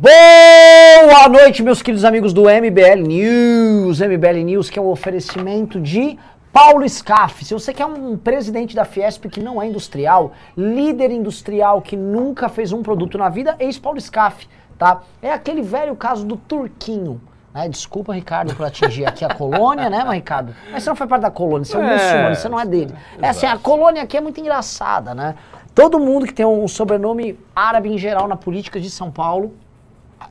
Boa noite, meus queridos amigos do MBL News. MBL News, que é um oferecimento de Paulo Scaff. Se você quer um presidente da Fiesp que não é industrial, líder industrial que nunca fez um produto na vida, ex Paulo Scaff, tá? É aquele velho caso do Turquinho. Né? Desculpa, Ricardo, por atingir aqui a colônia, né, mas Ricardo? Mas você não faz parte da colônia, você é um É, muçulmano, você não é dele. É assim, a colônia aqui é muito engraçada, né? Todo mundo que tem um sobrenome árabe em geral na política de São Paulo,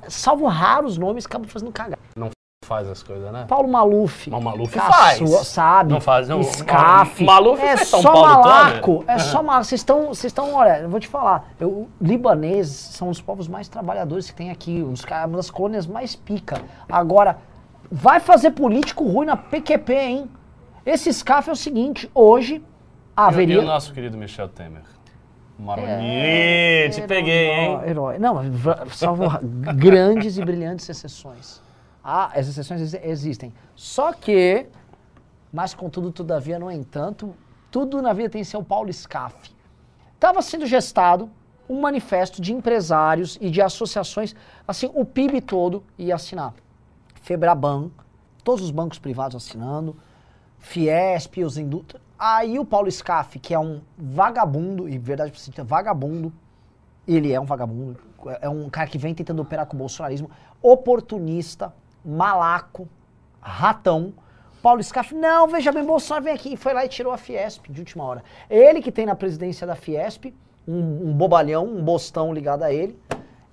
salvo raros nomes, acaba fazendo cagada. Não faz as coisas, né? Paulo Maluf. Mas o Maluf faz. Sabe? Não faz, não. Scaf. Ma- Maluf é São só Paulo malaco. todo. É só malaco. Vocês estão, vocês estão, olha, eu vou te falar. Eu, libaneses são os povos mais trabalhadores que tem aqui. Os, caras- uma das colônias mais pica. Agora, vai fazer político ruim na PQP, hein? Esse Scaf é o seguinte, hoje E, haveria... e o nosso querido Michel Temer? Maronite, É, peguei, hein? herói, Herói. Não, salvo ra- grandes e brilhantes exceções. Ah, essas exceções exi- existem. Só que, mas contudo, todavia, no entanto, tudo na vida tem seu Paulo Scaff. Estava sendo gestado um manifesto de empresários e de associações, assim, o PIB todo ia assinar. Febraban, todos os bancos privados assinando, Fiesp, os indústrias. Aí o Paulo Scaff, que é um vagabundo, e verdade pra você, vagabundo, ele é um vagabundo, é um cara que vem tentando operar com o bolsonarismo, oportunista, malaco, ratão. Paulo Scaff, não, veja bem, Bolsonaro vem aqui. E foi lá e tirou a Fiesp de última hora. Ele que tem na presidência da Fiesp, um, um bobalhão, um bostão ligado a ele.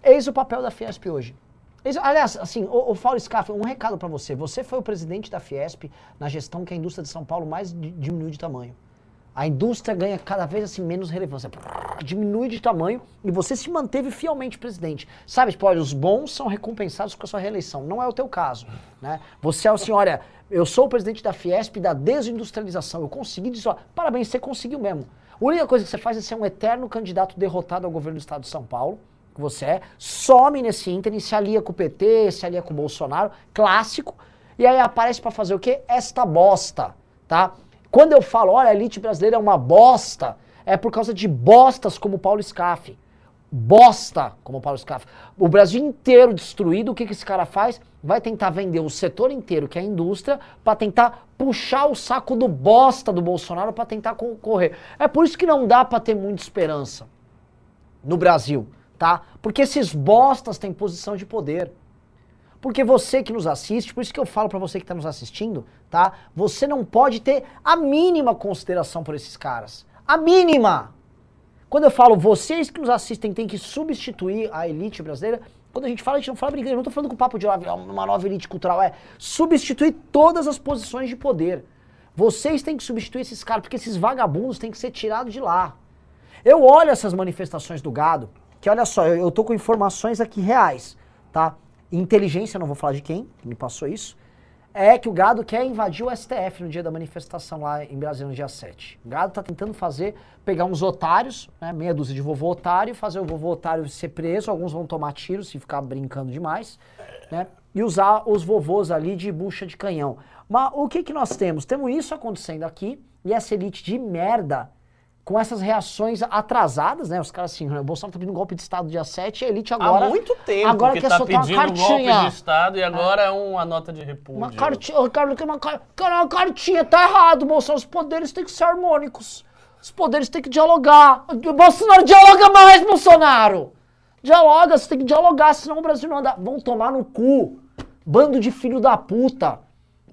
Eis o papel da Fiesp hoje. Aliás, assim, o, o Paulo Scaff, um recado pra você. Você foi o presidente da Fiesp na gestão que a indústria de São Paulo mais di- diminuiu de tamanho. A indústria ganha cada vez assim menos relevância. Diminui de tamanho e você se manteve fielmente presidente. Sabe, tipo, olha, os bons são recompensados com a sua reeleição. Não é o teu caso. Né? Você é assim, olha, eu sou o presidente da Fiesp da desindustrialização. Eu consegui disso. Parabéns, você conseguiu mesmo. A única coisa que você faz é ser um eterno candidato derrotado ao governo do estado de São Paulo. Que você é, some nesse ínterim, se alia com o PT, se alia com o Bolsonaro, clássico. E aí aparece pra fazer o quê? Esta bosta, tá? Quando eu falo, olha, a elite brasileira é uma bosta, é por causa de bostas como Paulo Scaff. Bosta como Paulo Scaff. O Brasil inteiro destruído, o que, que esse cara faz? Vai tentar vender o setor inteiro, que é a indústria, pra tentar puxar o saco do bosta do Bolsonaro pra tentar concorrer. É por isso que não dá pra ter muita esperança no Brasil, tá? Porque esses bostas têm posição de poder. Porque você que nos assiste, por isso que eu falo pra você que tá nos assistindo, tá? Você não pode ter a mínima consideração por esses caras. A mínima! Quando eu falo vocês que nos assistem têm que substituir a elite brasileira, quando a gente fala, a gente não fala brincando, eu não tô falando com papo de uma nova elite cultural, é substituir todas as posições de poder. Vocês têm que substituir esses caras, porque esses vagabundos têm que ser tirados de lá. Eu olho essas manifestações do gado, que olha só, eu, eu tô com informações aqui reais, tá? Inteligência, não vou falar de quem, que me passou isso, é que o gado quer invadir o STF no dia da manifestação lá em Brasília, no dia 7. O gado tá tentando fazer, pegar uns otários, né, meia dúzia de vovô otário, fazer o vovô otário ser preso, alguns vão tomar tiros se ficar brincando demais, né? E usar os vovôs ali de bucha de canhão. Mas o que que nós temos? Temos isso acontecendo aqui, e essa elite de merda com essas reações atrasadas, né? Os caras assim, o Bolsonaro tá pedindo um golpe de Estado dia 7 e a elite agora... Há muito tempo agora que quer tá soltar uma pedindo golpe cartinha. de Estado e agora é uma nota de repúdio. Uma cartinha, Ricardo, que uma, car- uma cartinha, tá errado, Bolsonaro. Os poderes têm que ser harmônicos. Os poderes têm que dialogar. O Bolsonaro dialoga mais, Bolsonaro! Dialoga, você tem que dialogar, senão o Brasil não anda. Vão tomar no cu. Bando de filho da puta.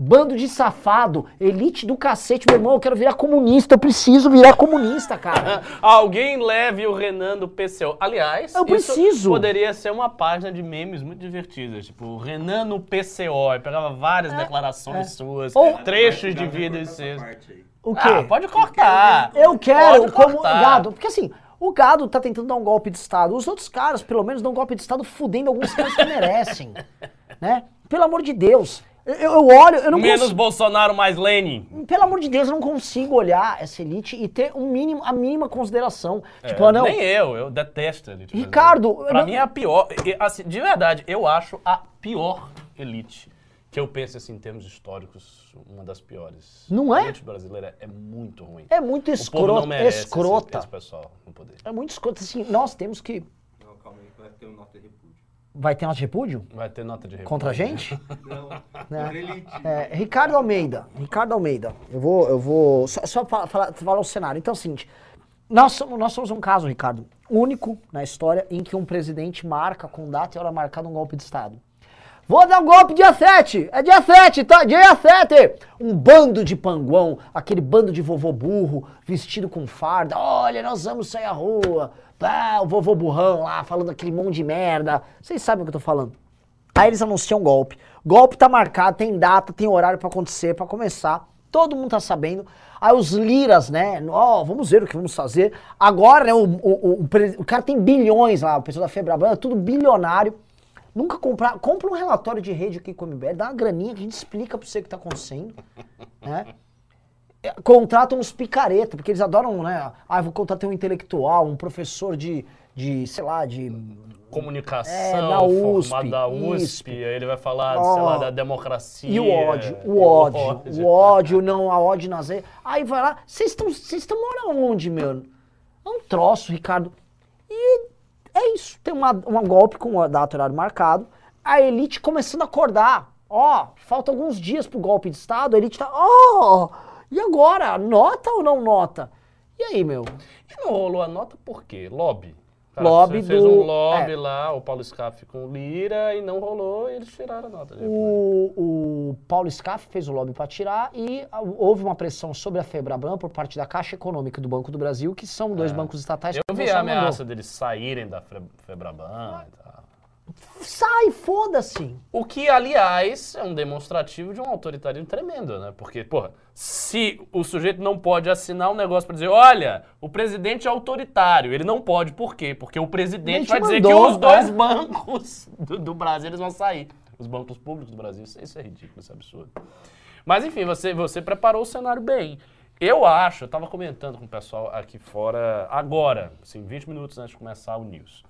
Bando de safado. Elite do cacete, meu irmão. Eu quero virar comunista. Eu preciso virar comunista, cara. Alguém leve o Renan do PCO. Aliás, Eu isso preciso. poderia ser uma página de memes muito divertidas. Tipo, o Renan no PCO. Eu pegava várias declarações suas, Ou- trechos de vida seus. O quê? Ah, pode cortar. Eu quero Pode como cortar. gado. Porque assim, o gado tá tentando dar um golpe de Estado. Os outros caras, pelo menos, dão um golpe de Estado fudendo alguns caras que merecem. Né? Pelo amor de Deus. Eu, eu olho, eu não Menos consigo. Bolsonaro, mais Lenin. Pelo amor de Deus, eu não consigo olhar essa elite e ter um mínimo, a mínima consideração. tipo, É, ah, não. Nem eu, eu detesto a elite. Ricardo, brasileira. Pra eu mim não- é a pior. assim, de verdade, eu acho a pior elite. Que eu penso assim, em termos históricos, uma das piores. Não é? A elite brasileira é muito ruim. É muito o povo não escrota. merece escrota. Esse, esse pessoal no poder. É muito escrota. Assim, nós temos que. Não, calma aí, vai ter um repúdio. Vai ter nota de repúdio? Vai ter nota de repúdio. Contra a gente? Não, Né? por elite. É, Ricardo Almeida. Ricardo Almeida. Eu vou. Eu vou só só fa- falar, falar o cenário. Então é o seguinte. Nós somos, nós somos um caso, Ricardo, único na história em que um presidente marca com data e hora marcada um golpe de Estado. Vou dar um golpe dia 7! É dia 7, tá? Dia 7! Um bando de panguão, aquele bando de vovô burro, vestido com farda. Olha, nós vamos sair à rua. Pá, o vovô burrão lá, falando aquele monte de merda. Vocês sabem o que eu tô falando. Aí eles anunciam golpe. Golpe tá marcado, tem data, tem horário pra acontecer, pra começar. Todo mundo tá sabendo. Aí os liras, né? Ó, vamos ver o que vamos fazer. Agora, né, o, o, o, o cara tem bilhões lá, o pessoal da Febraban, é tudo bilionário. Nunca comprar. Compra um relatório de rede aqui com o MBL, dá uma graninha que a gente explica pra você o que tá acontecendo. né? É, Contratam uns picareta, porque eles adoram, né? Ah, eu vou contratar um intelectual, um professor de, de sei lá, de Comunicação, É, na USP, formado da USP, aí ele vai falar, Ó. sei lá, da democracia. E o ódio, e o ódio, o ódio, não, a ódio nas. Aí vai lá, vocês estão, vocês estão morando onde, meu? É um troço, Ricardo. E é isso, tem uma, uma golpe com a data horário marcado, a elite começando a acordar. Ó, falta alguns dias pro golpe de Estado, a elite tá, ó, e agora? Nota ou não nota? E aí, meu? E não rolou a nota por quê? Lobby. Cara, Lobby você fez do- um lobby é. lá, o Paulo Scaff com o Lira, e não rolou, e eles tiraram a nota. O, o Paulo Scaff fez o lobby para tirar e ah, houve uma pressão sobre a Febraban por parte da Caixa Econômica e do Banco do Brasil, que são dois bancos estatais É. Eu que o vi a Bolsonaro mandou. ameaça deles saírem da Fe- Febraban e tal. Sai, foda-se! O que, aliás, é um demonstrativo de um autoritarismo tremendo, né? Porque, porra, se o sujeito não pode assinar um negócio pra dizer, olha, o presidente é autoritário, ele não pode, por quê? Porque o presidente vai dizer mandou, que os dois é. bancos do, do Brasil eles vão sair. Os bancos públicos do Brasil, isso, é ridículo, isso é absurdo. Mas enfim, você, você preparou o cenário bem. Eu acho, eu tava comentando com o pessoal aqui fora agora, assim, 20 minutos antes de começar o news.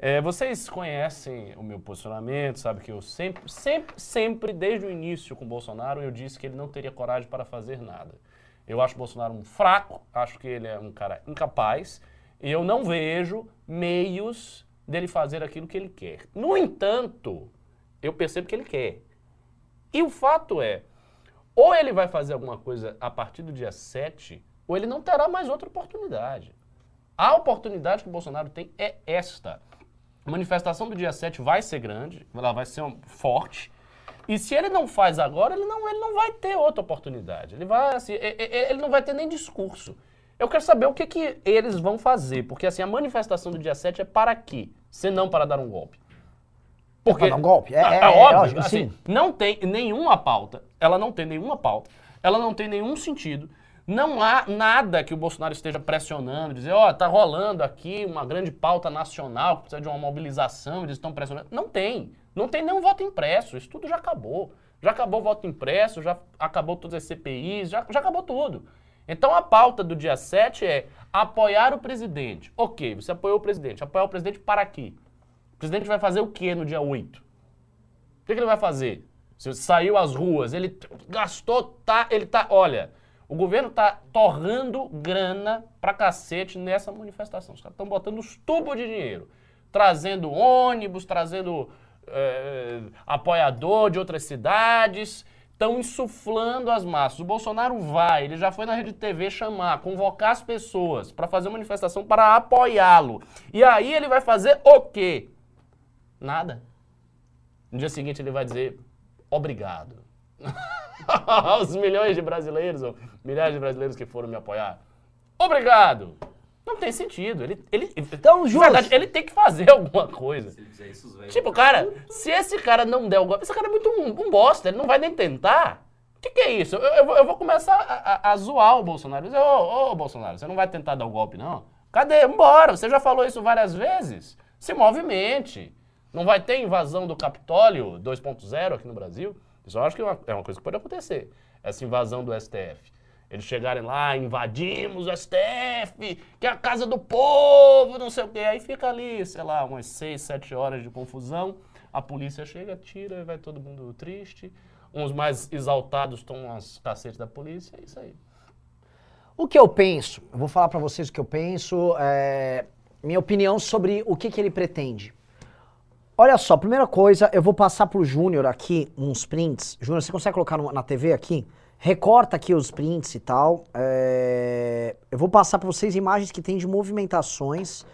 É, vocês conhecem o meu posicionamento, sabe que eu sempre, sempre, sempre, desde o início com o Bolsonaro, eu disse que ele não teria coragem para fazer nada. Eu acho o Bolsonaro um fraco, acho que ele é um cara incapaz, e eu não vejo meios dele fazer aquilo que ele quer. No entanto, eu percebo que ele quer. E o fato é, ou ele vai fazer alguma coisa a partir do dia 7, ou ele não terá mais outra oportunidade. A oportunidade que o Bolsonaro tem é esta. A manifestação do dia 7 vai ser grande, ela vai ser um- forte. E se ele não faz agora, ele não, ele não vai ter outra oportunidade. Ele, vai, assim, ele não vai ter nem discurso. Eu quero saber o que, que eles vão fazer, porque assim, a manifestação do dia 7 é para quê? Se não para dar um golpe. pra dar um golpe? É- Ah, é- é é óbvio, assim, sim. não tem nenhuma pauta, ela não tem nenhuma pauta, ela não tem nenhum sentido. Não há nada que o Bolsonaro esteja pressionando, dizer, ó, tá rolando aqui uma grande pauta nacional que precisa de uma mobilização, eles estão pressionando. Não tem. Não tem nenhum voto impresso. Isso tudo já acabou. Já acabou o voto impresso, já acabou todas as CPIs, já, já acabou tudo. Então a pauta do dia 7 é apoiar o presidente. Ok, você apoiou o presidente. Apoiar o presidente para quê? O presidente vai fazer o quê no dia 8? O que, que ele vai fazer? Se saiu às ruas, ele gastou, tá, ele tá, olha, o governo tá torrando grana pra cacete nessa manifestação. Os caras estão botando os tubos de dinheiro, trazendo ônibus, trazendo eh, apoiador de outras cidades, estão insuflando as massas. O Bolsonaro vai, ele já foi na rede TV chamar, convocar as pessoas para fazer uma manifestação para apoiá-lo. E aí ele vai fazer o quê? Nada. No dia seguinte ele vai dizer obrigado. Aos milhões de brasileiros, ou milhares de brasileiros que foram me apoiar. Obrigado! Não tem sentido. Ele, ele, Então, de Jus. verdade, ele tem que fazer alguma coisa. Se ele fizer isso, os. Tipo, cara, se esse cara não der o golpe, esse cara é muito um, um bosta, ele não vai nem tentar. O que, que é isso? Eu, eu vou- eu vou começar a, a- a zoar o Bolsonaro. Dizer, ô, ô, Bolsonaro, você não vai tentar dar o golpe, não? Cadê? Vambora, você já falou isso várias vezes. Se movimente. Não vai ter invasão do Capitólio 2.0 aqui no Brasil? Isso eu acho que é uma, é uma coisa que pode acontecer. Essa invasão do STF. Eles chegarem lá, invadimos o STF, que é a casa do povo, não sei o quê. Aí fica ali, sei lá, umas 6, 7 horas de confusão. A polícia chega, tira, vai todo mundo triste. Uns mais exaltados tomam as cacetes da polícia, é isso aí. O que eu penso, eu vou falar pra vocês o que eu penso, é, minha opinião sobre o que, que ele pretende. Olha só, primeira coisa, eu vou passar pro Júnior aqui uns prints. Júnior, você consegue colocar na TV aqui? Recorta aqui os prints e tal. É, eu vou passar para vocês imagens que tem de movimentações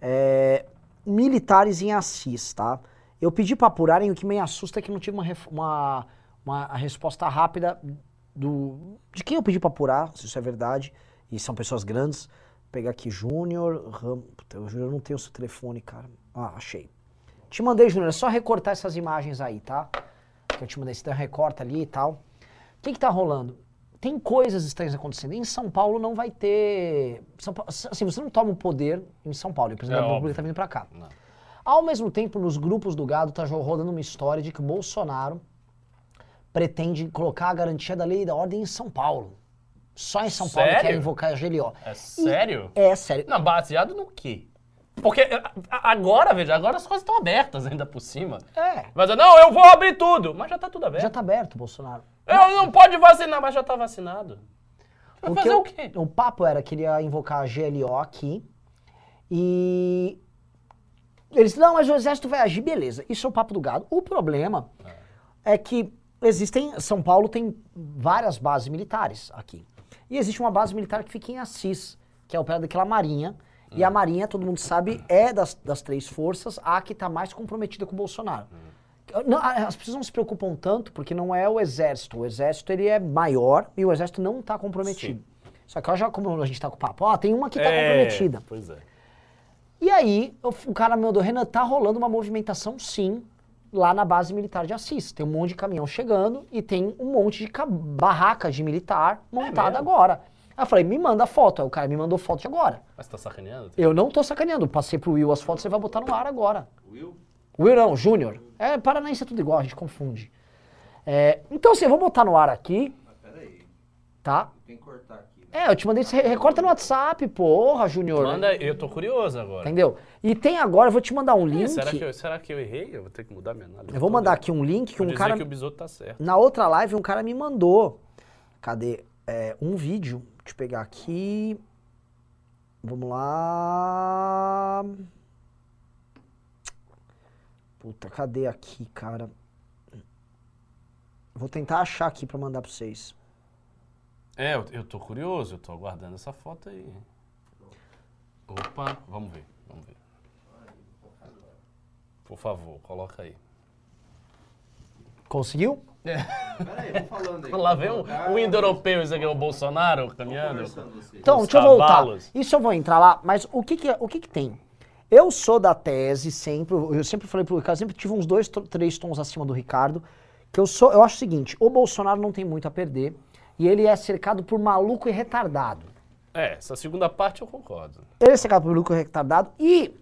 é, militares em Assis, tá? Eu pedi para apurarem, o que me assusta é que não tive uma, uma, uma resposta rápida do, de quem eu pedi para apurar, se isso é verdade, e são pessoas grandes. Vou pegar aqui Júnior, Ram... Júnior não tem o seu telefone, cara. Ah, achei. Te mandei, Júnior, é só recortar essas imagens aí, tá? Que eu te mandei, você recorta ali e tal. O que que tá rolando? Tem coisas estranhas acontecendo. Em São Paulo não vai ter... São Pa- assim, você não toma o poder em São Paulo, e o presidente É da. República tá vindo pra cá. Não. Ao mesmo tempo, nos grupos do gado tá rodando uma história de que o Bolsonaro pretende colocar a garantia da lei e da ordem em São Paulo. Só em São Paulo Sério? quer invocar a GLO. É sério? É sério. Não, baseado no quê? Porque agora, veja, agora as coisas estão abertas ainda por cima. É. Dizer, não, eu vou abrir tudo. Mas já tá tudo aberto. Já tá aberto, Bolsonaro. Eu não pode vacinar, mas já tá vacinado. Vai Porque fazer o- o quê? O papo era que ele ia invocar a GLO aqui e eles não, mas o exército vai agir, beleza. Isso é o papo do gado. O problema é que existem, São Paulo tem várias bases militares aqui. E existe uma base militar que fica em Assis, que é operada daquela marinha. E a marinha, todo mundo sabe, é das, das três forças a que está mais comprometida com o Bolsonaro. Não, as pessoas não se preocupam tanto porque não é o exército. O exército ele é maior e o exército não está comprometido. Só que olha já como a gente está com o papo. Ó, tem uma que está comprometida. Pois é. E aí, o, cara me mandou, Renan, tá rolando uma movimentação sim, lá na base militar de Assis. Tem um monte de caminhão chegando e tem um monte de ca- barraca de militar montada mesmo? agora. Aí eu falei, me manda a foto. Aí o cara me mandou foto de agora. Mas tá sacaneando? Eu não tô sacaneando, passei pro Will as fotos, você vai botar no ar agora. Will? Will não, Júnior. É, Paranaense é tudo igual, a gente confunde. É, então assim, eu vou botar no ar aqui, Mas peraí, tá? tem que cortar aqui. Né? É, eu te mandei, você recorta no WhatsApp, porra, Júnior. Manda, eu tô curioso agora. Entendeu? E tem agora, eu vou te mandar um Ih, link. será, que eu, será que eu errei? Eu vou ter que mudar minha análise. Eu vou mandar aqui um link que Vou um dizer cara. que o bisoto tá certo. Na outra live, um cara me mandou. Cadê? É, um vídeo. Deixa eu pegar aqui. Vamos lá. Puta, cadê aqui, cara? Vou tentar achar aqui pra mandar pra vocês. É, eu, eu tô curioso, eu tô aguardando essa foto aí. Opa, vamos ver, vamos ver. Por favor, coloca aí. Conseguiu? Peraí, vamos falando aí. Lá vem um, um indo-europeu, esse aqui é o Bolsonaro caminhando. Então, deixa eu voltar. Isso eu vou entrar lá, mas o que que, o que que tem? Eu sou da tese sempre, eu sempre falei pro Ricardo, sempre tive uns dois, três tons acima do Ricardo, que eu sou, eu acho o seguinte, o Bolsonaro não tem muito a perder e ele é cercado por maluco e retardado. É, essa segunda parte eu concordo. Ele é cercado por maluco e retardado e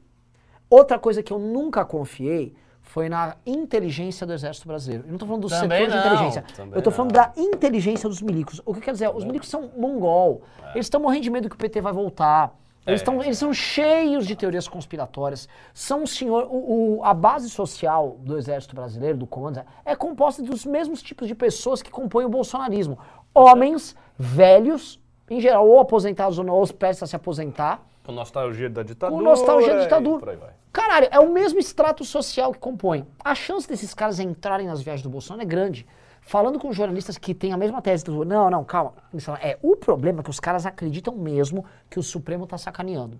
outra coisa que eu nunca confiei foi na inteligência do exército brasileiro. Eu não tô falando do Também setor de não, inteligência. também Eu tô falando não. da inteligência dos milicos. O que quer dizer? Os milicos são mongol. Eles estão morrendo de medo que o PT vai voltar. Eles, É. tão, eles são cheios de teorias conspiratórias. São um senhor. O, o- a base social do exército brasileiro, do comando, é composta dos mesmos tipos de pessoas que compõem o bolsonarismo. Homens velhos, em geral, ou aposentados ou não, ou prestes a se aposentar. Com nostalgia da ditadura. Com nostalgia da ditadura. Caralho, é o mesmo extrato social que compõe. A chance desses caras entrarem nas viagens do Bolsonaro é grande. Falando com jornalistas que têm a mesma tese do. Não, não, calma. É, o problema é que os caras acreditam mesmo que o Supremo tá sacaneando.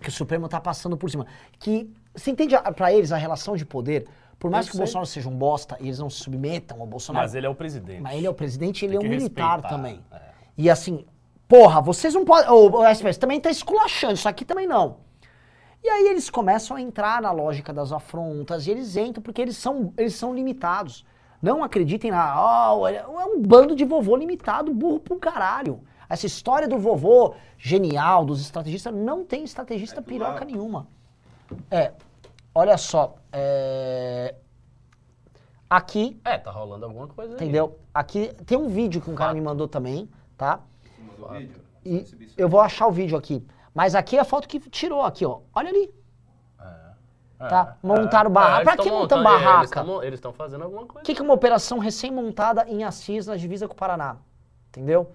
Que o Supremo tá passando por cima. Que. Você entende a- pra eles a relação de poder? Por mais Eu que o. Bolsonaro seja um bosta e eles não se submetam ao Bolsonaro. Mas ele é o presidente. Mas ele é o presidente e ele é um militar respeitar, também. é. E assim, porra, vocês não podem. O, o SPS também tá esculachando, isso aqui também não. E aí eles começam a entrar na lógica das afrontas e eles entram porque eles são, eles são limitados. Não acreditem na. Oh, é um bando de vovô limitado, burro pro caralho. Essa história do vovô genial, dos estrategistas, não tem estrategista É piroca lado. nenhuma. É, olha só. é, Aqui É, tá rolando alguma coisa aí. Entendeu? Aqui tem um vídeo que um cara me mandou também, tá? Você mandou o vídeo? E eu vou achar o vídeo aqui. Mas aqui é a foto que tirou aqui, ó. Olha ali. É, Tá, montaram barraca. eles Pra que é, barraca? Eles estão fazendo alguma O coisa. que, que é uma operação recém-montada em Assis, na divisa com o Paraná? Entendeu?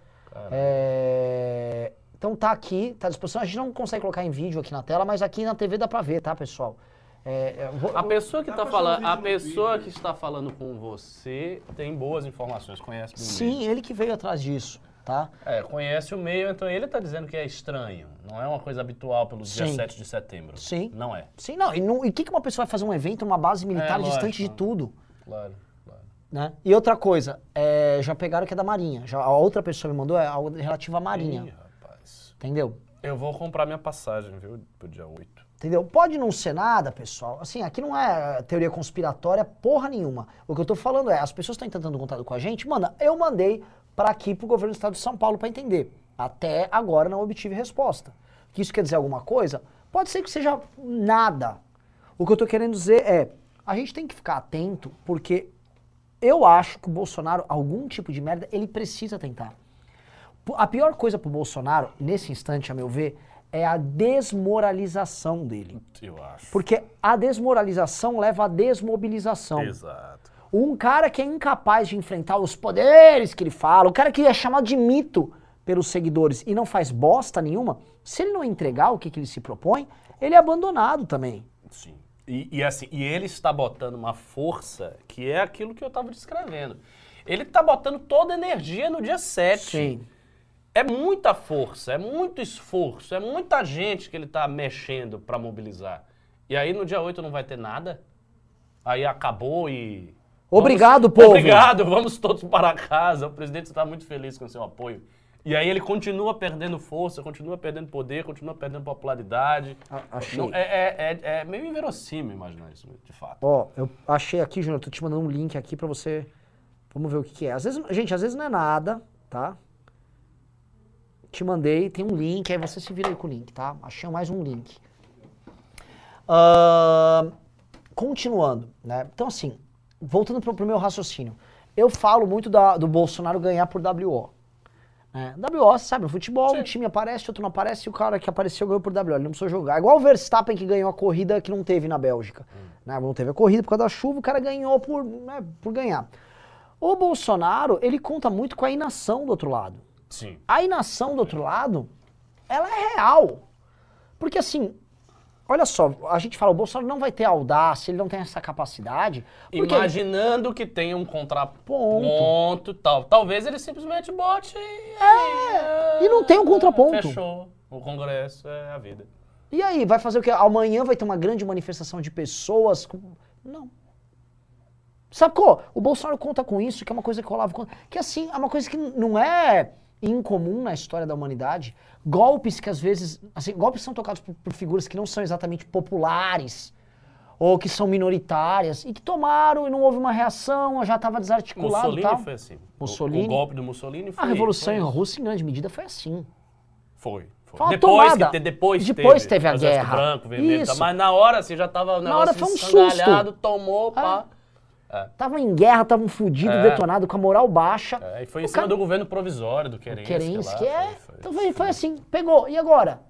É, Então tá aqui, tá à disposição. A gente não consegue colocar em vídeo aqui na tela, mas aqui na TV dá pra ver, tá, pessoal? É, é, vou- A pessoa que tá um falando, a pessoa Twitter. que está falando com você tem boas informações, conhece bem o Sim, meio. ele que veio atrás disso, tá? É, conhece o meio, então ele tá dizendo que é estranho. Não é uma coisa habitual pelo dia Sim. 7 de setembro. Sim. Não é. Sim, não. E o que, que uma pessoa vai fazer um evento numa base militar É, distante lógico. de tudo? Claro, claro. Né? E outra coisa, é, já pegaram que é da Marinha. Já, a outra pessoa me mandou é algo relativo à Marinha. Ih, rapaz. Entendeu? Eu vou comprar minha passagem, viu, pro dia 8. Entendeu? Pode não ser nada, pessoal. Assim, aqui não é teoria conspiratória porra nenhuma. O que eu tô falando é, as pessoas estão tentando contato com a gente, manda, eu mandei para aqui pro governo do estado de São Paulo para entender. Até agora não obtive resposta. Que isso quer dizer alguma coisa? Pode ser que seja nada. O que eu tô querendo dizer é, a gente tem que ficar atento, porque eu acho que o Bolsonaro, algum tipo de merda, ele precisa tentar. A pior coisa pro Bolsonaro, nesse instante, a meu ver, é a desmoralização dele. Eu acho. Porque a desmoralização leva à desmobilização. Exato. Um cara que é incapaz de enfrentar os poderes que ele fala, o cara que é chamado de mito pelos seguidores e não faz bosta nenhuma, se ele não entregar o que, que ele se propõe, ele é abandonado também. Sim. E, e assim, e ele está botando uma força que é aquilo que eu estava descrevendo. Ele está botando toda a energia no dia 7. Sim. É muita força, é muito esforço, é muita gente que ele está mexendo para mobilizar. E aí no dia 8 não vai ter nada? Aí acabou e. Obrigado, Vamos- povo. Obrigado, vamos todos para casa. O presidente está muito feliz com o seu apoio. E aí ele continua perdendo força, continua perdendo poder, continua perdendo popularidade. A- achei. Não, é, é, é, é meio inverossímil imaginar isso, de fato. Ó, eu achei aqui, Júnior, tô te mandando um link aqui pra você. Vamos ver o que, que é. Às vezes, gente, às vezes não é nada, tá? Te mandei, tem um link, aí você se vira aí com o link, tá? Achei mais um link. Ahn, continuando, né? Então, assim, voltando pro, pro meu raciocínio. Eu falo muito da- do Bolsonaro ganhar por WO. Né? WO, você sabe, no futebol, Sim. um time aparece, outro não aparece, e o cara que apareceu ganhou por WO. Ele não precisou jogar. Igual o Verstappen que ganhou a corrida que não teve na Bélgica. Né? Não teve a corrida por causa da chuva, o cara ganhou por, né, por ganhar. O Bolsonaro, ele conta muito com a inação do outro lado. Sim. A inação do outro lado, ela é real. Porque assim, olha só, a gente fala, o Bolsonaro não vai ter audácia, ele não tem essa capacidade. Porque Imaginando que tenha um Ponto. contraponto tal. Talvez ele simplesmente bote e. É, e não tem um contraponto. Fechou. O Congresso é a vida. E aí, vai fazer o quê? Amanhã vai ter uma grande manifestação de pessoas. com- Não. Sacou? O Bolsonaro conta com isso, que é uma coisa que conta. Que assim, é uma coisa que não é incomum na história da humanidade. Golpes que às vezes. Assim, golpes são tocados por, por figuras que não são exatamente populares. Ou que são minoritárias. E que tomaram e não houve uma reação, já estava desarticulado Mussolini tal. foi assim. O- Mussolini. O, golpe do Mussolini foi A Revolução foi em. Rússia, em grande medida, foi assim. Foi. foi. Depois, tomada. que depois, Depois teve a o Exército guerra. branco, vermelho, tá, Isso. mas na hora assim já tava o Na hora foi um susto. tomou, pá. Estavam em guerra, estavam fudidos, É. detonados, com a moral baixa. É, e foi em O cima cara- do governo provisório, do Kerensky. Kerensky, lá, é. foi- foi- então foi, foi assim, pegou. E agora?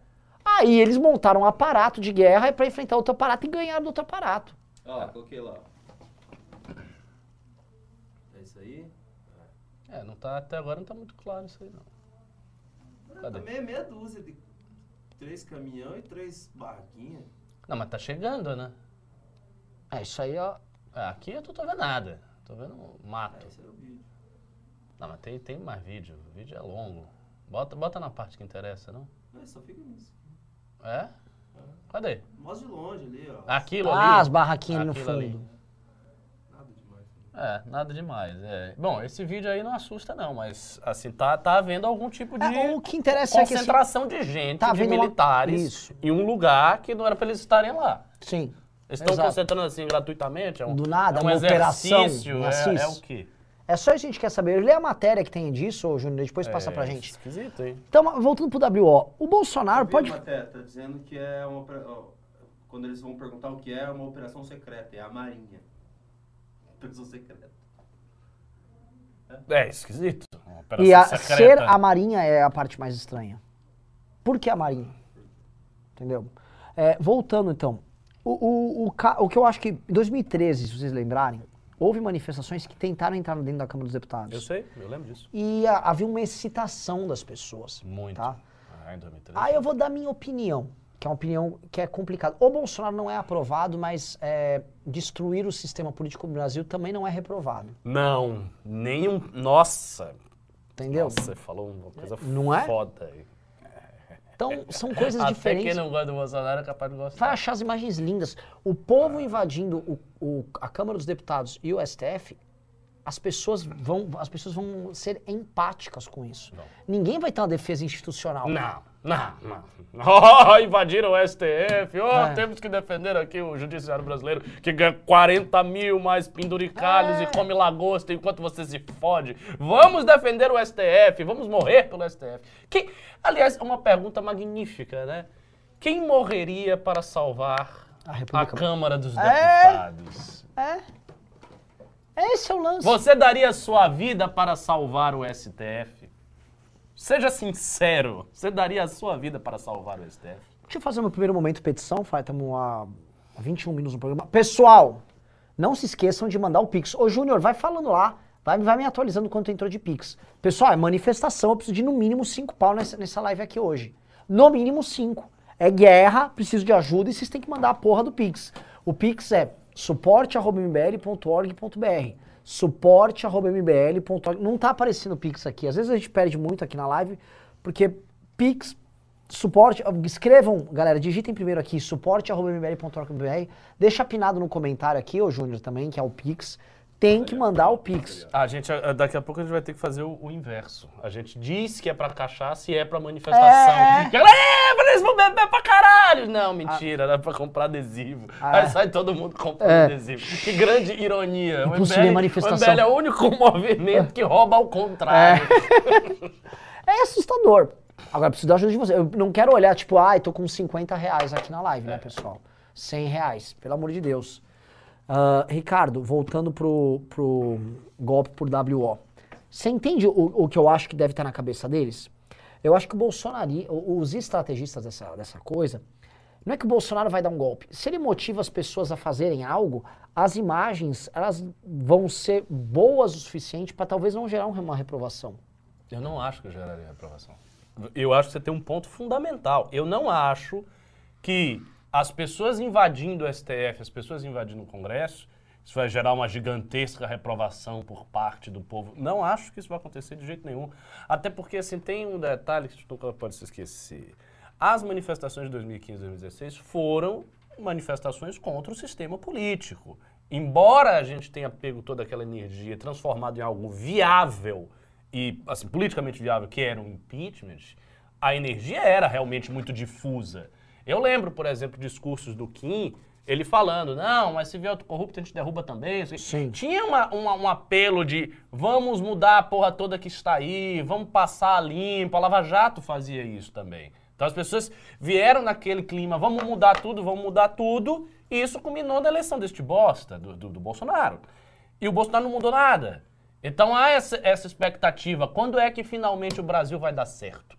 Aí eles montaram um aparato de guerra para enfrentar outro aparato e ganharam do outro aparato. Ó, coloquei lá. É isso aí? É, não tá, até agora não tá muito claro isso aí, não. Cadê? Também é meia dúzia de três caminhão e três barraquinhas. Não, mas tá chegando, né? É, isso aí, ó. É, aqui eu não tô vendo nada. Tô vendo mato. É, esse era o vídeo. Não, mas tem, tem mais vídeo. O vídeo é longo. Bota, bota na parte que interessa, não? É, só fica nisso. É? Cadê? Mostra de longe ali, ó. Aquilo ali? Ah, as barraquinhas ali no fundo. ali. Nada demais. É, nada demais. É. Bom, esse vídeo aí não assusta, não, mas assim, tá, tá havendo algum tipo de É, o que interessa é que assim, concentração de gente, tá de uma- militares, Isso. em um lugar que não era pra eles estarem lá. sim. Eles estão concentrando assim gratuitamente? É um, Do nada, é um uma operação, exercício, é, é o quê? É só isso que a gente quer saber. Lê a matéria que tem disso, ô Júnior, depois passa é, pra gente. Esquisito, hein? Então, voltando pro WO. O Bolsonaro pode... a matéria, tá dizendo que é uma. Quando eles vão perguntar o que é, é uma operação secreta, é a Marinha. Operação secreta. É, esquisito. Uma operação E a, secreta. ser a Marinha é a parte mais estranha. Por que a Marinha? Entendeu? É, voltando então, o, o, o, o que eu acho que em 2013, se vocês lembrarem, houve manifestações que tentaram entrar dentro da Câmara dos Deputados. Eu sei, eu lembro disso. E a- havia uma excitação das pessoas. Muito. Tá? Ah, em 2013. Aí eu vou dar minha opinião. que é uma opinião que é complicada. O Bolsonaro não é aprovado, mas é, destruir o sistema político no Brasil também não é reprovado. Não, nenhum. Nossa! Entendeu? Nossa, você falou uma coisa Não é? foda aí. Então, são coisas Até diferentes. quem não gosta do Bolsonaro é capaz de Vai gostar. achar as imagens lindas. O povo invadindo o- o- a Câmara dos Deputados e o STF, as pessoas vão, as pessoas vão ser empáticas com isso. Vão. Ninguém vai ter uma defesa institucional. Não, não, não. Oh, invadiram o STF. Oh, É. temos que defender aqui o judiciário brasileiro que ganha 40 mil mais penduricalhos É. e come lagosta enquanto você se fode. Vamos defender o STF, vamos morrer pelo STF. Quem, aliás, é uma pergunta magnífica, né? Quem morreria para salvar A a, Câmara dos É. Deputados? É. Esse é o lance. Você daria sua vida para salvar o STF? Seja sincero, você daria a sua vida para salvar o STF? Deixa eu fazer meu primeiro momento petição, Fai, estamos há 21 minutos no programa. Pessoal, não se esqueçam de mandar o Pix. Ô, Júnior, vai falando lá, vai, vai me atualizando quanto entrou de Pix. Pessoal, é manifestação, eu preciso de no mínimo 5 pau nessa, nessa live aqui hoje. No mínimo 5. É guerra, preciso de ajuda e vocês têm que mandar a porra do Pix. O Pix é suporte.mbl.org.br suporte.mbl.org Não tá aparecendo o Pix aqui. Às vezes a gente perde muito aqui na live, porque Pix suporte, escrevam, galera, digitem primeiro aqui, suporte.mbl.org.br, deixa pinado no comentário aqui, ô Júnior também, que é o Pix, tem que mandar o Pix. A gente, a- daqui a pouco a gente vai ter que fazer o, o inverso. A gente diz que é pra cachaça e é pra manifestação. É. Galera, é, eles vão beber pra caralho! Não, mentira, era pra comprar adesivo. Ah. Aí sai todo mundo comprando É. adesivo. Que grande ironia. O Impossível MBL, manifestação. o MBL é o único movimento que rouba ao contrário. É assustador. Agora, preciso da ajuda de você. Eu não quero olhar, tipo, ai, tô com 50 reais aqui na live, né, pessoal? 100 reais, pelo amor de Deus. Ah, Ricardo, voltando pro, pro golpe por WO. Você entende o, o que eu acho que deve estar na cabeça deles? Eu acho que o Bolsonaro, os estrategistas dessa, dessa coisa, não é que o Bolsonaro vai dar um golpe. Se ele motiva as pessoas a fazerem algo, as imagens elas vão ser boas o suficiente para talvez não gerar uma reprovação. Eu não acho que geraria reprovação. Eu acho que você tem um ponto fundamental. Eu não acho que as pessoas invadindo o STF, as pessoas invadindo o Congresso, isso vai gerar uma gigantesca reprovação por parte do povo. Não acho que isso vai acontecer de jeito nenhum. Até porque, assim, tem um detalhe que nunca pode se esquecer. As manifestações de 2015 e 2016 foram manifestações contra o sistema político. Embora a gente tenha pego toda aquela energia transformado em algo viável e assim, politicamente viável, que era um impeachment, a energia era realmente muito difusa. Eu lembro, por exemplo, discursos do Kim, ele falando, não, mas se vier outro corrupto, a gente derruba também. Sim. Tinha uma- uma- um apelo de vamos mudar a porra toda que está aí, vamos passar a limpo. A Lava Jato fazia isso também. Então as pessoas vieram naquele clima, vamos mudar tudo, vamos mudar tudo, e isso culminou na eleição deste bosta, do, do- do Bolsonaro. E o Bolsonaro não mudou nada. Então há essa, essa expectativa. Quando é que finalmente o Brasil vai dar certo?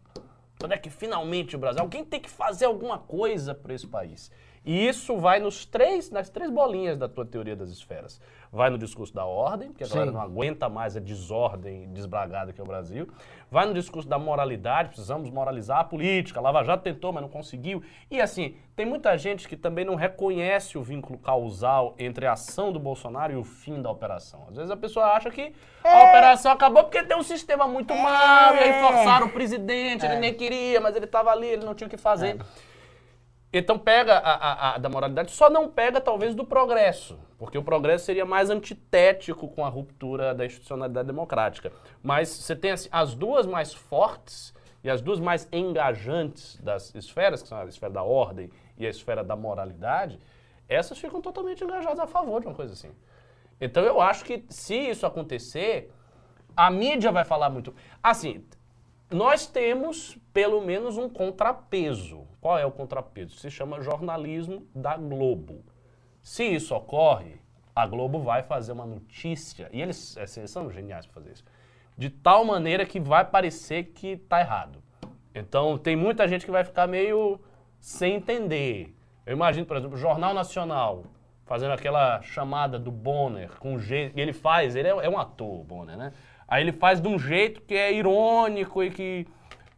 Quando é que finalmente o Brasil. Alguém tem que fazer alguma coisa para esse país. E isso vai nos três, nas três bolinhas da tua teoria das esferas. Vai no discurso da ordem, porque a Sim. galera não aguenta mais a desordem desbragada que é o Brasil. Vai no discurso da moralidade, precisamos moralizar a política. A Lava Jato tentou, mas não conseguiu. E assim, tem muita gente que também não reconhece o vínculo causal entre a ação do Bolsonaro e o fim da operação. Às vezes a pessoa acha que a operação acabou porque tem um sistema muito mal, e aí forçaram o presidente, ele nem queria, mas ele estava ali, ele não tinha o que fazer. Então pega a, a- a da moralidade, só não pega talvez do progresso, porque o progresso seria mais antitético com a ruptura da institucionalidade democrática. Mas você tem assim, as duas mais fortes e as duas mais engajantes das esferas, que são a esfera da ordem e a esfera da moralidade, essas ficam totalmente engajadas a favor de uma coisa assim. Então eu acho que se isso acontecer, a mídia vai falar muito. Assim, nós temos pelo menos um contrapeso. Qual é o contrapeso? Se chama jornalismo da Globo. Se isso ocorre, a Globo vai fazer uma notícia, e eles, assim, eles são geniais para fazer isso, de tal maneira que vai parecer que tá errado. Então tem muita gente que vai ficar meio sem entender. Eu imagino, por exemplo, o Jornal Nacional fazendo aquela chamada do Bonner com jeito. Ele faz, ele é, é um ator, o Bonner, né? Aí ele faz de um jeito que é irônico e que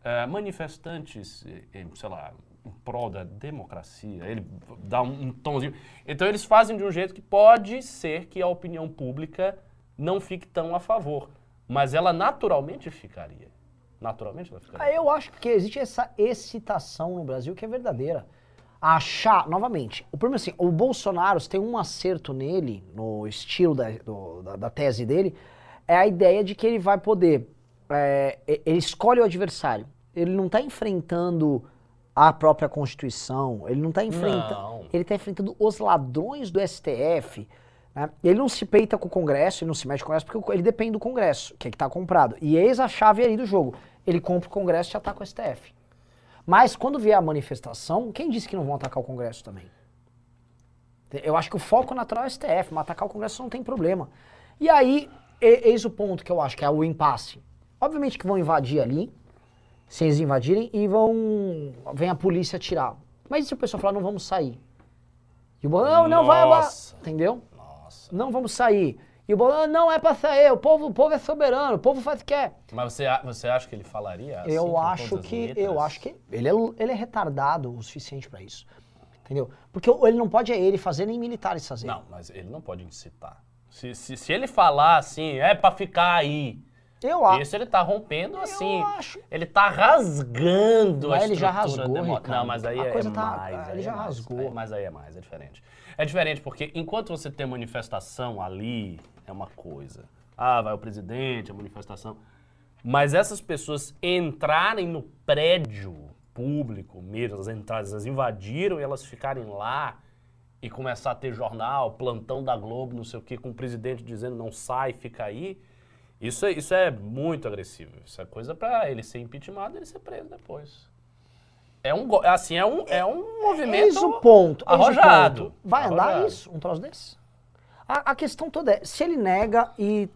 é, manifestantes, eh, sei lá, em prol da democracia, ele dá um, um tomzinho. Então eles fazem de um jeito que pode ser que a opinião pública não fique tão a favor, mas ela naturalmente ficaria. Naturalmente ela ficaria. Ah, Eu acho que existe essa excitação no Brasil que é verdadeira. Achar, novamente, o problema é assim, o Bolsonaro tem um acerto nele, no estilo da, do- da, da tese dele, é a ideia de que ele vai poder, é, ele escolhe o adversário. Ele não está enfrentando a própria Constituição, ele não está enfrentando, Não. ele está enfrentando os ladrões do STF, né? Ele não se peita com o Congresso, ele não se mete com o Congresso, porque ele depende do Congresso, que é que está comprado. E eis a chave aí do jogo. Ele compra o Congresso e ataca o STF. Mas quando vier a manifestação, quem disse que não vão atacar o Congresso também? Eu acho que o foco natural é o STF, mas atacar o Congresso não tem problema. E aí, eis o ponto que eu acho que é o impasse. Obviamente que vão invadir ali, se eles invadirem, e vão. Vem a polícia tirar. Mas e se o pessoal falar, não vamos sair? E o Bolsonaro, não, vai. Nossa. Entendeu? Nossa. Não vamos sair. E o Bolsonaro, não é pra sair, o povo, o povo é soberano, o povo faz o que quer. Mas você, você acha que ele falaria assim? eu acho que eu acho que ele é, ele é retardado o suficiente pra isso. Entendeu? Porque ele não pode é ele fazer nem militares fazer. Não, mas ele não pode incitar. Se, se, se ele falar assim, é pra ficar aí. Eu acho. Isso ele tá rompendo assim. acho. Ele tá rasgando Mas a ele já rasgou, demo- Ricardo. Não, mas aí A é coisa tá- mais. ele já é mais, rasgou. aí- mas aí é mais, é diferente. É diferente porque enquanto você tem manifestação ali, é uma coisa. Ah, vai o presidente, a manifestação. Mas essas pessoas entrarem no prédio público mesmo, as entradas, elas invadiram e elas ficarem lá e começar a ter jornal, plantão da Globo, não sei o quê, com o presidente dizendo não sai, fica aí. Isso é, isso é muito agressivo. Isso é coisa pra ele ser impeachmentado e ele ser preso depois. É um, assim, é um, é um movimento Eis o ponto. o arrojado. ponto. Vai andar Arrojado. isso, um troço desse? A, a questão toda é, se ele nega e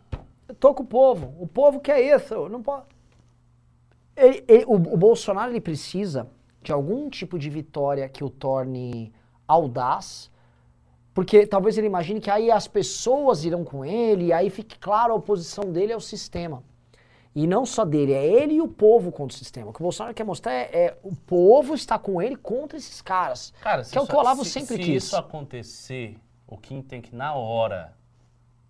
com o povo, o povo quer isso, não pode... Ele- ele- o, o Bolsonaro ele precisa de algum tipo de vitória que o torne audaz, porque talvez ele imagine que aí as pessoas irão com ele, e aí fique claro a oposição dele ao sistema. E não só dele, é ele e o povo contra o sistema. O que o Bolsonaro quer mostrar é, é o povo está com ele contra esses caras. Cara, se que é o isso- que o Olavo se- sempre se quis. isso acontecer, o Kim tem que, na hora,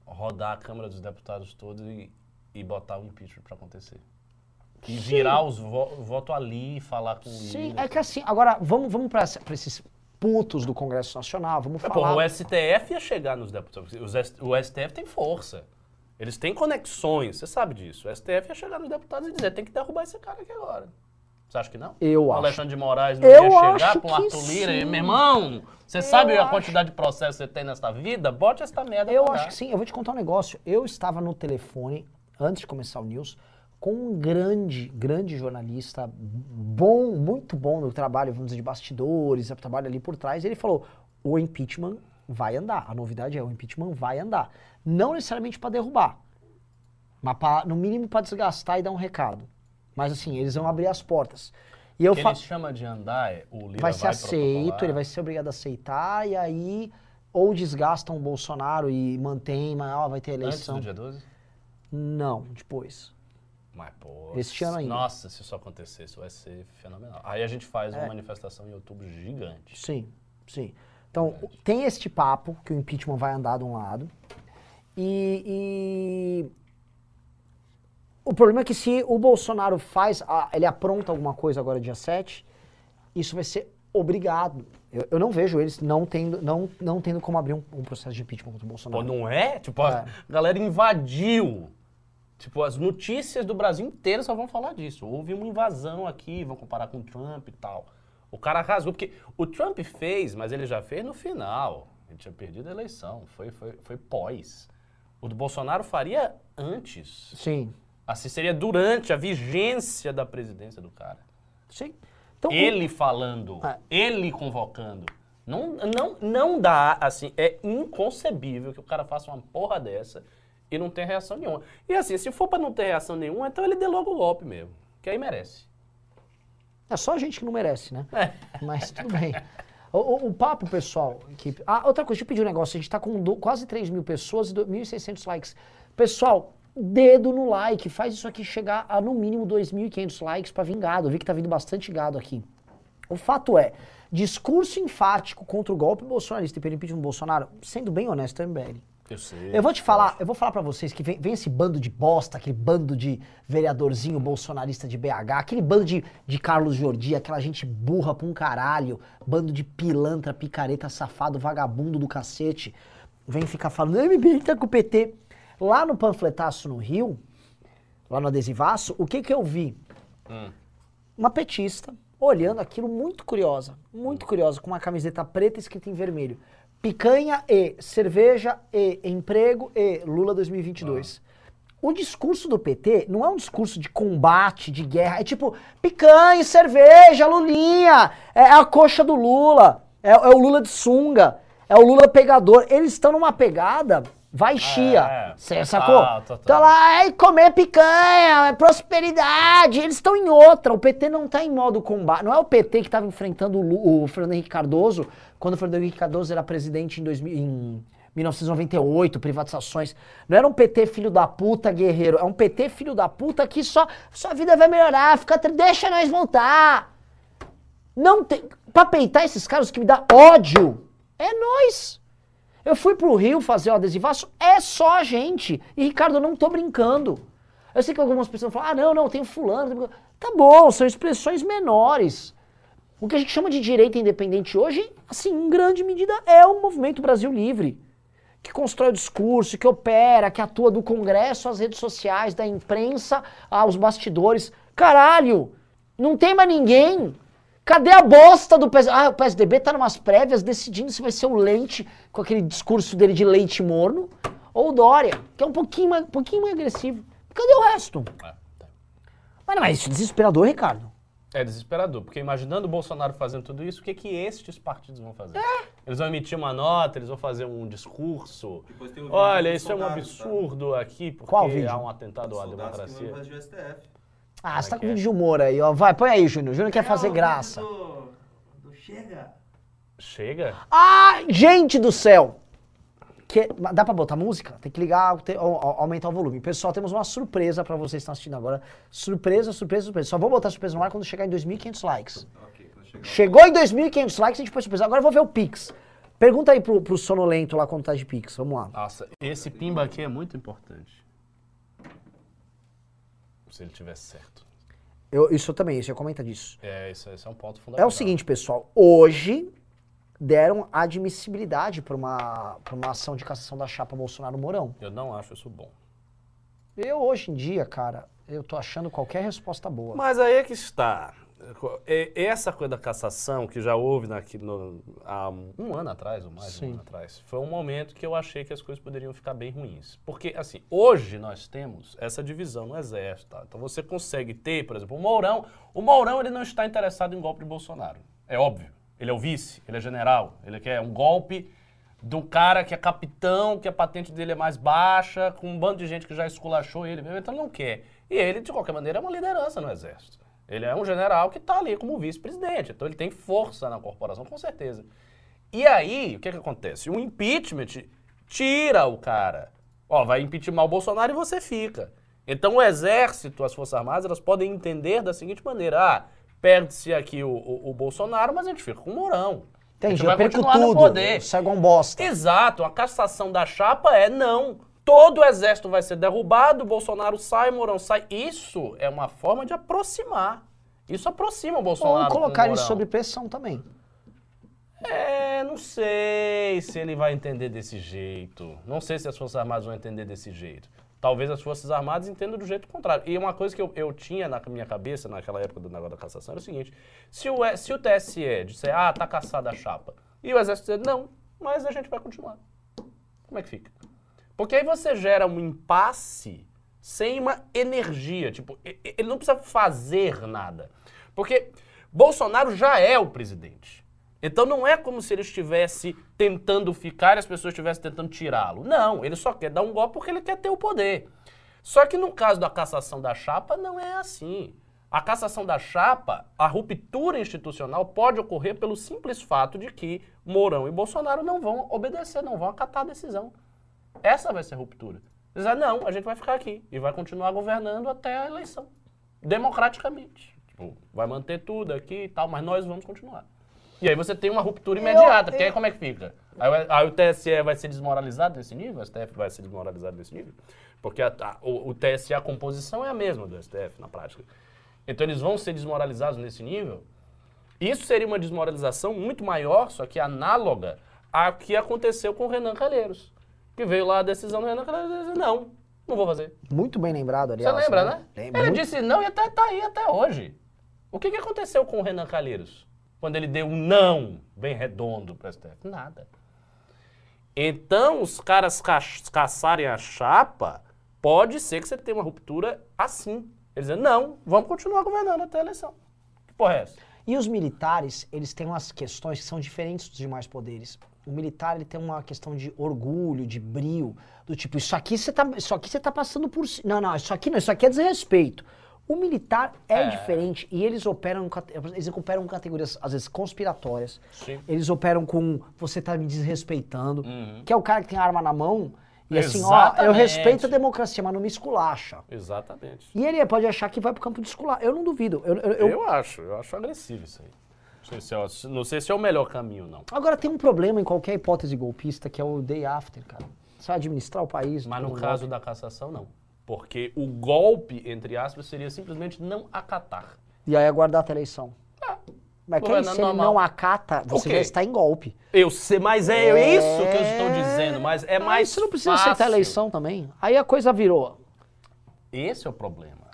rodar a Câmara dos Deputados todos e, e botar o impeachment pra acontecer. E virar os vo voto ali e falar com o Sim, é que assim, agora vamos, vamos para esses putos do Congresso Nacional, vamos É, falar. o STF ia chegar nos deputados. O STF tem força. Eles têm conexões, você sabe disso. O STF ia chegar nos deputados e dizer, tem que derrubar esse cara aqui agora. Você acha que não? Eu o acho. Alexandre de Moraes não Eu ia chegar pro que Arthur Lira e, meu irmão, você sabe a acho. quantidade de processo que você tem nessa vida? Bote essa merda Eu acho que sim, eu vou te contar um negócio. Eu estava no telefone, antes de começar o news, com um grande, grande jornalista, bom, muito bom no trabalho, vamos dizer, de bastidores, trabalho ali por trás. Ele falou: o impeachment vai andar. A novidade é: o impeachment vai andar. Não necessariamente para derrubar, mas pra, no mínimo para desgastar e dar um recado. Mas assim, eles vão abrir as portas. E eu fa- ele chama de andar é o Lira vai ser aceito, protocolar. ele vai ser obrigado a aceitar, e aí ou desgastam o Bolsonaro e mantém, mas ó, vai ter Antes eleição. do dia 12? Não, depois. Mas, pô. Este ano ainda. Nossa, se isso acontecesse, vai ser fenomenal. Aí a gente faz É. uma manifestação em outubro gigante. Sim, sim. Então, tem este papo que o impeachment vai andar de um lado. E, e o problema é que se o Bolsonaro faz, a- ele apronta alguma coisa agora dia 7, isso vai ser obrigado. Eu, eu não vejo eles não tendo, não, não tendo como abrir um, um processo de impeachment contra o Pô, Bolsonaro. não é? Tipo, É. a galera invadiu. Tipo, as notícias do Brasil inteiro só vão falar disso. Houve uma invasão aqui, vão comparar com o Trump e tal. O cara rasgou, porque o Trump fez, mas ele já fez no final. Ele tinha perdido a eleição, foi, foi, foi pós. O do Bolsonaro faria antes. Sim, Assim, seria durante a vigência da presidência do cara. sim. Então, o- Ele falando, É. ele convocando. Não, não, não dá, assim, é inconcebível que o cara faça uma porra dessa e não tenha reação nenhuma. E assim, se for pra não ter reação nenhuma, então ele dê logo o golpe mesmo, que aí merece. É só a gente que não merece, né? É. Mas tudo bem. O, o- o papo, pessoal. Que... Ah, outra coisa, deixa eu pedir um negócio. A gente tá com do- quase 3 mil pessoas e do- 1.600 likes. Pessoal, dedo no like. Faz isso aqui chegar a no mínimo 2.500 likes pra vir gado. Eu vi que tá vindo bastante gado aqui. O fato é, discurso enfático contra o golpe bolsonarista e pelo impeachment do Bolsonaro, sendo bem honesto, é MBL. Eu sei. Eu vou te falar, eu vou falar pra vocês que vem, vem esse bando de bosta, aquele bando de vereadorzinho bolsonarista de BH, aquele bando de, de Carlos Jordi, aquela gente burra pra um caralho, bando de pilantra, picareta, safado, vagabundo do cacete, vem ficar falando, "Ah, MBL tá com o PT. Lá no panfletaço no Rio, lá no adesivaço, o que que eu vi? Uma petista olhando aquilo muito curiosa, muito curiosa, com uma camiseta preta escrita em vermelho. Picanha e cerveja e emprego e Lula 2022. O discurso do PT não é um discurso de combate, de guerra. É tipo, picanha, cerveja, Lulinha. É a coxa do Lula. É, é o Lula de sunga. É o Lula pegador. Eles estão numa pegada, vai chia. É. Você sacou? Ah, total. Tá lá, é comer picanha, é prosperidade. Eles estão em outra. O PT não tá em modo combate. Não é o PT que estava enfrentando o, o Fernando Henrique Cardoso quando o Fernando Henrique Cardoso era presidente em, 2000, em 1998, privatizações. Não era um PT filho da puta guerreiro. É um PT filho da puta que só sua vida vai melhorar. Fica, deixa nós voltar. Não tem. Pra peitar esses caras que me dá ódio, é nós. Eu fui pro Rio fazer o adesivaço, é só a gente. E, Ricardo, eu não tô brincando. Eu sei que algumas pessoas falam, ah, não, não, tem fulano. Tá bom, são expressões menores. O que a gente chama de direita independente hoje, assim, em grande medida, é o movimento Brasil Livre. Que constrói o discurso, que opera, que atua do Congresso às redes sociais, da imprensa aos bastidores. Caralho! Não tem mais ninguém. Cadê a bosta do PSDB? Ah, o PSDB tá numas prévias decidindo se vai ser o Leite, com aquele discurso dele de leite morno, ou o Dória, que é um pouquinho mais, um pouquinho mais agressivo. Cadê o resto? É, tá. Mas não é isso, desesperador, Ricardo. É desesperador, porque imaginando o Bolsonaro fazendo tudo isso, o que, que estes partidos vão fazer? É. Eles vão emitir uma nota, eles vão fazer um discurso. Olha, isso é um tá? absurdo aqui, porque Qual vídeo? há um atentado à democracia. Ah, você tá com é? vídeo de humor aí, ó. Vai, põe aí, Júnior. Júnior quer É, fazer graça. Do, do Chega. Chega? Ah, gente do céu! Que, dá pra botar música? Tem que ligar, te- aumentar o volume. Pessoal, temos uma surpresa pra vocês que estão assistindo agora. Surpresa, surpresa, surpresa. Só vou botar surpresa no ar quando chegar em 2.500 likes. Chegou em 2.500 likes, a gente põe surpresa. Agora eu vou ver o Pix. Pergunta aí pro, pro sonolento lá quando tá de Pix. Vamos lá. Nossa, esse pimba aqui é muito importante. Se ele tivesse certo. Eu, isso eu também, isso eu comenta disso. É, isso, esse é um ponto É fundamental. o seguinte, pessoal. Hoje deram admissibilidade pra uma, pra uma ação de cassação da chapa Bolsonaro-Mourão. Eu não acho isso bom. Eu, hoje em dia, cara, eu tô achando qualquer resposta boa. Mas aí é que está. É- Essa coisa da cassação que já houve naqui- no- há um ano atrás, ou mais de um Sim. ano atrás, foi um momento que eu achei que as coisas poderiam ficar bem ruins. Porque, assim, hoje nós temos essa divisão no Exército. tá? Então você consegue ter, por exemplo, o Mourão. O Mourão ele não está interessado em golpe de Bolsonaro. É óbvio. Ele é o vice, ele é general. Ele quer um golpe um cara que é capitão, que a patente dele é mais baixa, com um bando de gente que já esculachou ele então não quer. E ele, de qualquer maneira, é uma liderança no Exército. Ele é um general que está ali como vice-presidente, então ele tem força na corporação, com certeza. E aí, o que, que acontece? O impeachment tira o cara. Ó, vai impeachment o Bolsonaro e você fica. Então o Exército, as Forças Armadas, elas podem entender da seguinte maneira: ah, perde-se aqui o, o- o Bolsonaro, mas a gente fica com o Mourão. a Entendi, gente eu vai perco no tudo. poder. Sai igual um bosta. Exato, a cassação da chapa é não. Todo o exército vai ser derrubado, Bolsonaro sai, Mourão sai. Isso é uma forma de aproximar. Isso aproxima o Bolsonaro. Ou colocar ele sob pressão também. É, não sei se ele vai entender desse jeito. Não sei se as Forças Armadas vão entender desse jeito. Talvez as Forças Armadas entendam do jeito contrário. E uma coisa que eu, eu tinha na minha cabeça naquela época do negócio da cassação era o seguinte: se o, se o TSE disser, ah, tá caçada a chapa, e o Exército dizer, não, mas a gente vai continuar. Como é que fica? Porque aí você gera um impasse sem uma energia. Tipo, ele não precisa fazer nada. Porque Bolsonaro já é o presidente. Então não é como se ele estivesse tentando ficar e as pessoas estivessem tentando tirá-lo. Não, ele só quer dar um golpe porque ele quer ter o poder. Só que no caso da cassação da chapa, não é assim. A cassação da chapa, a ruptura institucional pode ocorrer pelo simples fato de que Mourão e Bolsonaro não vão obedecer, não vão acatar a decisão. Essa vai ser a ruptura. Dizer, não, a gente vai ficar aqui e vai continuar governando até a eleição. Democraticamente. Tipo, vai manter tudo aqui e tal, mas nós vamos continuar. E aí você tem uma ruptura imediata, porque aí como é que fica? Aí, o- aí o TSE vai ser desmoralizado nesse nível? O STF vai ser desmoralizado nesse nível? Porque a- a- o, o TSE, a composição é a mesma do STF na prática. Então eles vão ser desmoralizados nesse nível? Isso seria uma desmoralização muito maior, só que análoga a que aconteceu com o Renan Calheiros. Que veio lá a decisão do Renan Calheiros e disse, não, não vou fazer. Muito bem lembrado, Você aliás. lembra, né? Lembro. Ele Muito- disse não e até tá aí até hoje. O que, que aconteceu com o Renan Calheiros? Quando ele deu um não bem redondo para o STF? Nada. Então, os caras ca caçarem a chapa, pode ser que você tenha uma ruptura assim. Eles dizem, não, vamos continuar governando até a eleição. Que porra é essa? E os militares, eles têm umas questões que são diferentes dos demais poderes. O militar, ele tem uma questão de orgulho, de brio, do tipo, isso aqui você tá, aqui você tá passando por... Não, não, isso aqui não, isso aqui é desrespeito. O militar é, É. diferente e eles operam, eles operam em categorias, às vezes, conspiratórias. Sim. Eles operam com você tá me desrespeitando, Uhum. que é o cara que tem arma na mão e assim, ó, eu respeito a democracia, mas não me esculacha. Exatamente. E ele pode achar que vai pro campo de escular. Eu não duvido. Eu, eu- eu- Eu acho, eu acho agressivo isso aí. Não sei se é, o- não sei se é o melhor caminho, não. Agora tem um problema em qualquer hipótese golpista, que é o day after, cara. Você vai administrar o país. Mas no caso da cassação, não. Porque o golpe, entre aspas, seria simplesmente não acatar. E aí aguardar a eleição. Mas quem se ele não acata, você Ok. já está em golpe. Eu sei, mas é, É. isso que eu estou dizendo, mas é mais Você não precisa fácil. aceitar a eleição também. Aí a coisa virou. Esse é o problema.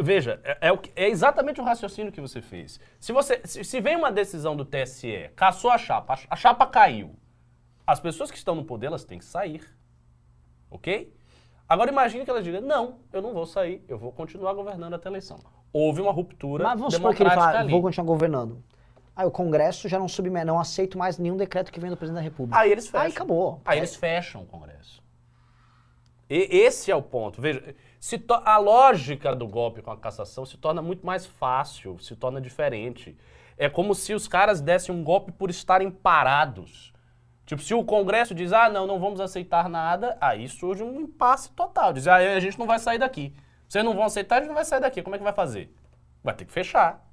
Veja, é, é é exatamente o raciocínio que você fez. Se, você, se, se vem uma decisão do TSE, caçou a chapa, a, ch- a chapa caiu, as pessoas que estão no poder, elas têm que sair. Ok? Agora imagine que elas digam, não, eu não vou sair, eu vou continuar governando até a eleição. Houve uma ruptura Mas vamos supor que ele fala, ali. vou continuar governando. Aí o Congresso já não submete, não aceito mais nenhum decreto que vem do presidente da República. Aí eles fecham. Aí acabou. Aí eles fecham o Congresso. E esse é o ponto. Veja, a lógica do golpe com a cassação se torna muito mais fácil, se torna diferente. É como se os caras dessem um golpe por estarem parados. Tipo, se o Congresso diz, ah, não, não vamos aceitar nada, aí surge um impasse total. Diz, ah, a gente não vai sair daqui. Vocês não vão aceitar, a gente não vai sair daqui. Como é que vai fazer? Vai ter que fechar.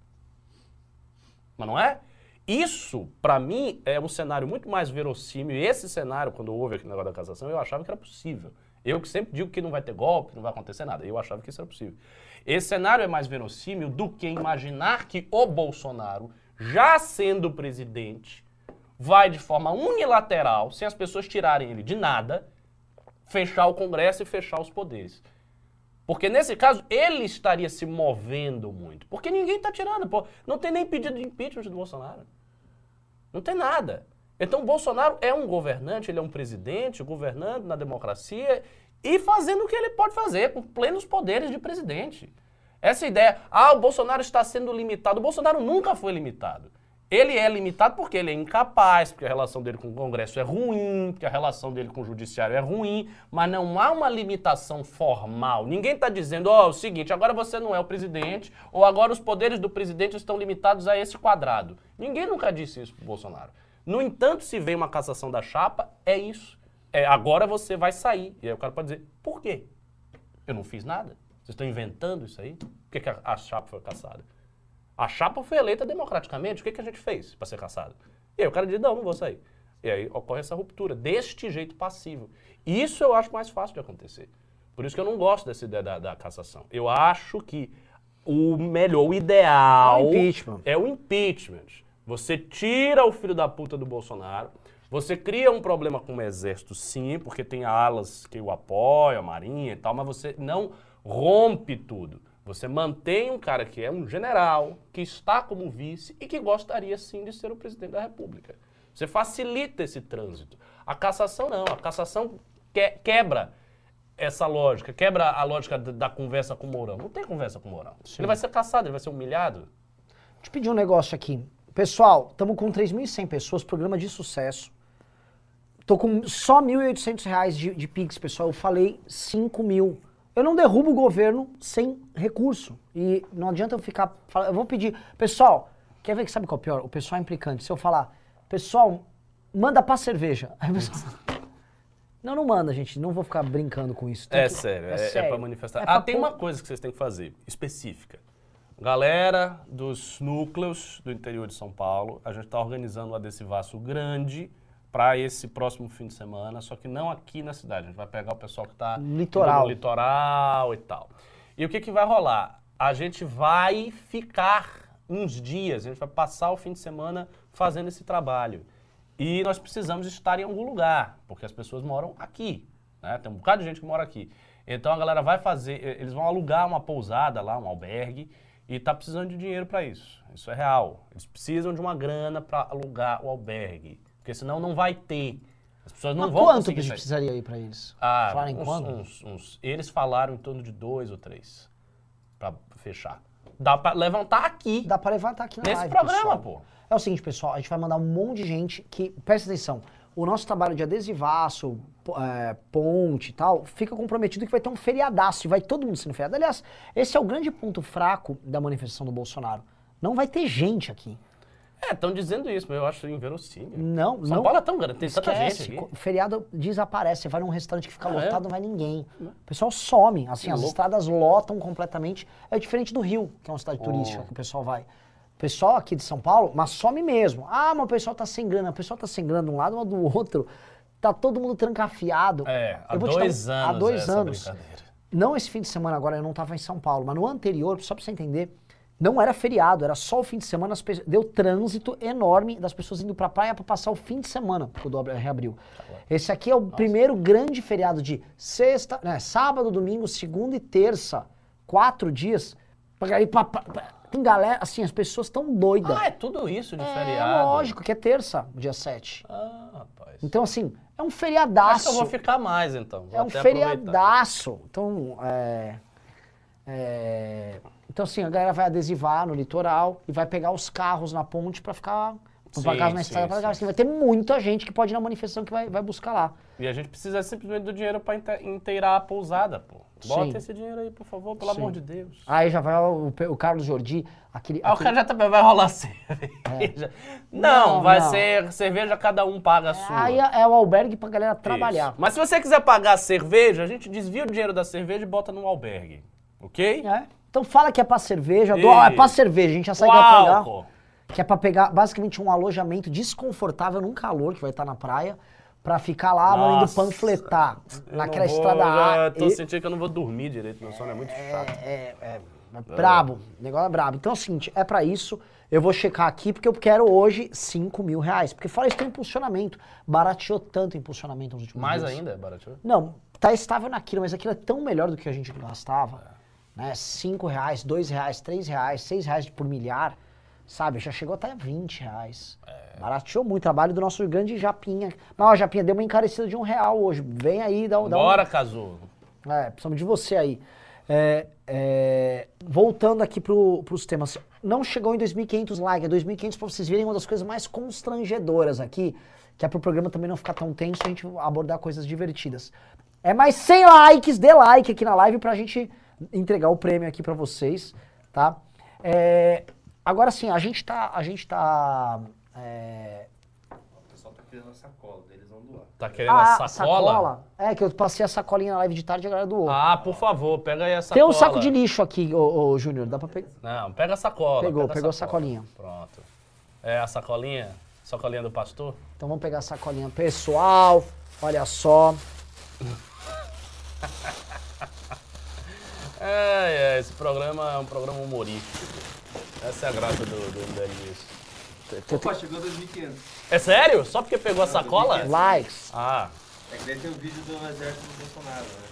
Mas não é? Isso, pra mim, é um cenário muito mais verossímil. Esse cenário, quando houve aquele negócio da cassação, eu achava que era possível. Eu que sempre digo que não vai ter golpe, não vai acontecer nada. Eu achava que isso era possível. Esse cenário é mais verossímil do que imaginar que o Bolsonaro, já sendo presidente, vai de forma unilateral, sem as pessoas tirarem ele de nada, fechar o Congresso e fechar os poderes. Porque nesse caso, ele estaria se movendo muito. Porque ninguém está tirando. Pô. Não tem nem pedido de impeachment do Bolsonaro. Não tem nada. Então, Bolsonaro é um governante, ele é um presidente, governando na democracia e fazendo o que ele pode fazer, com plenos poderes de presidente. Essa ideia, ah, o Bolsonaro está sendo limitado. O Bolsonaro nunca foi limitado. Ele é limitado porque ele é incapaz, porque a relação dele com o Congresso é ruim, porque a relação dele com o Judiciário é ruim, mas não há uma limitação formal. Ninguém está dizendo, ó, o seguinte, agora você não é o presidente, ou agora os poderes do presidente estão limitados a esse quadrado. Ninguém nunca disse isso pro Bolsonaro. No entanto, se vem uma cassação da chapa, é isso. É, agora você vai sair. E aí o cara pode dizer, por quê? Eu não fiz nada. Vocês estão inventando isso aí? Por que, que a, a chapa foi caçada? A chapa foi eleita democraticamente. O que, que a gente fez para ser caçada? E aí o cara diz, não, não vou sair. E aí ocorre essa ruptura, deste jeito passivo. Isso eu acho mais fácil de acontecer. Por isso que eu não gosto dessa ideia da, da cassação. Eu acho que o melhor, o ideal É o impeachment. é o impeachment. Você tira o filho da puta do Bolsonaro, você cria um problema com o exército, sim, porque tem alas que o apoiam, a marinha e tal, mas você não rompe tudo. Você mantém um cara que é um general, que está como vice e que gostaria sim de ser o presidente da República. Você facilita esse trânsito. A cassação não, a cassação que- quebra essa lógica, quebra a lógica da, conversa com o Mourão. Não tem conversa com o Mourão. Ele vai ser caçado, ele vai ser humilhado. Deixa eu pedir um negócio aqui. Pessoal, estamos com 3.100 pessoas, programa de sucesso. Tô com só 1.800 reais de, de Pix, pessoal. Eu falei 5 mil. Eu não derrubo o governo sem recurso. E não adianta eu ficar. Eu vou pedir. Pessoal, quer ver que sabe qual é o pior? O pessoal é implicante. Se eu falar, pessoal, manda pra cerveja. Aí o pessoal. Não, não manda, gente. Não vou ficar brincando com isso. Tem É que- sério, é, é sério. pra manifestar. É ah, pra tem pôr- uma coisa que vocês têm que fazer, específica. Galera dos núcleos do interior de São Paulo, a gente está organizando um adesivaço grande para esse próximo fim de semana, só que não aqui na cidade. A gente vai pegar o pessoal que está Litoral. no litoral e tal. E o que, que vai rolar? A gente vai ficar uns dias, a gente vai passar o fim de semana fazendo esse trabalho. E nós precisamos estar em algum lugar, porque as pessoas moram aqui. Né? Tem um bocado de gente que mora aqui. Então a galera vai fazer, eles vão alugar uma pousada lá, um albergue, e tá precisando de dinheiro para isso. Isso é real. Eles precisam de uma grana para alugar o albergue, porque senão não vai ter. As pessoas não Mas vão quanto que a gente precisaria aí pra isso? Ah, Falaram em uns, uns- uns- eles falaram em torno de dois ou três para fechar. Dá para levantar aqui Dá pra levantar aqui na nesse live, programa, pessoal. pô. É o seguinte, pessoal, a gente vai mandar um monte de gente que, presta atenção, o nosso trabalho de adesivaço, é, ponte e tal, fica comprometido que vai ter um feriadaço, e vai todo mundo sendo feriado. Aliás, esse é o grande ponto fraco da manifestação do Bolsonaro. Não vai ter gente aqui. É, estão dizendo isso, mas eu acho inverossímil. Não, São não. Paulo é tão grande, tem tanta Esquece, gente co- aqui. o feriado desaparece. Você vai num restaurante que fica Ah, é? lotado, não vai ninguém. O pessoal some. Assim, Que as louco. estradas lotam completamente. É diferente do Rio, que é uma cidade Oh. turística que o pessoal vai. O pessoal aqui de São Paulo, mas some mesmo. Ah, mas o pessoal tá sem grana. O pessoal tá sem grana de um lado ou do outro. Tá todo mundo trancafiado. É, há dar um- dois anos Há dois essa anos. Não esse fim de semana agora, eu não estava em São Paulo, mas no anterior, só para você entender, não era feriado, era só o fim de semana, as pe- deu trânsito enorme das pessoas indo pra praia para passar o fim de semana, porque o dobro reabriu. Esse aqui é o primeiro grande feriado de sexta, né, sábado, domingo, segunda e terça, quatro dias. Pra pra, pra- tem galera, assim, as pessoas estão doidas. Ah, é tudo isso de é feriado? lógico que é terça, dia 7. Ah, rapaz. Então, assim, é um Acho feriadaço. que eu vou ficar mais, então. Vou É um até aproveitar. feriadaço. Então, é, é, então, assim, a galera vai adesivar no litoral e vai pegar os carros na ponte pra ficar. Sim, casa na estrada cá. Assim, vai ter muita gente que pode ir na manifestação que vai, vai buscar lá. E a gente precisa simplesmente do dinheiro pra inte- inteirar a pousada, pô. Bota Sim. esse dinheiro aí, por favor, pelo Sim. amor de Deus. Aí já vai o, o Carlos Jordi, aquele. Ah, o aquele- cara já também vai rolar cerveja. Não, Não, vai não. ser cerveja, cada um paga a sua. Aí é, é o albergue pra galera trabalhar. Isso. Mas se você quiser pagar a cerveja, a gente desvia o dinheiro da cerveja e bota no albergue. Ok? É. Então fala que é pra cerveja. do- ó, é pra cerveja, a gente já que vai pegar. álcool. Que é pra pegar basicamente um alojamento desconfortável num calor que vai estar na praia. Pra ficar lá, mano, indo panfletar Eu naquela vou- estrada já A. tô e- sentindo que eu não vou dormir direito, meu sono é muito chato. É, é, é brabo. O negócio é brabo. Então é o seguinte, é pra isso. Eu vou checar aqui porque eu quero hoje 5 mil reais. Porque fora isso tem impulsionamento. Barateou tanto o impulsionamento nos últimos Mais dias. ainda, barato? Não, tá estável naquilo, mas aquilo é tão melhor do que a gente gastava. Né? 5 reais, 2 reais, 3 reais, 6 reais por milhar. Sabe, já chegou até 20 reais. Barateou muito. Trabalho do nosso grande Japinha. Mas ó, Japinha deu uma encarecida de um real hoje. Vem aí, dá, dá um... Bora, Cazu. É, precisamos de você aí. É, é, voltando aqui pro, pros temas. Não chegou em 2.500 likes, é 2.500 pra vocês verem uma das coisas mais constrangedoras aqui, que é pro programa também não ficar tão tenso, a gente abordar coisas divertidas. É mais 100 likes, dê like aqui na live pra gente entregar o prêmio aqui pra vocês, tá? É, agora sim, a gente tá, a gente tá... é, O pessoal tá querendo a sacola, deles vão doar. Tá querendo a sacola? É, que eu passei a sacolinha na live de tarde e a galera doou. Ah, por favor, pega aí a Tem sacola. um saco de lixo aqui, ô, ô Júnior, dá pra pegar? Não, pega a sacola. Pegou, pega pegou a sacola. sacolinha. Pronto. É a sacolinha? Sacolinha do pastor? Então vamos pegar a sacolinha pessoal, olha só. É, é, esse programa é um programa humorístico. Essa é a graça do, do MBL News. Opa, chegou 2.500. É sério? Só porque pegou a sacola? Likes. Ah, É que daí tem o vídeo do exército do Bolsonaro, né?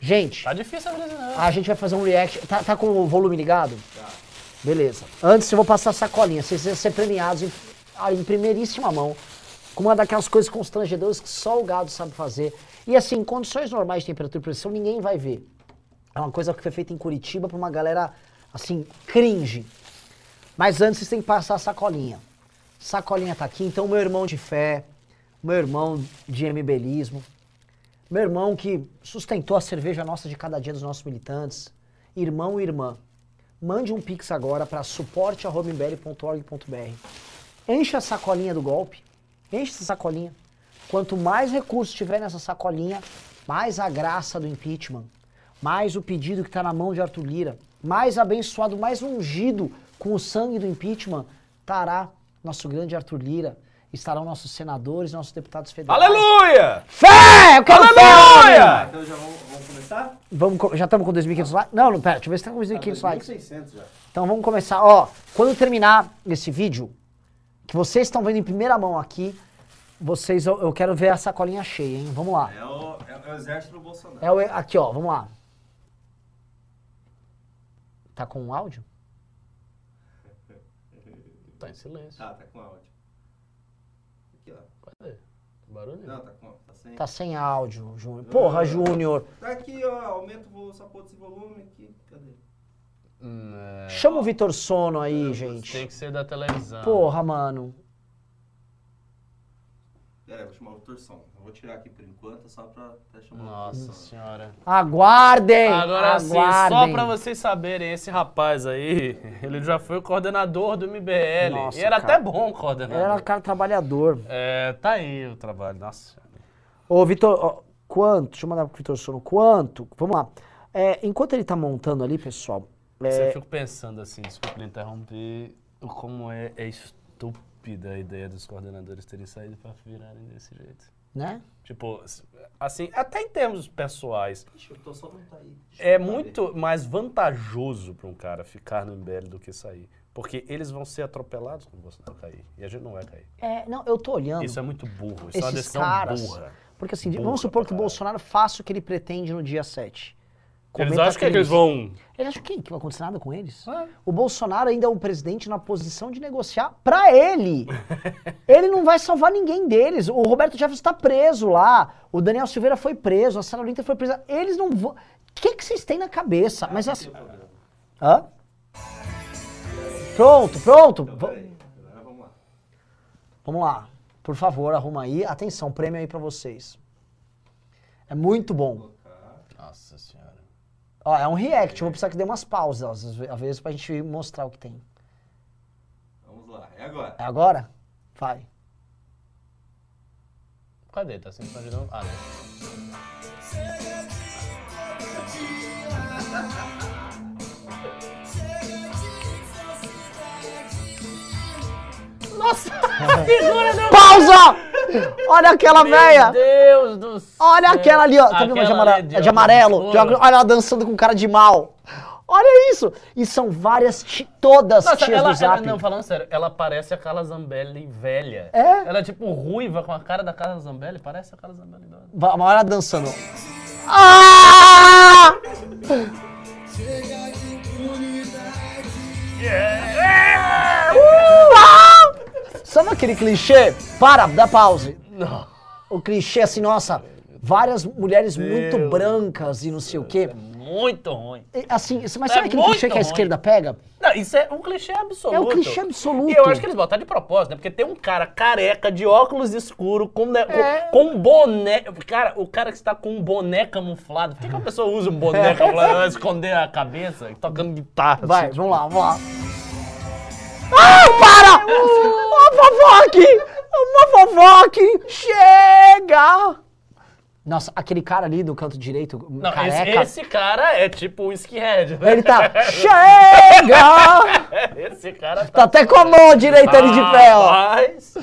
Gente, tá difícil não. a gente vai fazer um react. Tá, tá com o volume ligado? Tá. Beleza. Antes eu vou passar a sacolinha. Vocês vão ser premiados em, ah, em primeiríssima mão. Com uma daquelas coisas constrangedoras que só o gado sabe fazer. E assim, em condições normais de temperatura e pressão, ninguém vai ver. É uma coisa que foi feita em Curitiba pra uma galera, assim, cringe. Mas antes vocês têm que passar a sacolinha. Sacolinha tá aqui. Então, meu irmão de fé, meu irmão de MBlismo, meu irmão que sustentou a cerveja nossa de cada dia dos nossos militantes, irmão e irmã, mande um pix agora para suporte.mbl.org.br. Enche a sacolinha do golpe, enche essa sacolinha. Quanto mais recursos tiver nessa sacolinha, mais a graça do impeachment, mais o pedido que está na mão de Arthur Lira, mais abençoado, mais ungido com o sangue do impeachment, estará nosso grande Arthur Lira, estarão nossos senadores, nossos deputados federais. Aleluia! Fé! Eu quero fé! Aleluia! Então já vamos, vamos começar? Vamos, já estamos com 2.500 likes? Não, não, pera, deixa eu ver se tá com 2.500 likes. 2.600 já. Então vamos começar. Ó, quando terminar esse vídeo, que vocês estão vendo em primeira mão aqui, vocês, eu, eu quero ver a sacolinha cheia, hein? Vamos lá. É o, é o exército do Bolsonaro. É o, aqui, ó, vamos lá. Tá com o áudio? Tá em silêncio. Tá, tá com áudio. Aqui, ó. Cadê? Barulho? Não, tá com tá sem. Tá sem áudio, Júnior. Porra, Júnior. Tá aqui, ó. Aumenta o porra desse volume aqui. Cadê? Hum, é. Chama o Vitor Sono aí, gente. Tem que ser da televisão. Porra, mano. Pera aí, vou chamar o Torção. Eu vou tirar aqui por enquanto, só pra, pra chamar o Nossa senhora. Aguardem! Agora sim, aguardem. só pra vocês saberem, esse rapaz aí, ele já foi o coordenador do MBL. Nossa, e era cara. até bom Ele coordenador. era um cara trabalhador. É, tá aí o trabalho. Nossa. Ô, Vitor, ó, quanto? Deixa eu mandar pro Vitor Sono. Quanto? Vamos lá. É, enquanto ele tá montando ali, pessoal. Você É, fica pensando assim, desculpa me interromper, o como é, é estúpida a ideia dos coordenadores terem saído pra virarem desse jeito. Né? Tipo, assim, até em termos pessoais, Ixi, o Torção não tá aí. É eu ver. muito mais vantajoso para um cara ficar no MBL do que sair. Porque eles vão ser atropelados quando você não cair. E a gente não vai cair. É, não, eu tô olhando. Isso é muito burro. Isso é uma esses decisão caras. burra. Porque assim, Burra vamos supor que o. Bolsonaro faça o que ele pretende no dia 7. Eles acham que, é que eles vão. Ele acha que, que vai acontecer nada com eles? É. O Bolsonaro ainda é um presidente na posição de negociar pra ele. ele não vai salvar ninguém deles. O Roberto Jefferson tá preso lá. O Daniel Silveira foi preso. A Sara Winter foi presa. Eles não vão. O que, que vocês têm na cabeça? Mas Não assim. Hã? Pronto, pronto. Então, Va- peraí. Agora vamos lá. Vamos lá. Por favor, arruma aí. Atenção, prêmio aí pra vocês. É muito bom. Ó, é um react. Eu vou precisar que dê umas pausas, às ve- às vezes, pra gente mostrar o que tem. Vamos lá. É agora. É agora? Vai. Cadê? Tá novo? Ah, não. Nossa! a figura do... Pausa! Olha aquela Meu velha! Deus do céu! Olha aquela ali, ó. Tá vendo uma de, amare- ali de amarelo? De. Olha ela dançando com cara de mal. Olha isso! E são várias, todas Nossa, tias ela, do ela, Zap. não, falando sério, ela parece a Carla Zambelli velha. É? Ela é tipo ruiva com a cara da Carla Zambelli, parece a Carla Zambelli. idosa. Uma hora dançando. Ah! Uh! Sabe aquele clichê? Para, dá pause. Não. O clichê assim, nossa, várias mulheres muito Deus. brancas e não sei o quê. Muito ruim. E, Assim, mas É sabe aquele muito clichê que a ruim. esquerda pega? Não, isso é um clichê absoluto. É um clichê absoluto. E eu acho que eles botaram de propósito, né? Porque tem um cara careca, de óculos escuro, com, com- É. com, boné. Cara, o cara que está com um boné camuflado. Por que, que uma pessoa usa um boné camuflado pra esconder a cabeça, tocando guitarra? Vai, assim, vamos lá, vamos lá. Ah, para! Uma vovó aqui! Uma vovó aqui! Chega! Nossa, aquele cara ali do canto direito, Não, esse, careca, esse cara é tipo um skinhead. né? ele tá... Chega! esse cara Tá até com a mão direita ali de pé, ó. Rapaz.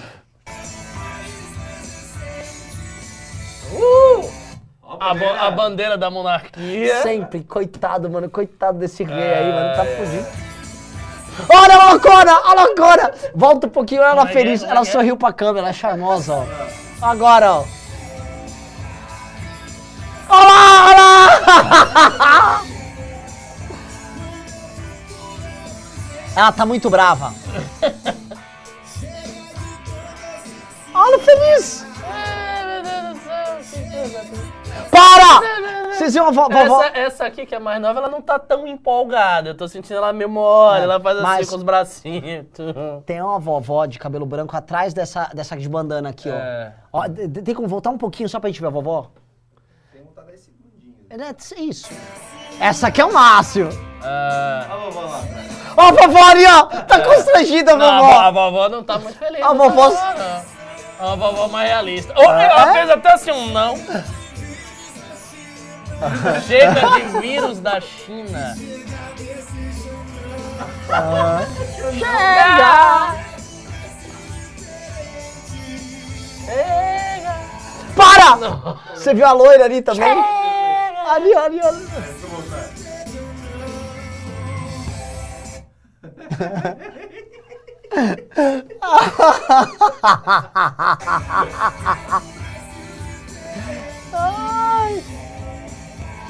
Ó, A, bandeira. a bandeira da monarquia. Sempre, coitado, mano, coitado desse rei aí, mano, tá fudido. Olha a loucura, a loucura! Volta um pouquinho, olha ela feliz, é ela é? sorriu pra câmera, ela é charmosa, ó. Agora, ó. Olha lá, olha lá! Ela tá muito brava. Olha feliz! Ai, meu Deus do céu, que coisa. Para! Vocês viram a vo- vovó? Essa, essa aqui que é mais nova, ela não tá tão empolgada. Eu tô sentindo ela memória, É, ela faz assim com os bracinhos. Tem uma vovó de cabelo branco atrás dessa, dessa de bandana aqui, ó. É. ó. de- Tem como voltar um pouquinho só pra gente ver a vovó? Tem que botar 10 segundinhos. É, Isso. Essa aqui é o máximo. Ah, A vovó lá atrás. Ó a vovó ali, ó. Tá constrangida a não, a, vo- vovó. a vovó não tá muito feliz. A vovó- tá, não. É uma vovó mais realista. Oh, Ela fez até assim um não. Chega de vírus da China. Para! Você viu a loira ali também? Ali, ali, ali. Voltar. Ai.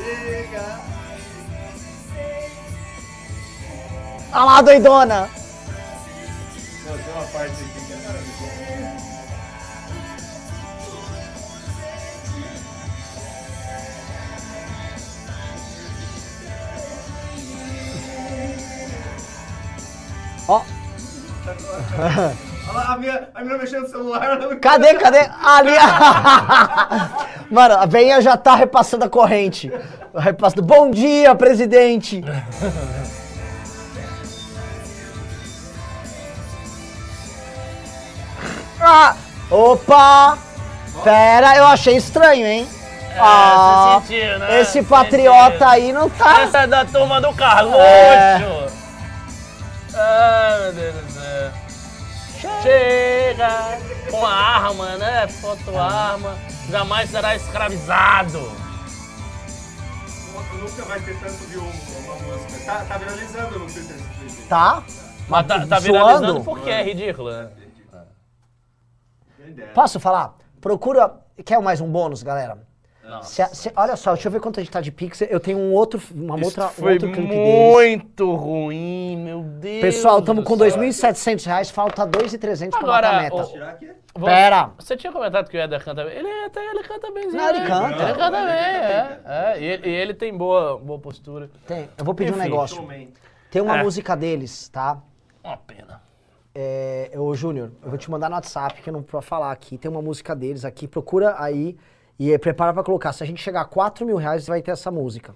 Chega! Olha lá, doidona. Tem uma parte aqui que é maravilhosa. Ó, Olha lá, a minha, a minha mexendo no celular. cadê, cadê? Ali. Mano, a veinha já tá repassando a corrente. Repassando. Bom dia, presidente. Ah, opa! Pera, eu achei estranho, hein? Ah, você sentiu, né? esse Sentiu. patriota aí não tá. Essa é da turma do Carluxo. É. Ai, meu Deus do céu. Chega com a arma, né? Foto-arma. Jamais será escravizado. Nunca mais ter tanto de um- uma música. Tá, tá viralizando no Twitter esse clipe. Tá? Mas tá, tá viralizando porque é né? Dera. Posso falar? Procura. Quer mais um bônus, galera? Se a- se- olha só, deixa eu ver quanto a gente tá de pixel. Eu tenho um outro, uma outra, um foi outro clipe deles. muito ruim, meu Deus. Pessoal, estamos com céu. 2.700 reais, falta 2.300 pra Agora, matar a meta. o-? Você- Pera. Você tinha comentado que o Éder canta bem. Ele até ele canta bem. Não, ele canta. Ele canta bem, é. é. E, ele, e ele tem boa, boa postura. Tem, eu vou pedir um Enfim, negócio. Showman. Tem uma É. música deles, tá? Uma pena. É, ô, Júnior, eu vou te mandar no WhatsApp, que eu não vou falar aqui. Tem uma música deles aqui, procura aí e prepara pra colocar. Se a gente chegar a 4 mil reais, vai ter essa música.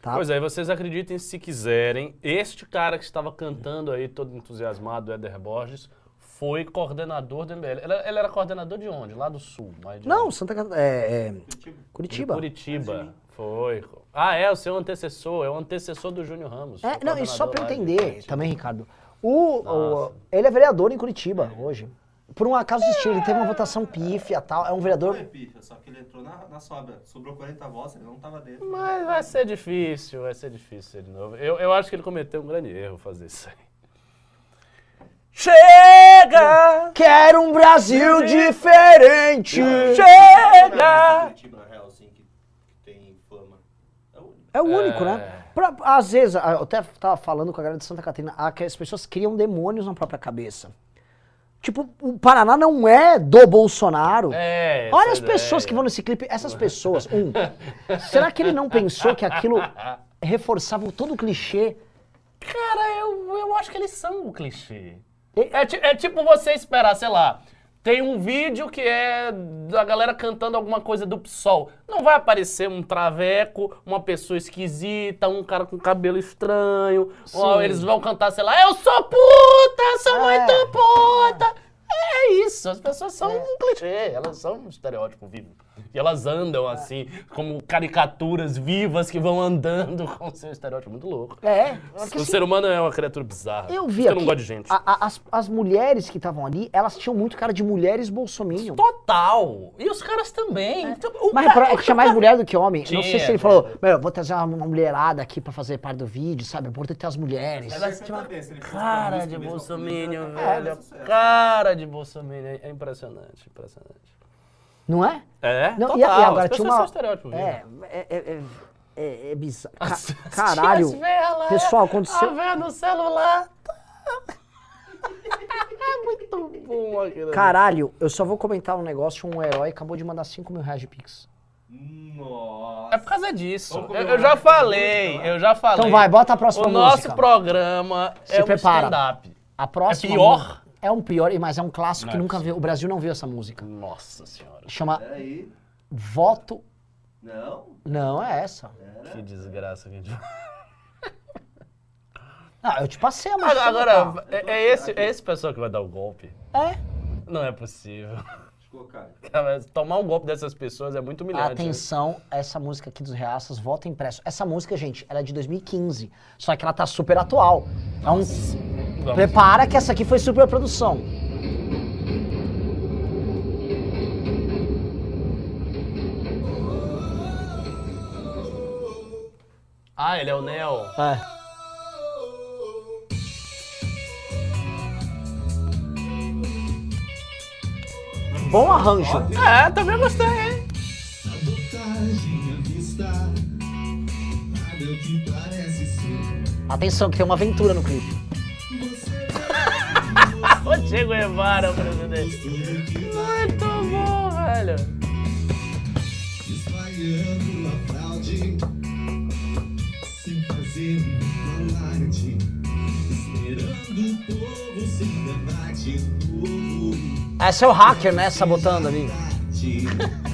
Tá? Pois é, vocês acreditem se quiserem. Este cara que estava cantando aí, todo entusiasmado, o Éder Borges, foi coordenador do MBL. Ele, ele era coordenador de onde? Lá do sul? mais de Não, onde? Santa Catarina. É, é, Curitiba. Curitiba. Foi. Ah, é, o seu antecessor. É o antecessor do Júnior Ramos. É, não, e só de entender também, Ricardo. O, o- ele é vereador em Curitiba hoje. Por um acaso destino, ele teve uma votação pífia e tal. É um vereador. Foi pífia, só que ele entrou na, na sobra. Sobrou 40 votos, ele não tava dentro. Mas vai ser difícil, vai ser difícil ser de novo. Eu, eu acho que ele cometeu um grande erro fazer isso aí. Chega! Quero um Brasil diferente! Chega! Assim, que, que tem fama. É o único. É o único, É. né? Pra- às vezes, eu até tava falando com a galera de Santa Catarina, que as pessoas criam demônios na própria cabeça. Tipo, o Paraná não é do Bolsonaro. É, Olha essa as pessoas que vão nesse clipe, essas pessoas. Um, será que ele não pensou que aquilo reforçava todo o clichê? Cara, eu, eu acho que eles são o clichê. É, é tipo você esperar, sei lá, tem um vídeo que é da galera cantando alguma coisa do PSOL. Não vai aparecer um traveco, uma pessoa esquisita, um cara com cabelo estranho. Ou Sim. eles vão cantar, sei lá, eu sou puta, sou É. muito puta. É isso, as pessoas são um clichê, elas são um estereótipo vivo. E elas andam assim, como caricaturas vivas que vão andando com o seu estereótipo muito louco. É, O porque assim, ser humano é uma criatura bizarra. eu vi Eu aqui, não gosto de gente. a- a- as, as mulheres que estavam ali, elas tinham muito cara de mulheres bolsominion. Total. E os caras também. Então, o Mas cara- é que tinha mais mulher do que homem. não sei Tinha, se ele tinha. falou, meu, vou trazer uma, uma mulherada aqui pra fazer parte do vídeo, sabe? É importante ter as mulheres. Se ele fosse Cara uma de bolsominion, ia velho. Cara de bolsominion. É impressionante, impressionante. Não é? É? Não, Total. e, a- e agora As tinha pessoas uma. são estereótipo. É, é, é, é, é, é bizarro. Ca- As- as caralho. vela, Pessoal, A aconteceu. véia no celular. É muito bom ali. Caralho, eu só vou comentar um negócio. Um herói acabou de mandar 5 mil reais de Pix. Nossa. É por causa disso. Eu, eu já falei, então, eu já falei. Então vai, bota a próxima O nosso música. programa Se é um prepara. stand-up. A próxima. É pior? É um pior, mas é um clássico Não que é nunca viu. O Brasil não viu essa música. Nossa senhora. Chama Peraí. Voto. Não. Não, é essa. Pera. Que desgraça que a gente Ah, eu te passei a música. Agora, agora, é, é esse, é esse pessoal que vai dar o golpe? É. Não é possível. Cara. Tomar um golpe dessas pessoas é muito humilhante. né? Atenção, essa música aqui dos Reaças, Voto Impresso. Essa música, gente, ela é de 2015, só que ela tá super atual. Um... Vamos. Prepara que essa aqui foi super produção. Ah, ele é o Neo. É. Bom arranjo. É, também gostei, hein? Sabotagem à vista. Nada o que parece ser. Atenção, que tem uma aventura no clipe. O Che Guevara, o presidente. Muito bom, velho. Espalhando a fraude. Sem fazer um alarde. Esperando o povo sem debate novo. Essa é o hacker, né? Sabotando ali.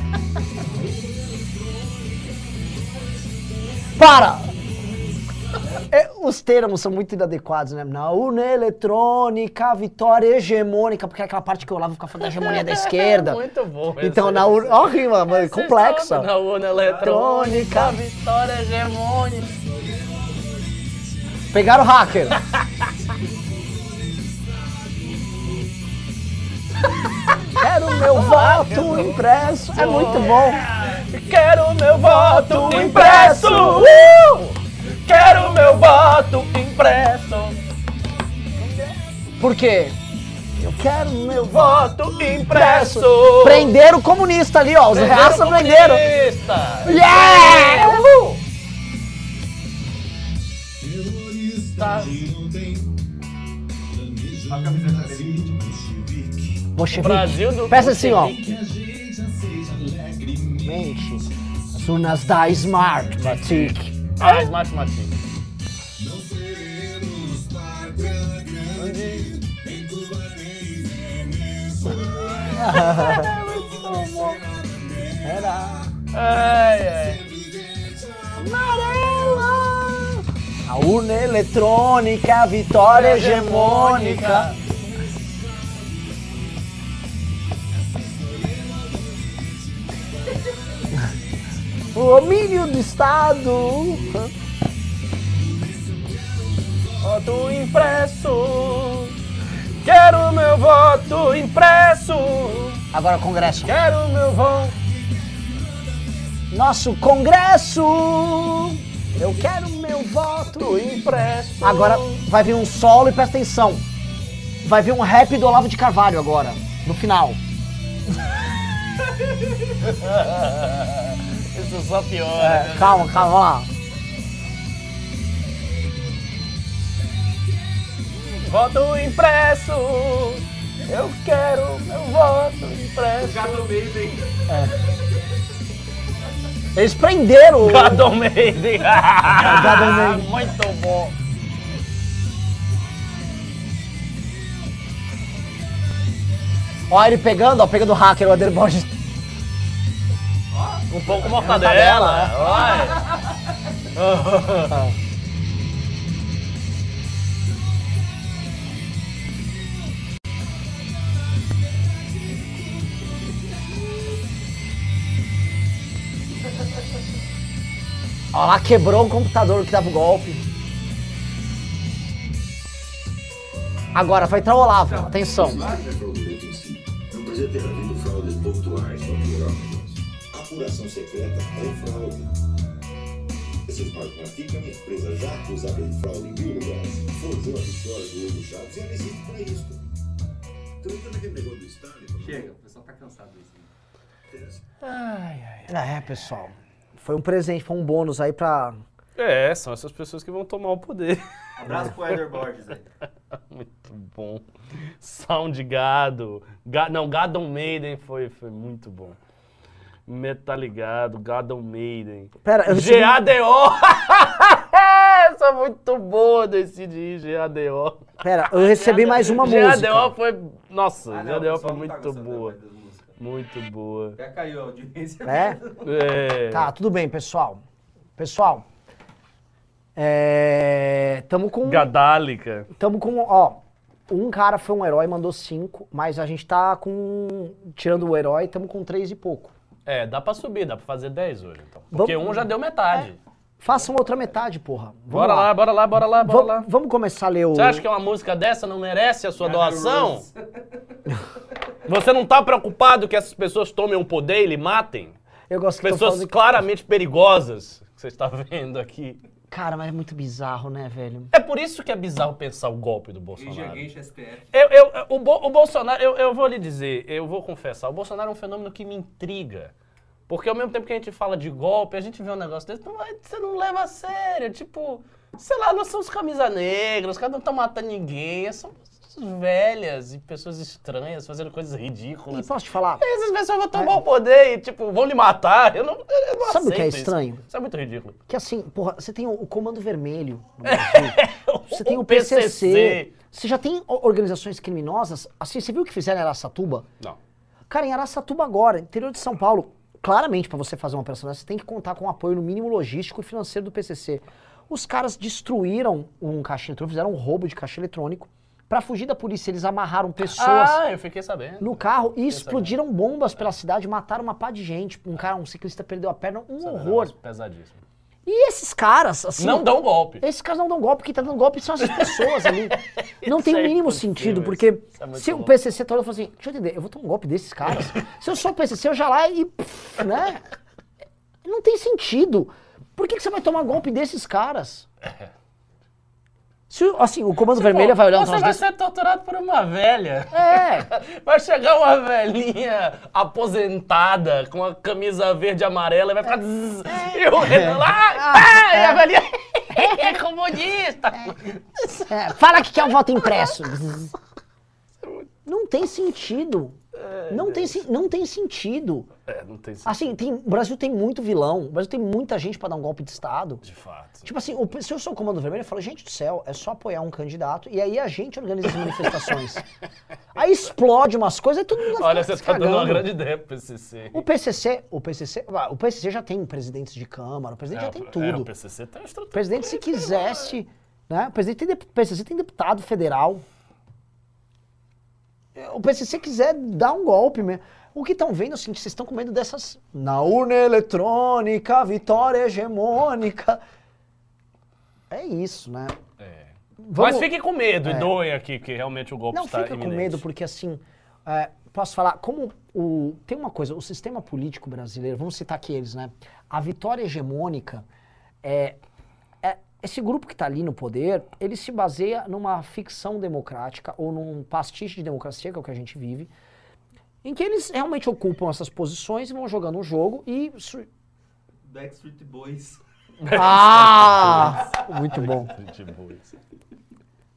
Para! É, os termos são muito inadequados, né? Na urna eletrônica, vitória hegemônica, porque é aquela parte que o Olavo fica falando da hegemonia da esquerda. Muito bom. Então, na urna. Ó, rima, mano, complexa. Na urna eletrônica, Eletrônica. vitória hegemônica. Pegaram o hacker. Quero meu voto impresso. É muito bom. Quero meu voto impresso! Uh! Quero meu voto impresso! Por quê? Eu quero meu voto impresso! Prenderam o comunista ali, ó. Os prenderam. comunista! Yeah! Uhul! Terrorista. A camiseta dele. Bolchevique. Brasil do Peça assim, ó. Mente. As urnas da Smart Matic. Ah, Smart Matic. Era Ai, ai. amarela. A urna eletrônica, a vitória hegemônica. O domínio do Estado. Voto impresso. Quero meu voto impresso. Agora, Congresso. Quero meu voto. Nosso Congresso. Eu quero meu voto. impresso. Agora vai vir um solo e presta atenção. Vai vir um rap do Olavo de Carvalho agora, no final. Isso só piora. É, calma, calma, vamos lá. Voto impresso. Eu quero meu voto impresso. Gado Maiden. Eles prenderam o... Gadon Maiden. Maiden. Muito bom. Ó, ele pegando, ó, pegando o hacker, o Ader Um pouco mortadela. Vai. Ó lá, quebrou o computador que dava o golpe. Agora, vai entrar o Olavo, atenção. Não Apuração secreta é fraude. Esse smartphone aqui que é uma empresa já acusada de fraude em mil lugares. Forjou a vitória do Hugo Chaves e é legítimo para isso. Então entra naquele negócio do Stalin. como- Chega, o pessoal tá cansado disso. É, pessoal. Foi um presente, foi um bônus aí pra. É, são essas pessoas que vão tomar o poder. Abraço pro Eder Borges aí. Muito bom. Sound Gado. Ga- não, Gadon Maiden foi, foi muito bom. Metaligado, Gadon Maiden. Pera, eu GADO! Essa é muito boa desse de GADO. Pera, eu recebi mais uma GADO música. foi. Nossa, Ah, não, o GADO foi tá muito gostando boa. Muito boa. Até caiu a audiência. É? É. Tá, tudo bem, pessoal. Pessoal, é, tamo com, Gadálica. tamo com, ó, Um cara foi um herói, mandou cinco, mas a gente tá com. Tirando o herói, estamos com três e pouco. É, dá pra subir, dá pra fazer 10 hoje, então. Porque Vamos- um já deu metade. Façam outra metade, porra. Vamos Bora lá, bora lá, bora lá, bora Vam- lá. Vamos começar a ler o. Você acha que uma música dessa não merece a sua doação? Você não tá preocupado que essas pessoas tomem o poder e lhe matem? Eu gosto que Pessoas falando claramente perigosas que você está vendo aqui. Cara, mas é muito bizarro, né, velho? É por isso que é bizarro pensar o golpe do Bolsonaro. STF. Eu, eu- o, Bo- o Bolsonaro, eu, eu vou lhe dizer, eu vou confessar, o Bolsonaro é um fenômeno que me intriga. Porque ao mesmo tempo que a gente fala de golpe, a gente vê um negócio desse, não você não leva a sério. Tipo, sei lá, não são os camisa negras, os caras não estão matando ninguém, são pessoas velhas e pessoas estranhas fazendo coisas E ridículas. posso te falar? E essas pessoas vão tomar o poder e, tipo, vão lhe matar. Eu não, eu não Sabe o que é aceito isso. estranho? Isso é muito ridículo. Que assim, porra, você tem o, Comando Vermelho no Brasil. Você tem o, O PCC. PCC. Você já tem organizações criminosas. Assim, você viu o que fizeram em Araçatuba? Não. Cara, em Araçatuba agora, interior de São Paulo, claramente pra você fazer uma operação dessa, você tem que contar com o apoio no mínimo logístico e financeiro do PCC. Os caras destruíram um caixa eletrônico, fizeram um roubo de caixa eletrônico. Pra fugir da polícia, eles amarraram pessoas Ah, eu fiquei sabendo. no carro e sabendo. explodiram bombas pela cidade, mataram uma pá de gente. Um cara, um ciclista perdeu a perna, um é um horror. Pesadíssimo. E esses caras, assim. Não dão golpe. Esses caras não dão golpe, quem tá dando golpe são essas pessoas ali. Não tem o é mínimo sentido, porque é se o. PCC todo fala assim, deixa eu entender, eu vou tomar um golpe desses caras. se eu sou o PCC, eu já lá e, pff, né? Não tem sentido. Por que, que você vai tomar golpe desses caras? Se, o- assim, o Comando Vermelho vai olhar Você vai desse... ser torturado por uma velha. É, Vai chegar uma velhinha aposentada com a camisa verde e amarela e vai ficar. zzz, E o Renan lá. Ah, e a velhinha. É comunista! é, fala que quer um voto impresso. Não tem sentido. Não tem, não tem sentido. É, não tem sentido. Assim, tem, o Brasil tem muito vilão, o Brasil tem muita gente pra dar um golpe de Estado. De fato. Tipo assim, o- se eu sou o Comando Vermelho, eu falo, gente do céu, é só apoiar um candidato e aí a gente organiza as manifestações. aí explode umas coisas e todo mundo Olha, você se tá dando uma grande ideia pro PCC. O PCC, o PCC, ah, o PCC já tem presidentes de Câmara, o presidente já tem É, o tudo. PCC tem uma O estrutura. presidente, se quisesse, né? O presidente tem, PCC tem deputado federal. É, O PCC quiser dar um golpe mesmo. O que estão vendo é o seguinte, vocês estão com medo dessas... Na urna eletrônica, vitória hegemônica. É isso, né? É. Vamos- Mas fique com medo É. e doem aqui, que realmente o golpe Não está fica com iminente. medo, porque assim, é, posso falar, como o. Tem uma coisa, o sistema político brasileiro, vamos citar aqui eles, né? A vitória hegemônica é. é- esse grupo que está ali no poder, ele se baseia numa ficção democrática ou num pastiche de democracia, que é o que a gente vive, em que eles realmente ocupam essas posições e vão jogando um jogo e. Backstreet Boys. Ah! Muito bom. Tipo isso.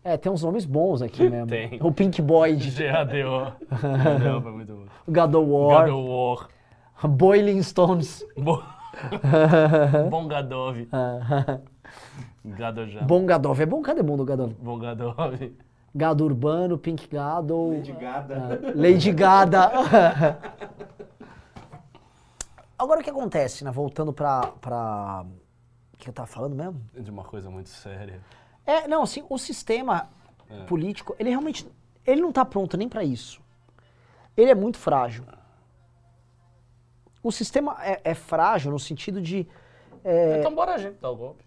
É, tem uns nomes bons aqui mesmo. Tem. O Pink Boyd, GADO. GADO foi muito bom. o God of War, God of War. Boiling Stones. Bo... Bom Gadov. Gado já. Bom Gadov. É bom? Cadê bom do Gadov? Bom Gadov. Gado Urbano, Pink Gado, Lady Gada. ah, Lady Gada. Agora o que acontece, né? Voltando pra... pra... O que eu tava falando mesmo? De uma coisa muito séria. É, não, assim, o sistema É. político, ele realmente... Ele não tá pronto nem pra isso. Ele é muito frágil. O sistema é, é frágil no sentido de... é, Então bora a gente dar o golpe.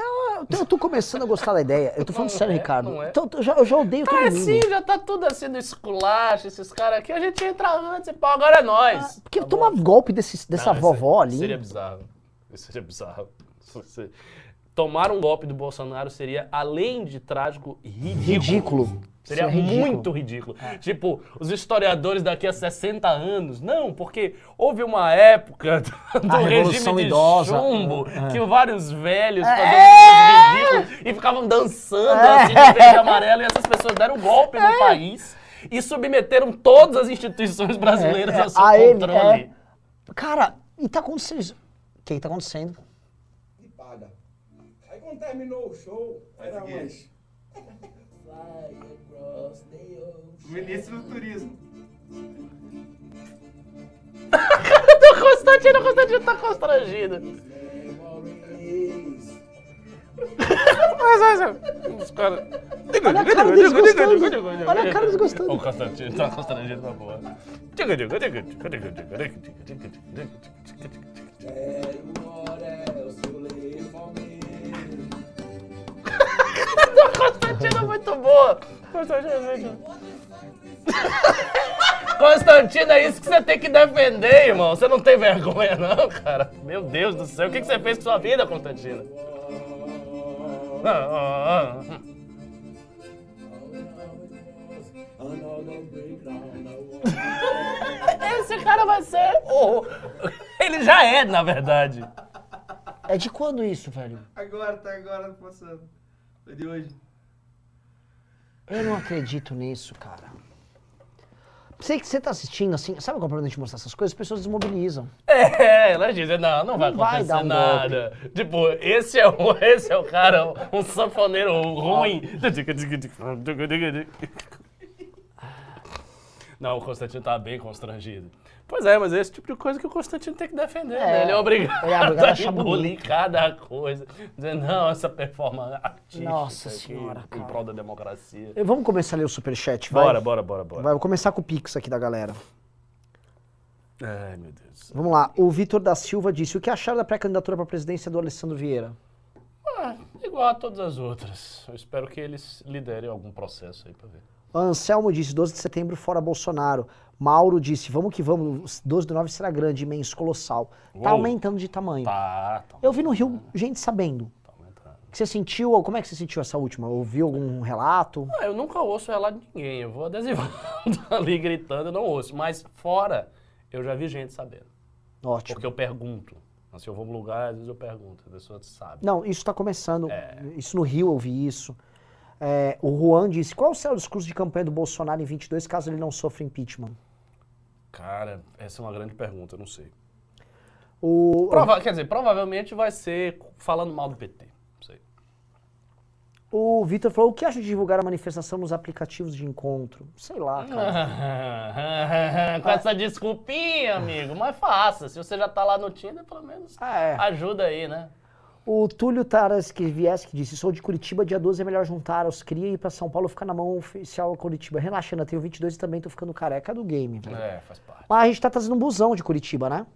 Eu, tô, eu tô começando a gostar da ideia. Eu tô falando Não sério, é, Ricardo. é. Então, eu já, eu já odeio todo Ah, mundo. sim, já tá tudo assim do esculacho, esses caras aqui. A gente entra antes e pau, agora é nós. Porque Tá tomar bom? golpe desse, dessa Não, vovó isso ali. Seria bizarro. Isso seria bizarro. Isso se- Tomar um golpe do Bolsonaro seria, além de trágico, ridículo. Ridículo. Seria Seria ridículo. É. muito ridículo. Tipo, os historiadores daqui a 60 anos. Não, porque houve uma época do, do regime de Idosa. chumbo É. que vários velhos É. faziam coisas ridículas e ficavam dançando É. assim de verde e amarelo e essas pessoas deram um golpe no país e submeteram todas as instituições brasileiras É, é, ao seu a ele, controle. é. Cara, e tá acontecendo isso. O que que tá acontecendo? e paga. Aí quando terminou o show, Faz era umas. Fly across the ocean. Ministro do Turismo. O Constantino, o Constantino tá constrangido. Mas, mas, os caras... Olha a cara deles gostando. Olha a cara deles gostando. O Constantino tá constrangido pra porra. Quero Constantino é muito boa. Constantino é muito Constantino, é isso que você tem que defender, irmão. Você não tem vergonha, não, cara. Meu Deus do céu, o que você fez com sua vida, Constantino? Ah, ah, ah. Esse cara vai ser. o- Ele já é, na verdade. É de quando isso, velho? Agora, tá agora passando. Foi de hoje. Eu não acredito nisso, cara. Sei que você tá assistindo assim, sabe qual é o problema de mostrar essas coisas? As pessoas desmobilizam. É, elas dizem, não, não vai Não vai acontecer dar um nada. Tipo, esse é, o, esse é o cara, um sanfoneiro ruim. Não, o Constantino tá bem constrangido. Pois é, mas é esse tipo de coisa que o Constantino tem que defender, É, né? Ele é obrigado, ele é obrigado a a engolir cada coisa. Dizer, não, essa performance artística Nossa aqui, senhora, em cara. prol da democracia. Vamos começar a ler o superchat, vai? Bora, bora, bora, bora. Vai, vou começar com o Pix aqui da galera. Ai, meu Deus. Vamos lá. O Vitor da Silva disse: O que acharam da pré-candidatura para a presidência do Alessandro Vieira? Ah, igual a todas as outras. Eu espero que eles liderem algum processo aí pra ver. Anselmo disse: 12 de setembro, fora Bolsonaro. Mauro disse: Vamos que vamos, 12 de novembro será grande, imenso, colossal. Tá Uou. aumentando de tamanho. Tá, tá. Eu vi no Rio gente sabendo. Tá aumentando. Que Você sentiu, como é que você sentiu essa última? Ouviu algum relato? Ah, eu nunca ouço relato de ninguém. Eu vou adesivando ali gritando, eu não ouço. Mas fora, eu já vi gente sabendo. Ótimo. Porque eu pergunto. Se eu vou num lugar, às vezes eu pergunto. A pessoa sabe. Não, isso está começando. É. Isso no Rio eu vi isso. É, o Juan disse: Qual será o discurso de campanha do Bolsonaro em 22 caso ele não sofra impeachment? Cara, essa é uma grande pergunta, eu não sei. O, Prova- quer dizer, provavelmente vai ser falando mal do PT. Não sei. o Vitor falou: O que acha de divulgar a manifestação nos aplicativos de encontro? Sei lá, cara. Com essa desculpinha, amigo, mas faça. Se você já tá lá no Tinder, pelo menos Ah, é. ajuda aí, né? O Túlio Taras que viesse que disse: Sou de Curitiba, dia 12 é melhor juntar os cria e ir pra São Paulo ficar na mão oficial Curitiba. Relaxa, eu tenho 22 e também tô ficando careca do game. velho. É, faz parte. Mas a gente tá trazendo um busão de Curitiba, né?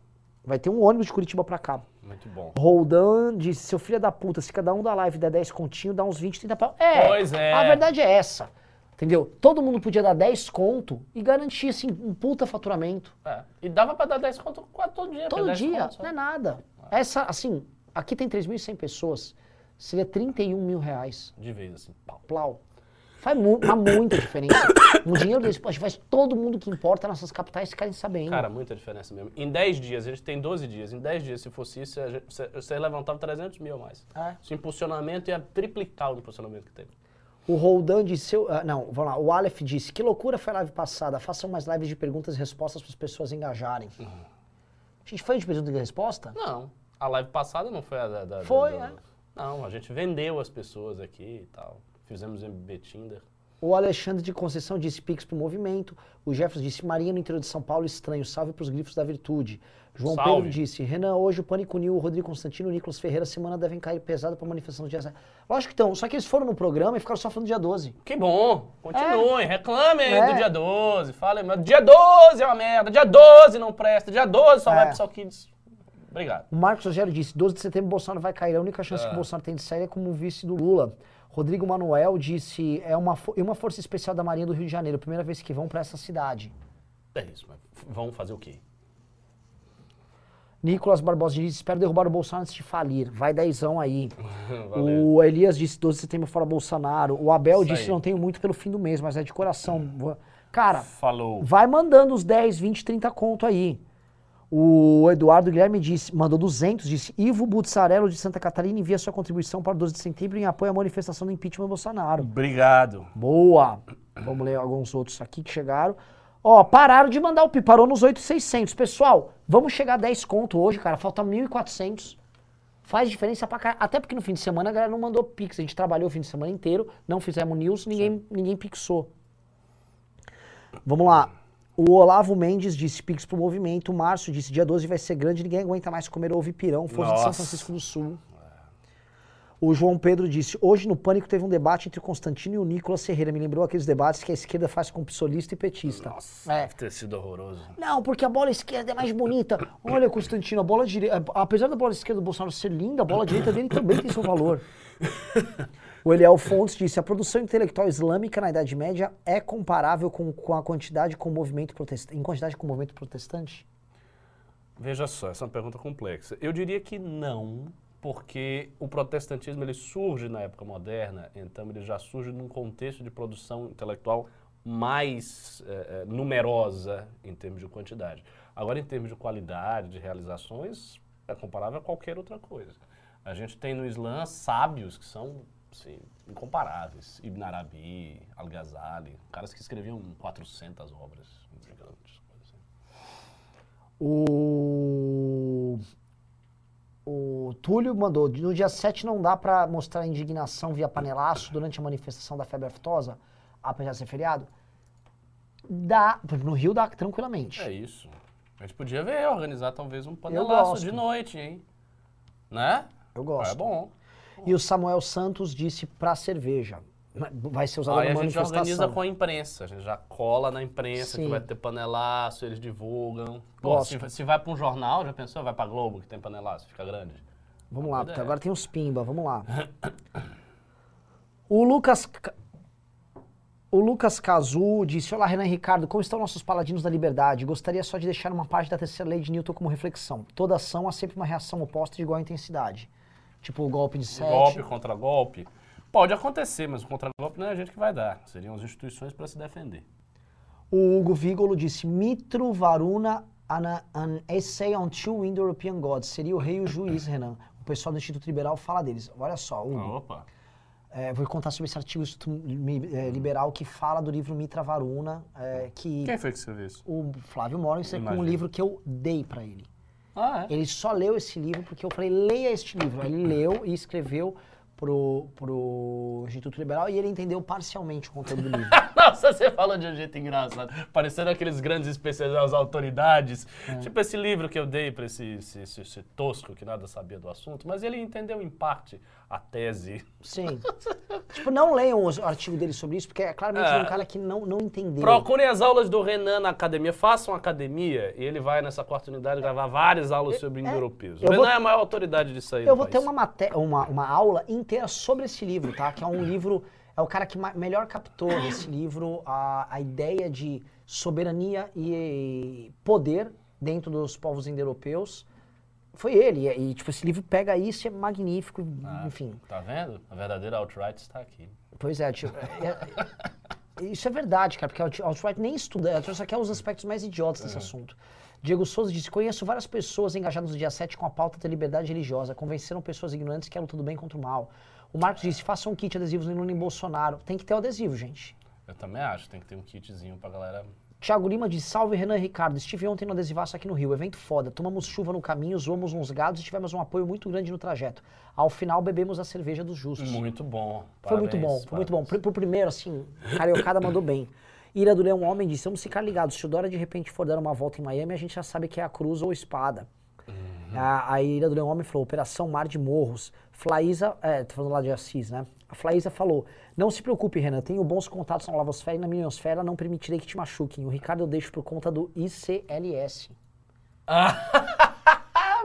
Vai ter um ônibus de Curitiba pra cá. Muito bom. Roldan disse, seu filho da puta, se cada um da live der 10 continho, dá uns 20, 30 pau. É, Pois é. a verdade é essa. Entendeu? Todo mundo podia dar 10 conto e garantir, assim, um puta faturamento. É. E dava pra dar 10 conto quase todo dia. Todo 10 dia, conto não é nada. Essa, assim, aqui tem 3.100 pessoas, seria 31 mil reais. De vez, assim, pau. Plau. Faz, mu faz muita diferença. Um dinheiro desse, poxa, faz todo mundo que importa nessas capitais ficarem sabendo. Cara, muita diferença mesmo. Em 10 dias, a gente tem 12 dias. Em 10 dias, se fosse isso, você, levantava 300 mil a mais. É. Esse impulsionamento ia triplicar o impulsionamento que teve. O Roldan disse, ah, não, vamos lá, o Aleph disse, que loucura foi a live passada, façam mais lives de perguntas e respostas para as pessoas engajarem. Uhum. A gente foi de pergunta e resposta? Não, a live passada não foi a da... da- Foi, da- é. Não, a gente vendeu as pessoas aqui e tal. Fizemos MB Tinder. O Alexandre de Conceição disse Pix pro movimento. O Jefferson disse Marinha no interior de São Paulo estranho, salve pros grifos da virtude. João Salve. Pedro disse Renan, hoje o Pânico New, o Rodrigo Constantino, o Nicolas Ferreira, semana devem cair pesado pra manifestação do dia 7. Lógico que estão, só que eles foram no programa e ficaram só falando do dia 12. Que bom, continuem, reclamem aí É. do dia 12, falem, dia 12 é uma merda, dia 12 não presta, dia 12 só É. vai pro Sal Kids. Obrigado. O Marcos Rogério disse 12 de setembro Bolsonaro vai cair, a única chance Ah. que o Bolsonaro tem de sair é como vice do Lula. Rodrigo Manuel disse é uma, uma força especial da Marinha do Rio de Janeiro, primeira vez que vão pra essa cidade. É isso, mas vamos fazer o quê? Nicolas Barbosa disse, espero derrubar o Bolsonaro antes de falir. Vai dezão aí. O Elias disse 12 de setembro fora Bolsonaro. O Abel Isso disse aí. não tenho muito pelo fim do mês, mas é de coração. Cara, Falou. vai mandando os 10, 20, 30 conto aí. O Eduardo Guilherme disse, mandou 200, disse Ivo Buzzarello de Santa Catarina envia sua contribuição para o 12 de setembro em apoio à manifestação do impeachment Bolsonaro. Obrigado. Boa! Vamos ler alguns outros aqui que chegaram. Ó, pararam de mandar o PIB, parou nos 8,600. Pessoal, vamos chegar a 10 conto hoje, cara, falta 1.400. Faz diferença pra caralho. Até porque no fim de semana a galera não mandou Pix. A gente trabalhou o fim de semana inteiro, não fizemos news, ninguém, ninguém pixou. Vamos lá. O Olavo Mendes disse Pix pro movimento. O Márcio disse dia 12 vai ser grande, ninguém aguenta mais comer ovo e pirão. Foz de São. Francisco do Sul. O João Pedro disse: Hoje no Pânico teve um debate entre o Constantino e o Nicolas Ferreira. Me lembrou aqueles debates que a esquerda faz com psolista e petista. Nossa, É. deve ter sido horroroso. Não, porque a bola esquerda é mais bonita. Olha, Constantino, a bola direita. Apesar da bola esquerda do Bolsonaro ser linda, a bola direita dele também tem seu valor. O Eliel Fontes disse: a produção intelectual islâmica na Idade Média é comparável com, com a quantidade com o movimento protestante. Em quantidade com o movimento protestante? Veja só, essa é uma pergunta complexa. Eu diria que não, porque o protestantismo ele surge na época moderna, então ele já surge num contexto de produção intelectual mais eh, eh, numerosa em termos de quantidade. Agora, em termos de qualidade, de realizações, é comparável a qualquer outra coisa. A gente tem no Islã sábios que são assim, incomparáveis. Ibn Arabi, Al-Ghazali, caras que escreviam 400 obras gigantes. assim. O. O Túlio mandou: no dia 7 não dá pra mostrar indignação via panelaço durante a manifestação da febre aftosa, apesar de ser feriado? Dá. No Rio dá tranquilamente. É isso. A gente podia ver, organizar talvez um panelaço de noite, hein? Né? Eu gosto. É bom. E o Samuel Santos disse pra cerveja. Vai ser usado Aí a gente organiza com a imprensa, a gente já cola na imprensa Sim. que vai ter panelaço, eles divulgam. Pô, se, se vai para um jornal, já pensou? Vai pra Globo que tem panelaço, fica grande. Vamos lá, porque ideia. agora tem os pimba, vamos lá. O Lucas. Ca- O Lucas Cazu disse: Olá, Renan e Ricardo, como estão nossos paladinos da liberdade? Gostaria só de deixar uma parte da terceira lei de Newton como reflexão. Toda ação há sempre uma reação oposta de igual intensidade. Tipo o golpe de sete. golpe contra golpe. Pode acontecer, mas o contra-golpe não é a gente que vai dar. Seriam as instituições para se defender. O Hugo Vigolo disse: Mitro Varuna, an, an essay on two Indo-European gods. Seria o rei e o juiz, Renan. O pessoal do Instituto Liberal fala deles. Olha só, Hugo. Opa. É, vou contar sobre esse artigo do Instituto é, Liberal que fala do livro Mitra Varuna, é, que Quem foi que escreveu isso? o Flávio Morris com um livro que eu dei pra ele. Ah, é? Ele só leu esse livro porque eu falei, leia este livro. Ele leu e escreveu pro, pro Instituto Liberal e ele entendeu parcialmente o conteúdo do livro. Nossa, você falou de um jeito engraçado. Parecendo aqueles grandes especialistas, as autoridades. Tipo esse livro que eu dei para esse, esse, esse- esse tosco que nada sabia do assunto. Mas ele entendeu em parte a tese. Sim. tipo, não leiam os- o artigo dele sobre isso, porque é claramente É. um cara que não, não entendeu. Procurem as aulas do Renan na academia. Façam academia e ele vai nessa quarta unidade gravar várias aulas sobre indo-europeus. O Renan vou- é a maior autoridade disso aí Eu vou ter país. uma, maté uma, uma aula inteira sobre esse livro, tá? Que é um livro. É o cara que melhor captou nesse livro a, a ideia de soberania e poder dentro dos povos indo-europeus. Foi ele. E, e, tipo, esse livro pega isso e é magnífico. Ah, Enfim. Tá vendo? A verdadeira alt-right está aqui. Pois é, tipo, é- é- isso é verdade, cara, porque a alt- alt-right nem estuda, ela só quer os aspectos mais idiotas É. desse assunto. Diego Souza disse: Conheço várias pessoas engajadas no dia 7 com a pauta da liberdade religiosa, convenceram pessoas ignorantes que a luta do bem contra o mal. O Marcos disse: façam um kit adesivos no Lula em Bolsonaro. Tem que ter o adesivo, gente. Eu também acho, tem que ter um kitzinho pra galera. Tiago Lima disse: Salve Renan e Ricardo. Estive ontem no adesivaço aqui no Rio. Evento foda. Tomamos chuva no caminho, zoamos uns gados e tivemos um apoio muito grande no trajeto. Ao final, bebemos a cerveja dos justos. Muito bom. Foi muito bom, Parabéns, foi muito bom. parabéns. Pro, pro primeiro, assim, Cariocada mandou bem. Ira do Leão Homem disse, vamos ficar ligados, se o Dória de repente for dar uma volta em Miami, a gente já sabe que é a cruz ou espada. A, a Ira do Leão Homem falou, Operação Mar de Morros. Flaísa, é, tô falando lá de Assis, né? A Flaísa falou, não se preocupe, Renan, tenho bons contatos na Lavosfera e na Miniosfera, não permitirei que te machuquem. O Ricardo eu deixo por conta do ICLS. Ah,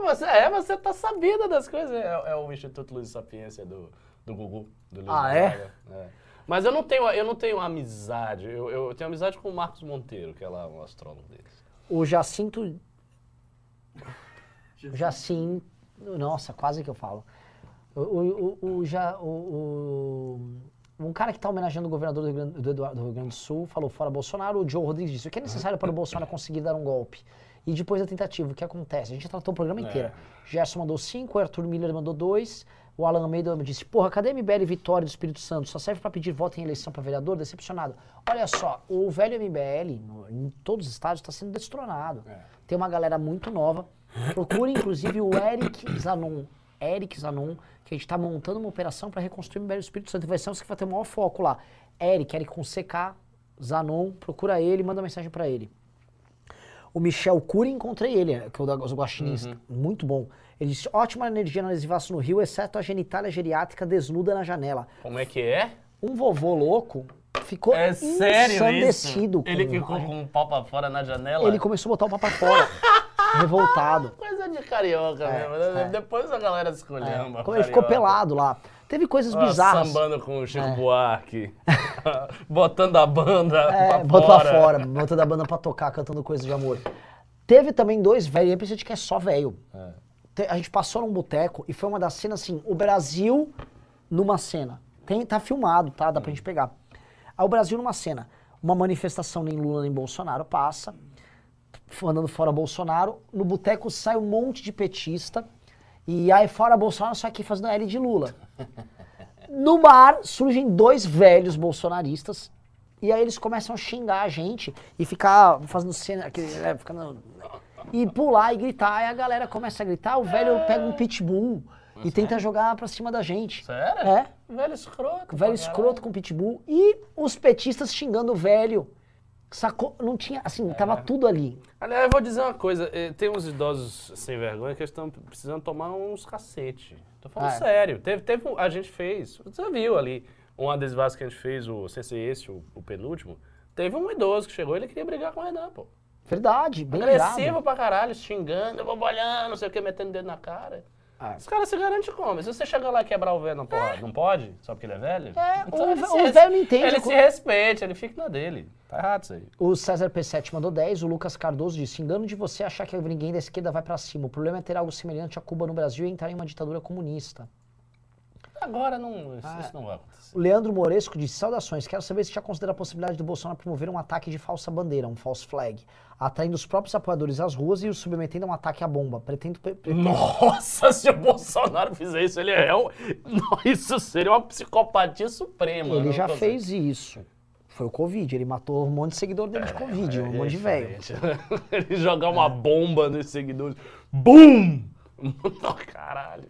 você, é, você tá sabida das coisas. É, é o Instituto Luz e Sapiência do, do Gugu. Do Luiz Ah, é? É? Mas eu não tenho, eu não tenho amizade. Eu, eu tenho amizade com o Marcos Monteiro, que é lá um astrólogo deles. O Jacinto. O Jacinto. Nossa, quase que eu falo. O, o, o, o, Ja- o- o- um cara que está homenageando o governador do Rio, Grande, do Eduardo- do Rio Grande do Sul falou fora Bolsonaro. O Joe Rodrigues disse: o que é necessário para o Bolsonaro conseguir dar um golpe? E depois da tentativa, o que acontece? A gente tratou o programa inteiro. Gerson mandou cinco, o Arthur Miller mandou dois. O Alan Almeida disse: Porra, cadê a MBL Vitória do Espírito Santo? Só serve para pedir voto em eleição para vereador? Decepcionado. Olha só, o velho MBL, no- em todos os estados, está sendo destronado. Tem uma galera muito nova. Procure, inclusive, o Eric Zanon. Eric Zanon, que a gente está montando uma operação para reconstruir o MBL do Espírito Santo. Vai ser que vai ter o maior foco lá. Eric, Eric com CK, Zanon, procura ele, manda mensagem para ele. O Michel Cury, encontrei ele, que é o da guaxinins, muito bom. Ele disse, ótima energia na adesivaço no Rio, exceto a genitália geriátrica desnuda na janela. Como é que é? Um vovô louco ficou É sério isso? com Ele ficou com o pau pra fora na janela? Ele começou a botar o papo pra fora, revoltado. Coisa de carioca É, mesmo. né? é. Depois a galera escolhendo. É, como ele ficou pelado lá. Teve coisas bizarras. Sambando com o Chico É. Buarque. Botando a banda É, pra botou fora. pra fora, botando a banda pra tocar, cantando coisas de amor. Teve também dois velhos, eu pensei que é só velho. É. A gente passou num boteco e foi uma das cenas assim, o Brasil numa cena. Tem, tá filmado, tá? Dá pra gente pegar. Aí o Brasil numa cena. Uma manifestação nem Lula nem Bolsonaro passa, andando fora Bolsonaro. No boteco sai um monte de petista. E aí fora Bolsonaro, só que fazendo L de Lula. No bar surgem dois velhos bolsonaristas e aí eles começam a xingar a gente e ficar fazendo cena, aquele, né, ficando, e pular e gritar. Aí a galera começa a gritar, o velho pega um pitbull e tenta jogar pra cima da gente. Sério? É. Velho escroto. Velho escroto com pitbull e os petistas xingando o velho. Sacou? Não tinha, assim, tava tudo ali. Aliás, eu vou dizer uma coisa. eh, Tem uns idosos sem vergonha que estão precisando tomar uns cacete. Tô falando Ah, é. sério. Teve, teve a gente fez, você viu ali, um adesivo que a gente fez, o, sem ser esse, o, o penúltimo. Teve um idoso que chegou e ele queria brigar com o Renan, pô. Verdade, bem Agressivo lembrado. pra caralho, xingando, eu vou bolhando, não sei o que, metendo o dedo na cara. Ah. Os caras se garantem como? Se você chegar lá e quebrar o velho na porrada, não pode? Só porque ele é velho? É, o se o res- velho não entende Ele se respeite, ele fica na dele. Tá errado isso aí. O César P7 mandou 10, o Lucas Cardoso disse: engano de você achar que ninguém da esquerda vai pra cima. O problema é ter algo semelhante a Cuba no Brasil e entrar em uma ditadura comunista. Agora não, Ah. isso não vai acontecer. O Leandro Moresco disse: Saudações, quero saber se já considera a possibilidade do Bolsonaro promover um ataque de falsa bandeira, um false flag, atraindo os próprios apoiadores às ruas e os submetendo a um ataque à bomba. Pretendo. pre- pre- Nossa, se o Bolsonaro fizer isso, ele é um... Isso seria uma psicopatia suprema. Ele não já consigo. fez isso. Foi o Covid, ele matou um monte de seguidor dele de Covid, um monte de velho. Ele jogar uma bomba nos seguidores. BUM! Caralho.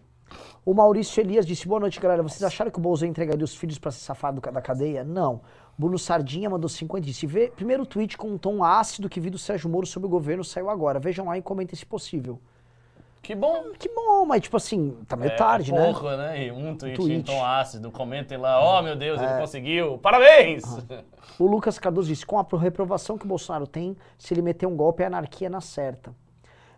O Maurício Elias disse: Boa noite, galera. Vocês acharam que o Bolsonaro entregaria os filhos pra se safar do da cadeia? Não. Bruno Sardinha mandou 50 e disse: Vê, primeiro tweet com um tom ácido que vi do Sérgio Moro sobre o governo saiu agora. Vejam lá e comentem se possível. Que bom. Que bom, mas tipo assim, tá meio É, tarde, né? pouco, né? E um tweet, tweet. em tom ácido. Comentem lá. Oh, meu Deus, É. ele conseguiu. Parabéns! O Lucas Cardoso disse: com a reprovação que o Bolsonaro tem, se ele meter um golpe, é anarquia na certa.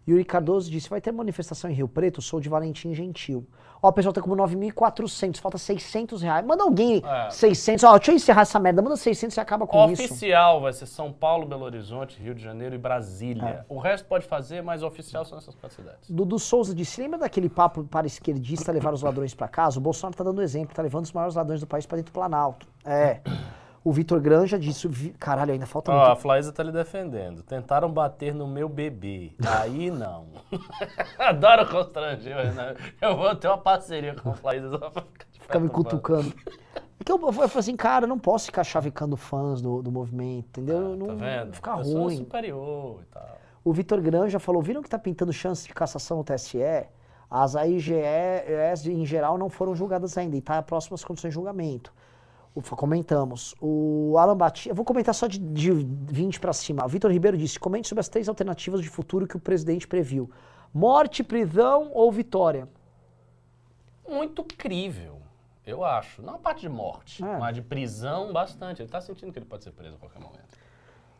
Yuri Cardoso disse: vai ter manifestação em Rio Preto, sou de Valentim Gentil. Ó, o pessoal tá como 9.400, falta 600 reais. Manda alguém É. 600, ó, deixa eu encerrar essa merda, manda 600 e acaba com isso. Oficial vai ser São Paulo, Belo Horizonte, Rio de Janeiro e Brasília. É. O resto pode fazer, mas oficial são essas quatro cidades. Dudu Souza disse: lembra daquele papo para esquerdista levar os ladrões pra casa? O Bolsonaro tá dando exemplo, tá levando os maiores ladrões do país pra dentro do Planalto. É. O Vitor Granja disse: caralho, ainda falta Ó, a muito. Flaísa tá lhe defendendo. Tentaram bater no meu bebê. Aí não. Adoro constranger, né? Eu vou ter uma parceria com a Flaísa só pra ficar de Fica me cutucando. É que eu, eu falei assim, cara, eu não posso ficar chavecando fãs do, do movimento, entendeu? não, Tá vendo? Fica Eu ruim. superior e tal. O Vitor Granja falou: viram que tá pintando chance de cassação no TSE? As AIGEs em geral não foram julgadas ainda e tá próximas condições de julgamento. O- comentamos. O Alan Batista, eu vou comentar só de, de 20 para cima. O Vitor Ribeiro disse: comente sobre as três alternativas de futuro que o presidente previu: morte, prisão ou vitória. Muito crível, eu acho. Não a parte de morte, É. mas de prisão, bastante. Ele tá sentindo que ele pode ser preso a qualquer momento.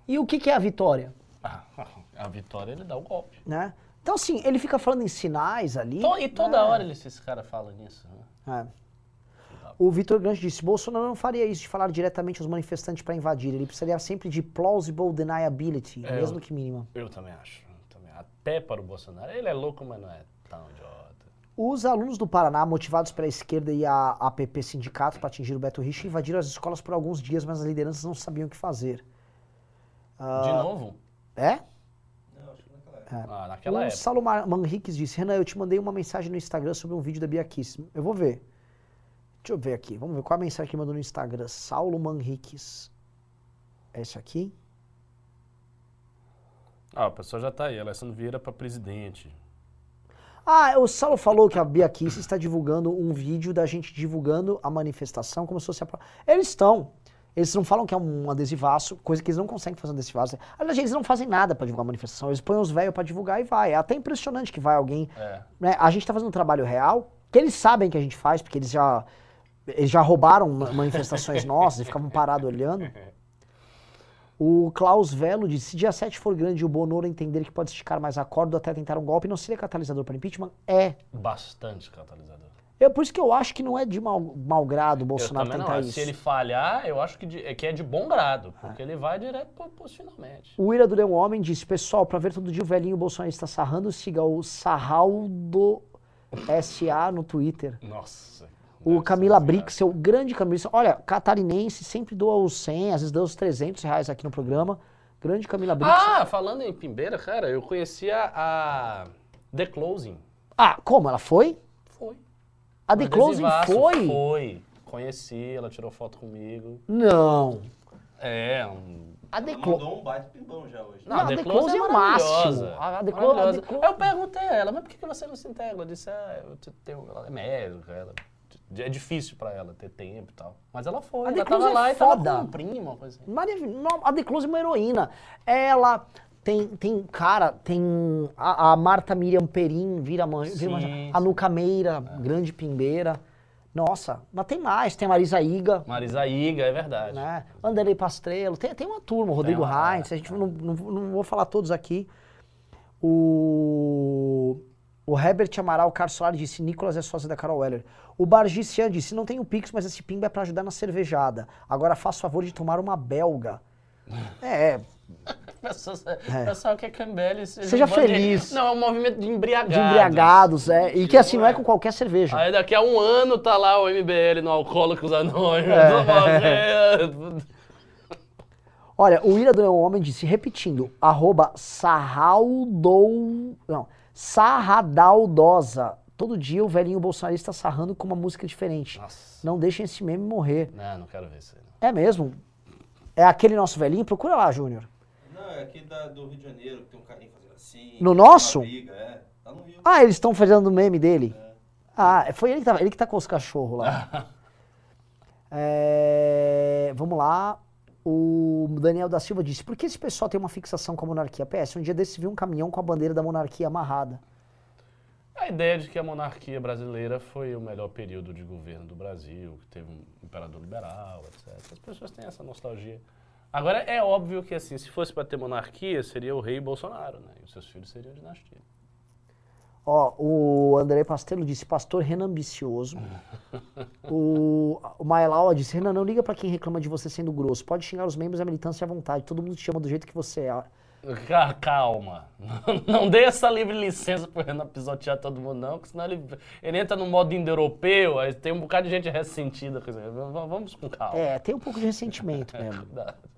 E o que, que é a vitória? Ah, a vitória ele dá o golpe. Né? Então, assim, ele fica falando em sinais ali. To- e toda É. hora ele, esse cara fala nisso. Né? É. O Vitor Grande disse: Bolsonaro não faria isso de falar diretamente aos manifestantes para invadir. Ele precisaria sempre de plausible deniability, É, mesmo que mínima. Eu também acho. também. Até para o Bolsonaro. Ele é louco, mas não é tão idiota. Os alunos do Paraná, motivados pela esquerda e a APP Sindicato para atingir o Beto Rich, invadiram as escolas por alguns dias, mas as lideranças não sabiam o que fazer. Ah. De novo? É? Não, acho que naquela época. Ah, naquela o época. Saulo Mar- Manriques disse: Renan, eu te mandei uma mensagem no Instagram sobre um vídeo da Bia Kiss. Eu vou ver. Deixa eu ver aqui. Vamos ver qual a mensagem que mandou no Instagram. Saulo Manriques. É esse aqui? Ah, a pessoa já tá aí. Alessandro Vieira para presidente. Ah, o Saulo falou que a Bia Kiss está divulgando um vídeo da gente divulgando a manifestação como se fosse a... Eles estão. Eles não falam que é um adesivaço, coisa que eles não conseguem fazer um adesivaço. Aliás, eles não fazem nada pra divulgar a manifestação. Eles põem os velhos pra divulgar e vai. É até impressionante que vai alguém. É. né? A gente tá fazendo um trabalho real, que eles sabem que a gente faz, porque eles já, eles já roubaram ma- manifestações nossas e ficavam parados olhando. O Klaus Velo disse: se dia 7 for grande e o Bonoro entender que pode esticar mais a corda até tentar um golpe, não seria catalisador para impeachment? É. Bastante catalisador. É por isso que eu acho que não é de mau, mau grado o Bolsonaro eu tentar não. isso. Se ele falhar, eu acho que, de- é que é de bom grado, porque ele vai direto pro, pros finalmente. O Ira Durão Homem disse, pessoal, pra ver todo dia o velhinho bolsonarista sarrando, siga o Sarraldo SA no Twitter. Nossa. O Camila ser Brix, seu grande Camila. Olha, catarinense, sempre doa os 100, às vezes dá os 300 reais aqui no programa. Grande Camila Brix. Ah, falando em Pimbeira, cara, eu conhecia a The Closing. Ah, como? Ela foi? Foi. A The Closing foi? Foi. Conheci, ela tirou foto comigo. Não. É, um... A The Closing... mandou um baita pimbão já hoje. Não, a The Close é o maravilhosa, máximo. A- The Close- The. Close- Eu perguntei a ela, mas por que você não se integra? Ela disse, ah, eu te- tenho, ela é médica, ela, é difícil pra ela ter tempo e tal. Mas ela foi, A ela tava é lá e tava foda. com um primo, uma coisa assim. A The Close é uma heroína. Ela tem, tem cara, tem a, a Marta Miriam Perim, vira mãe, vira Sim, a. Nuca Meira, grande pimbeira. Nossa, mas tem mais, tem a Marisa Iga, Marisa Iga, é verdade. né? Anderlei Pastrello, tem, tem uma turma, o Rodrigo Heinz, a gente não, não, não vou falar todos aqui. O, o Herbert Amaral, o Carlos Solar disse, Nicolas é sócio da Carol Weller. O Bargician disse, não tenho Pix, mas esse pimba é pra ajudar na cervejada. Agora faça favor de tomar uma belga. É, Pessoal, pessoal que é Cambele, seja, Seja bando de- feliz. Não, é um movimento de embriagados. de embriagados, é. E que assim, não é com qualquer cerveja. Aí daqui a um ano tá lá o MBL no Alcoólicos Anônimos. É. Olha, o Ira do Homem disse, repetindo, arroba sarraldou... Não, sarradaldosa. Todo dia o velhinho bolsonarista sarrando com uma música diferente. Nossa. Não deixem esse meme morrer. Não, não quero ver isso aí. não. É mesmo? É aquele nosso velhinho? Procura lá, Júnior. Não, é aqui da, do Rio de Janeiro, que tem um carinha fazendo assim. No nosso? briga, é. Tá no Rio. Ah, eles estão fazendo o meme dele? Ah, foi ele que, tá, ele que tá com os cachorros lá. É, vamos lá. O Daniel da Silva disse: Por que esse pessoal tem uma fixação com a monarquia? PS, um dia desse viu um caminhão com a bandeira da monarquia amarrada. A ideia de que a monarquia brasileira foi o melhor período de governo do Brasil, que teve um imperador liberal, etc. As pessoas têm essa nostalgia. Agora, é óbvio que, assim, se fosse para ter monarquia, seria o rei Bolsonaro, né? E os seus filhos seriam dinastia. Ó, o André Pastelo disse: Pastor Renan ambicioso. o, o Maelaua disse: Renan, não liga pra quem reclama de você sendo grosso. Pode xingar os membros da militância à vontade. Todo mundo te chama do jeito que você é. Ca- Calma. Não dê essa livre licença pro Renan pisotear todo mundo, não, porque senão ele, ele entra no modo indo-europeu, aí tem um bocado de gente ressentida. Vamos com calma. É, tem um pouco de ressentimento mesmo.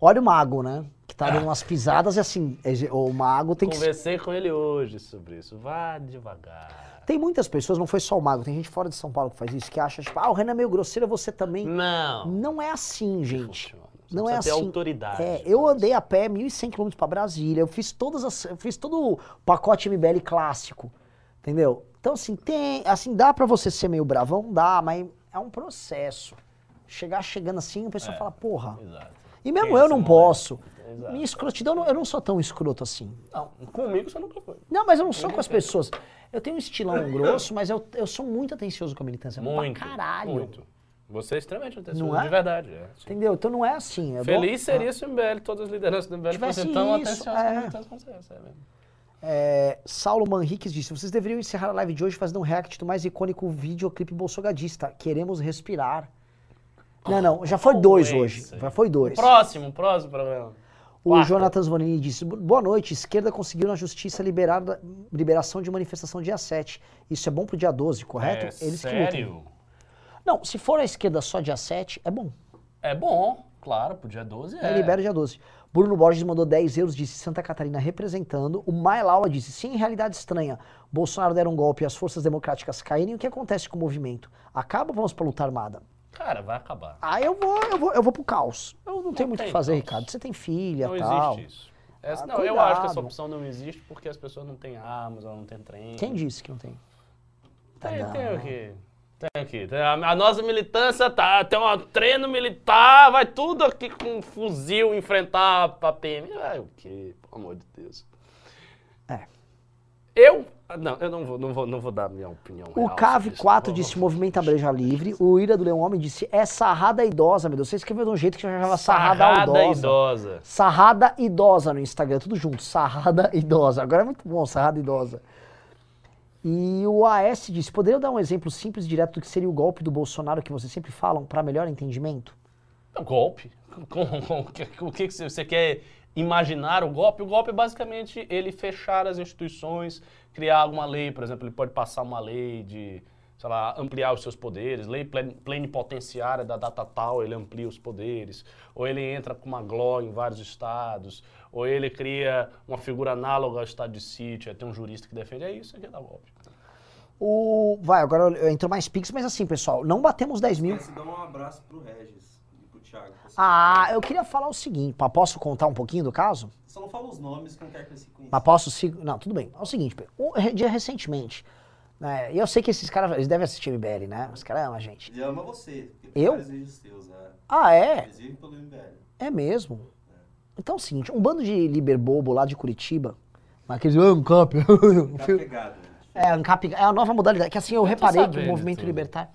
Olha o mago, né? Que tá dando umas pisadas e assim, exe- o mago tem que. Conversei com ele hoje sobre isso. Vá devagar. Tem muitas pessoas, não foi só o mago, tem gente fora de São Paulo que faz isso, que acha, tipo, ah, o Renan é meio grosseiro, você também. Não. Não é assim, gente. funciona. Você Não é assim. ter autoridade É, eu andei a pé 1.100 km pra Brasília, eu fiz todas as, eu fiz todo o pacote MBL clássico, entendeu? Então assim, tem, assim, dá pra você ser meio bravão, dá, mas é um processo. Chegar chegando assim, o pessoal fala, porra. Exato. E mesmo eu não momento. posso. Exato. Minha escrotidão, eu não- sou tão escroto assim. Não, comigo você nunca foi. Não, mas eu não sou com as pessoas. Eu tenho um estilão grosso, mas eu, eu sou muito atencioso com a militância. Muito. Pra caralho. Muito. Você é extremamente atencioso, é? de verdade. É. Entendeu? Então não é assim. eu dou- Feliz seria se o MBL, todas as lideranças do MBL fossem tão atenciosas é. com militância como você, é mesmo. É, Saulo Manriques disse: vocês deveriam encerrar a live de hoje fazendo um react do mais icônico videoclipe bolsogadista. Queremos respirar. Não, não, já foi dois hoje. Já foi dois. Próximo, próximo programa. O Quarta. Jonathan Zvonini disse: Boa noite, esquerda conseguiu na justiça liberar liberação de manifestação dia 7. Isso é bom pro dia 12, correto? É, Eles sério? Não, se for a esquerda só dia 7, é bom. É bom, claro, pro dia 12 é. Aí libera dia 12. Bruno Borges mandou 10 euros, disse Santa Catarina representando. O Mailaua disse, sim, realidade estranha. Bolsonaro deram um golpe e as forças democráticas caírem. O que acontece com o movimento? Acaba ou vamos pra luta armada? Cara, vai acabar. Aí eu vou, eu vou, eu vou pro caos. Eu não, tenho muito o que fazer, caos. Ricardo. Você tem filha Não tal. existe isso. Essa- Ah, não, eu acho que essa cuidado. opção não existe porque as pessoas não têm armas, elas não têm trem. Quem disse que não tem? Tem, Tá tem não. o quê? Tem aqui. tem a, a nossa militância tá, tem um treino militar, vai tudo aqui com um fuzil enfrentar a PM. Ai, o quê? Pelo amor de Deus. É. Eu? Ah, Não, eu não vou, não vou, não vou dar minha opinião. O Cave sobre isso. 4 Vou- disse movimenta breja livre. O Ira do Leão Homem disse é sarrada idosa, meu Deus. Você escreveu de um jeito que já chamava sarrada, Sarrada idosa. idosa. Sarrada idosa no Instagram, tudo junto. Sarrada idosa. Agora é muito bom, sarrada idosa. E o AS disse: poderia dar um exemplo simples e direto do que seria o golpe do Bolsonaro que vocês sempre falam para melhor entendimento? Um golpe. O que, que você quer imaginar o golpe? O golpe é basicamente ele fechar as instituições, criar alguma lei, por exemplo, ele pode passar uma lei de, sei lá, ampliar os seus poderes, lei plen- plenipotenciária da data tal, ele amplia os poderes, ou ele entra com uma GLO em vários estados, ou ele cria uma figura análoga ao estado de sítio, aí tem um jurista que defende, é isso que é dar golpe. O... Vai, agora entrou mais Pix, mas assim, pessoal, não batemos 10 mil. Dar um abraço pro Regis Thiago. Ah, eu queria falar o seguinte: pá, posso contar um pouquinho do caso? Só não fala os nomes que eu não quero que eles se conheçam. Mas posso se. Não, tudo bem. É o seguinte, um dia recentemente. Né, e eu sei que esses caras, eles devem assistir MBL, né? Os caras amam a gente. Ele ama você. Eu? é. Ah, é? Eles vivem pelo MBL. É mesmo. Então é o seguinte, um bando de liberbobo lá de Curitiba, mas aqueles "Ah, ANCAP, Tá pegado. né? é, ANCAP, é a nova modalidade, que assim eu, Eu reparei que o movimento tudo. libertário,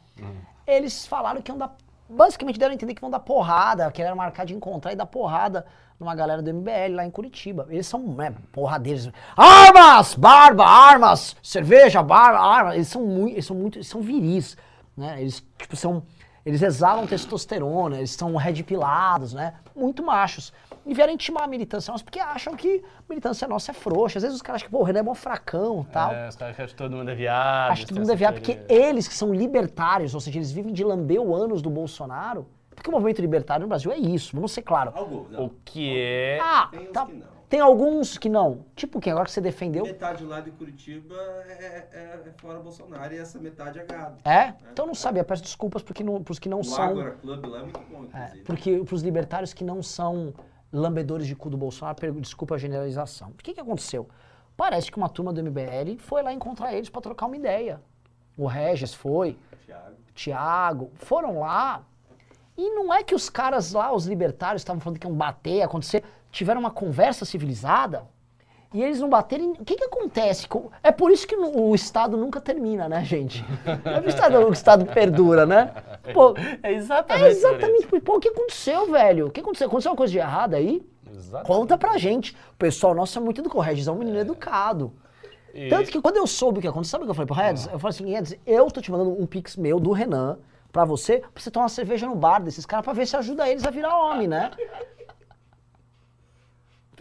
eles falaram que iam dar, basicamente deram a entender que vão dar porrada, que era marcar de encontrar e dar porrada numa galera do MBL lá em Curitiba. Eles são, né, porradeiros. Armas! Barba, armas! Cerveja, barba, armas. Eles são muito, eles são muito, eles são viris, né? Eles, tipo, são, eles exalam testosterona, eles são red pilados, né? Muito machos. E vieram intimar a militância nossa porque acham que a militância nossa é frouxa. Às vezes os caras acham que, pô, o Renan é mó fracão e tal. É, os caras acham que todo mundo é viado. Acho que todo mundo é viado, porque teoria. eles que são libertários, ou seja, eles vivem de lamber o ânus do Bolsonaro. Porque o movimento libertário no Brasil é isso, vamos ser claro. Alguns. O que é... Ah, tá. que não. Tem alguns que não. Tipo quem? Agora que você defendeu. Metade lá de Curitiba é, é- é fora Bolsonaro e essa metade é gado. É? Então não sabia. Peço desculpas porque não, pros que não O são. Ágora Club lá é muito bom, É, inclusive. porque pros libertários que não são lambedores de cu do Bolsonaro, desculpa a generalização. O que, que aconteceu? Parece que uma turma do MBL foi lá encontrar eles pra trocar uma ideia. O Regis foi, Thiago. Thiago, foram lá. E não é que os caras lá, os libertários, estavam falando que iam bater, acontecer, tiveram uma conversa civilizada e eles não baterem. O que que acontece? É por isso que o Estado nunca termina, né, gente? É por isso que o Estado perdura, né? Pô, É exatamente é exatamente. por- Pô, o que aconteceu, velho? O que aconteceu? Aconteceu uma coisa de errado aí? Exatamente. Conta pra gente. O pessoal nosso é muito educado. O Regis é um menino educado. E- Tanto que quando eu soube o que aconteceu, sabe o que eu falei pro Regis? Eu falei assim, Regis, eu tô te mandando um pix meu do Renan pra você, pra você tomar uma cerveja no bar desses caras pra ver se ajuda eles a virar homem, né?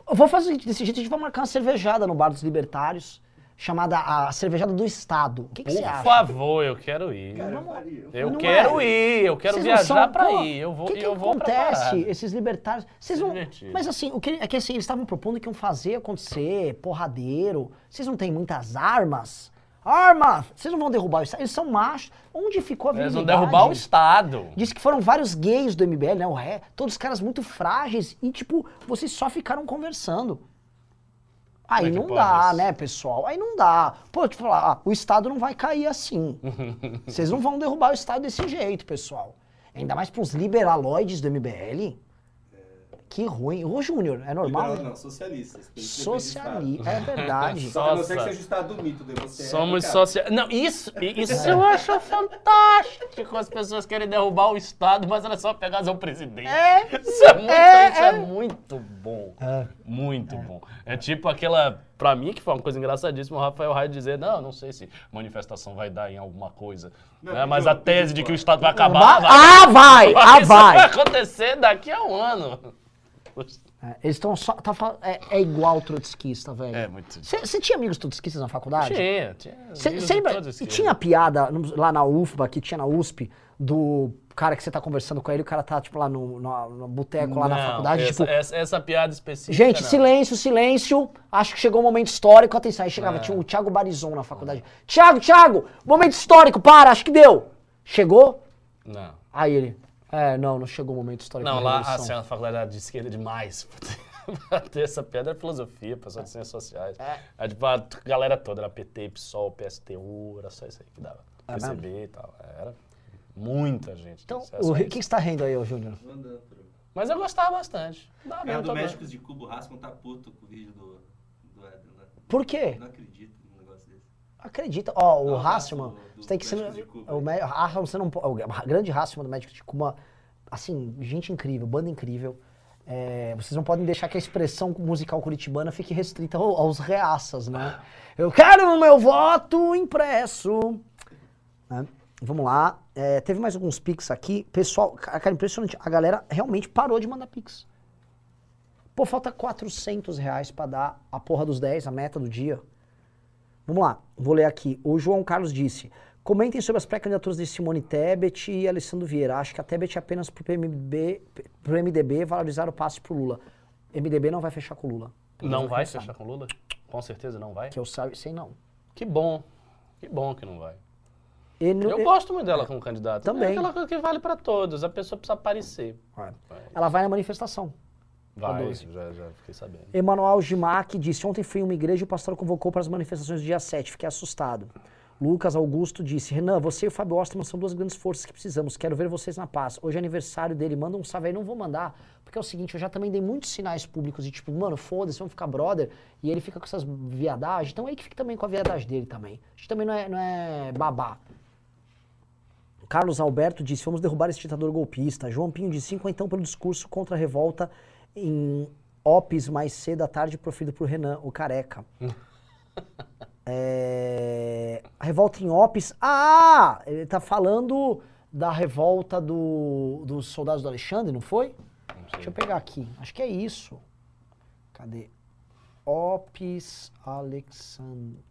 Eu vou fazer o seguinte, desse jeito a gente vai marcar uma cervejada no bar dos libertários, chamada a cervejada do Estado. O que, que Por você acha? favor, eu quero ir. Cara, eu quero é? ir, eu quero Vocês viajar são- pra pô, ir. Eu vou, O que, que eu vou acontece? Esses libertários. Vocês não. Mas assim, o que, é que assim, eles estavam propondo que iam fazer acontecer, porradeiro. Vocês não têm muitas armas? Arma! Vocês não vão derrubar o Estado. Eles são machos. Onde ficou a Eles vão virilidade? derrubar o Estado. Diz que foram vários gays do MBL, né? O ré, todos os caras muito frágeis e, tipo, vocês só ficaram conversando. Aí é não pode dá, né, pessoal? Aí não dá. Pô, te falar, ah, o Estado não vai cair assim. Vocês não vão derrubar o Estado desse jeito, pessoal. Ainda mais para uns liberaloides do MBL. Que ruim. Ô, Júnior, é normal? Liberal né? não, socialistas. Socialista. É verdade. Só a não ser que seja o Estado do mito, daí você é Somos cara. sociais. Não, isso, isso eu acho fantástico. As pessoas querem derrubar o Estado, mas elas só pegar o presidente. É, Isso é muito, é, isso é é. muito bom. Muito bom. É tipo aquela. Pra mim, que foi uma coisa engraçadíssima, o Rafael Raio dizer: não, não sei se manifestação vai dar em alguma coisa. Não, né, Mas eu- a tese de que o Estado vai Vai- acabar. vai- Ah, vai! Ah, isso vai vai! acontecer daqui a um ano. É, eles estão só. Tá, é, é igual trotskista, velho. É, muito. Você tinha amigos trotskistas na faculdade? Tinha, tinha. Cê, cê lembra? E tinha piada lá na UFBA, que tinha na USP, do cara que você tá conversando com ele, o cara tá, tipo, lá no, no, no boteco, lá na Não, faculdade, essa, tipo. essa, essa piada específica. Gente, não. silêncio, silêncio. Acho que chegou o momento histórico. Atenção, aí chegava, É. tinha o Thiago Barizon na faculdade. Thiago, Thiago, momento histórico, para, acho que deu. Chegou? Não. Aí ele, é, não, não chegou o momento histórico. Não, da lá assim, a faculdade era de esquerda demais. Pra ter essa pedra era filosofia, pessoal de ciências sociais. É. Aí, tipo, a galera toda era PT, PSOL, PSTU, era só isso aí que dava. É receber e tal. Era muita gente. Então, é o que isso. que você tá rindo aí, ô Júnior? Mas eu gostava bastante. Dá cara mesmo, do. Médicos de Cubo Rascon tá puto com o vídeo do, do Éder, né? Por quê? Não acredito. Acredita. Ó, o Não, Hasselman, do- do você tem que ser. O, Hasselman, você não. O grande Hasselman do Médico de Cuba, assim, gente incrível, banda incrível. É, vocês não podem deixar que a expressão musical curitibana fique restrita ao- aos reaças, né? Eu quero o meu voto impresso. Né? Vamos lá. É, teve mais alguns pics aqui. Pessoal, ca- cara, impressionante. A galera realmente parou de mandar pix. Pô, falta 400 reais pra dar a porra dos 10, a meta do dia. Vamos lá, vou ler aqui. O João Carlos disse: comentem sobre as pré-candidaturas de Simone Tebet e Alessandro Vieira. Acho que a Tebet é apenas PMB, pro MDB valorizar o passe pro Lula. MDB não vai fechar com o Lula. Não vai sabe. fechar com Lula? Com certeza não vai? Que eu sabe, sei não. Que bom. Que bom que não vai. Eu gosto muito dela como candidata. Também. É aquela coisa que vale pra todos. A pessoa precisa aparecer. Ela vai na manifestação. Vai, já, já fiquei sabendo. Emanuel Gimac disse: Ontem fui em uma igreja e o pastor convocou para as manifestações do dia 7. Fiquei assustado. Lucas Augusto disse: Renan, você e o Fábio Osterman são duas grandes forças que precisamos. Quero ver vocês na paz. Hoje é aniversário dele. Manda um salve aí. Não vou mandar, porque é o seguinte: eu já também dei muitos sinais públicos de tipo, mano, foda-se, vamos ficar brother. E ele fica com essas viadagens. Então ele que fica também com a viadagem dele também. A gente também não é, não é babá. Carlos Alberto disse: Vamos derrubar esse ditador golpista. João Pinho disse: Cinquentão pelo discurso contra a revolta em Opes mais cedo à tarde, proferido por Renan, o careca. É, A revolta em Opes. Ah! Ele tá falando da revolta do, dos soldados do Alexandre, não foi? Deixa eu pegar aqui. Acho que é isso. Cadê? Opes Alexander.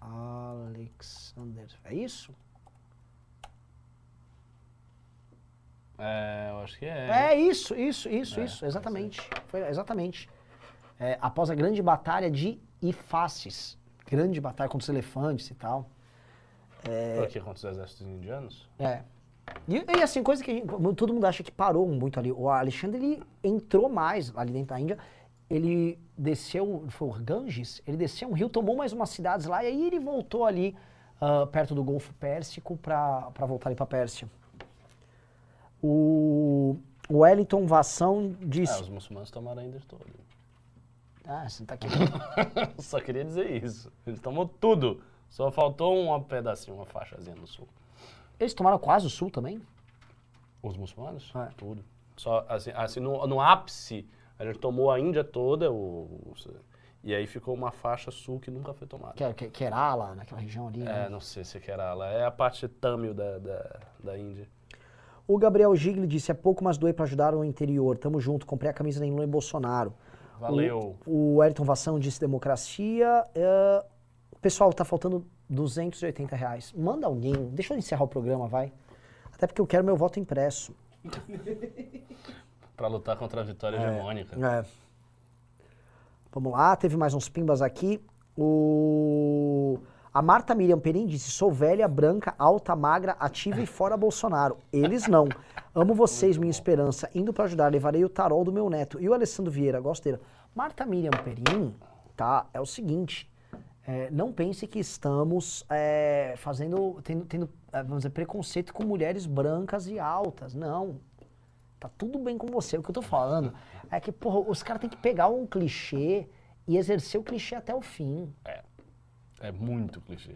Alexander. É isso? É, eu acho que é. É isso, isso, isso, É, isso, exatamente. Foi exatamente. É, após a grande batalha de Ifaces. Grande batalha contra os elefantes e tal. Por aqui contra os exércitos indianos? É. E, e, assim, coisa que gente- todo mundo acha que parou muito ali. O Alexandre, ele entrou mais ali dentro da Índia. Ele desceu, foi o Ganges? Ele desceu um rio, tomou mais umas cidades lá, e aí ele voltou ali ah, perto do Golfo Pérsico pra voltar ali pra Pérsia. O Wellington Vassão É, disse... os muçulmanos tomaram a Índia toda. Ah, você tá aqui. Só queria dizer isso. Ele tomou tudo. Só faltou um pedacinho, uma faixazinha no sul. Eles tomaram quase o sul também? Os muçulmanos? É. Tudo. Só assim, assim no, no ápice, a gente tomou a Índia toda, o, o- e aí ficou uma faixa sul que nunca foi tomada. Que, que, Kerala, naquela região ali. né? É, não sei se que era lá. É a parte tâmil da, da, da Índia. O Gabriel Gigli disse: é pouco, mas doei pra ajudar o interior. Tamo junto. Comprei a camisa da Lula e Bolsonaro. Valeu. O, o Ayrton Vassão disse democracia. É, pessoal, tá faltando 280 reais. Manda alguém. Deixa eu encerrar o programa, vai. Até porque eu quero meu voto impresso. Pra lutar contra a vitória hegemônica. É. Vamos lá, teve mais uns pimbas aqui. O... A Marta Miriam Perim disse: sou velha, branca, alta, magra, ativa e fora Bolsonaro. Eles não. Amo vocês, minha esperança. Indo pra ajudar, levarei o tarol do meu neto. E o Alessandro Vieira, dele. Marta Miriam Perim, tá? É o seguinte. é, não pense que estamos é, fazendo, tendo, tendo, é, vamos dizer, preconceito com mulheres brancas e altas. Não. Tá tudo bem com você. O que eu tô falando é que, porra, os caras têm que pegar um clichê e exercer o clichê até o fim. É muito clichê.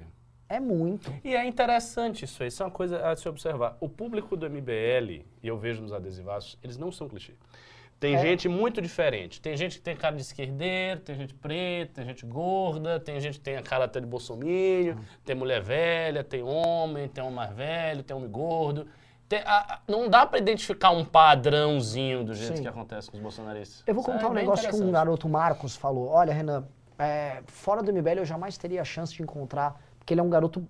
É muito. E é interessante isso aí, isso é uma coisa a se observar. O público do MBL, e eu vejo nos adesivaços, eles não são clichê. Tem É. gente muito diferente. Tem gente que tem cara de esquerdeiro, tem gente preta, tem gente gorda, tem gente que tem a cara até de bolsominion, tem mulher velha, tem homem, tem homem mais velho, tem homem gordo. Tem- a- a- não dá pra identificar um padrãozinho do jeito Sim. que acontece com os bolsonaristas. Eu vou Isso contar é um negócio que um garoto Marcos falou. Olha, Renan, é, fora do MBL eu jamais teria a chance de encontrar, porque ele é um garoto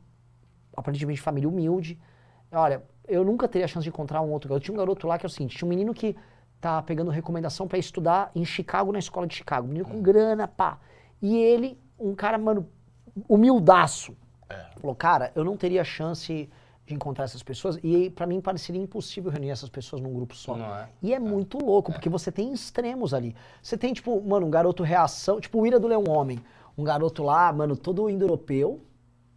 aparentemente de família humilde. Olha, eu nunca teria a chance de encontrar um outro garoto. Tinha um garoto lá que é o seguinte, tinha um menino que tá pegando recomendação pra estudar em Chicago, na escola de Chicago. Menino com grana, pá. E ele, um cara, mano, humildaço. Falou, cara, eu não teria chance de encontrar essas pessoas e pra mim pareceria impossível reunir essas pessoas num grupo só. É? E é muito louco, porque você tem extremos ali. Você tem, tipo, mano, um garoto reação, tipo o Ira do Leão Homem. Um garoto lá, mano, todo indo-europeu,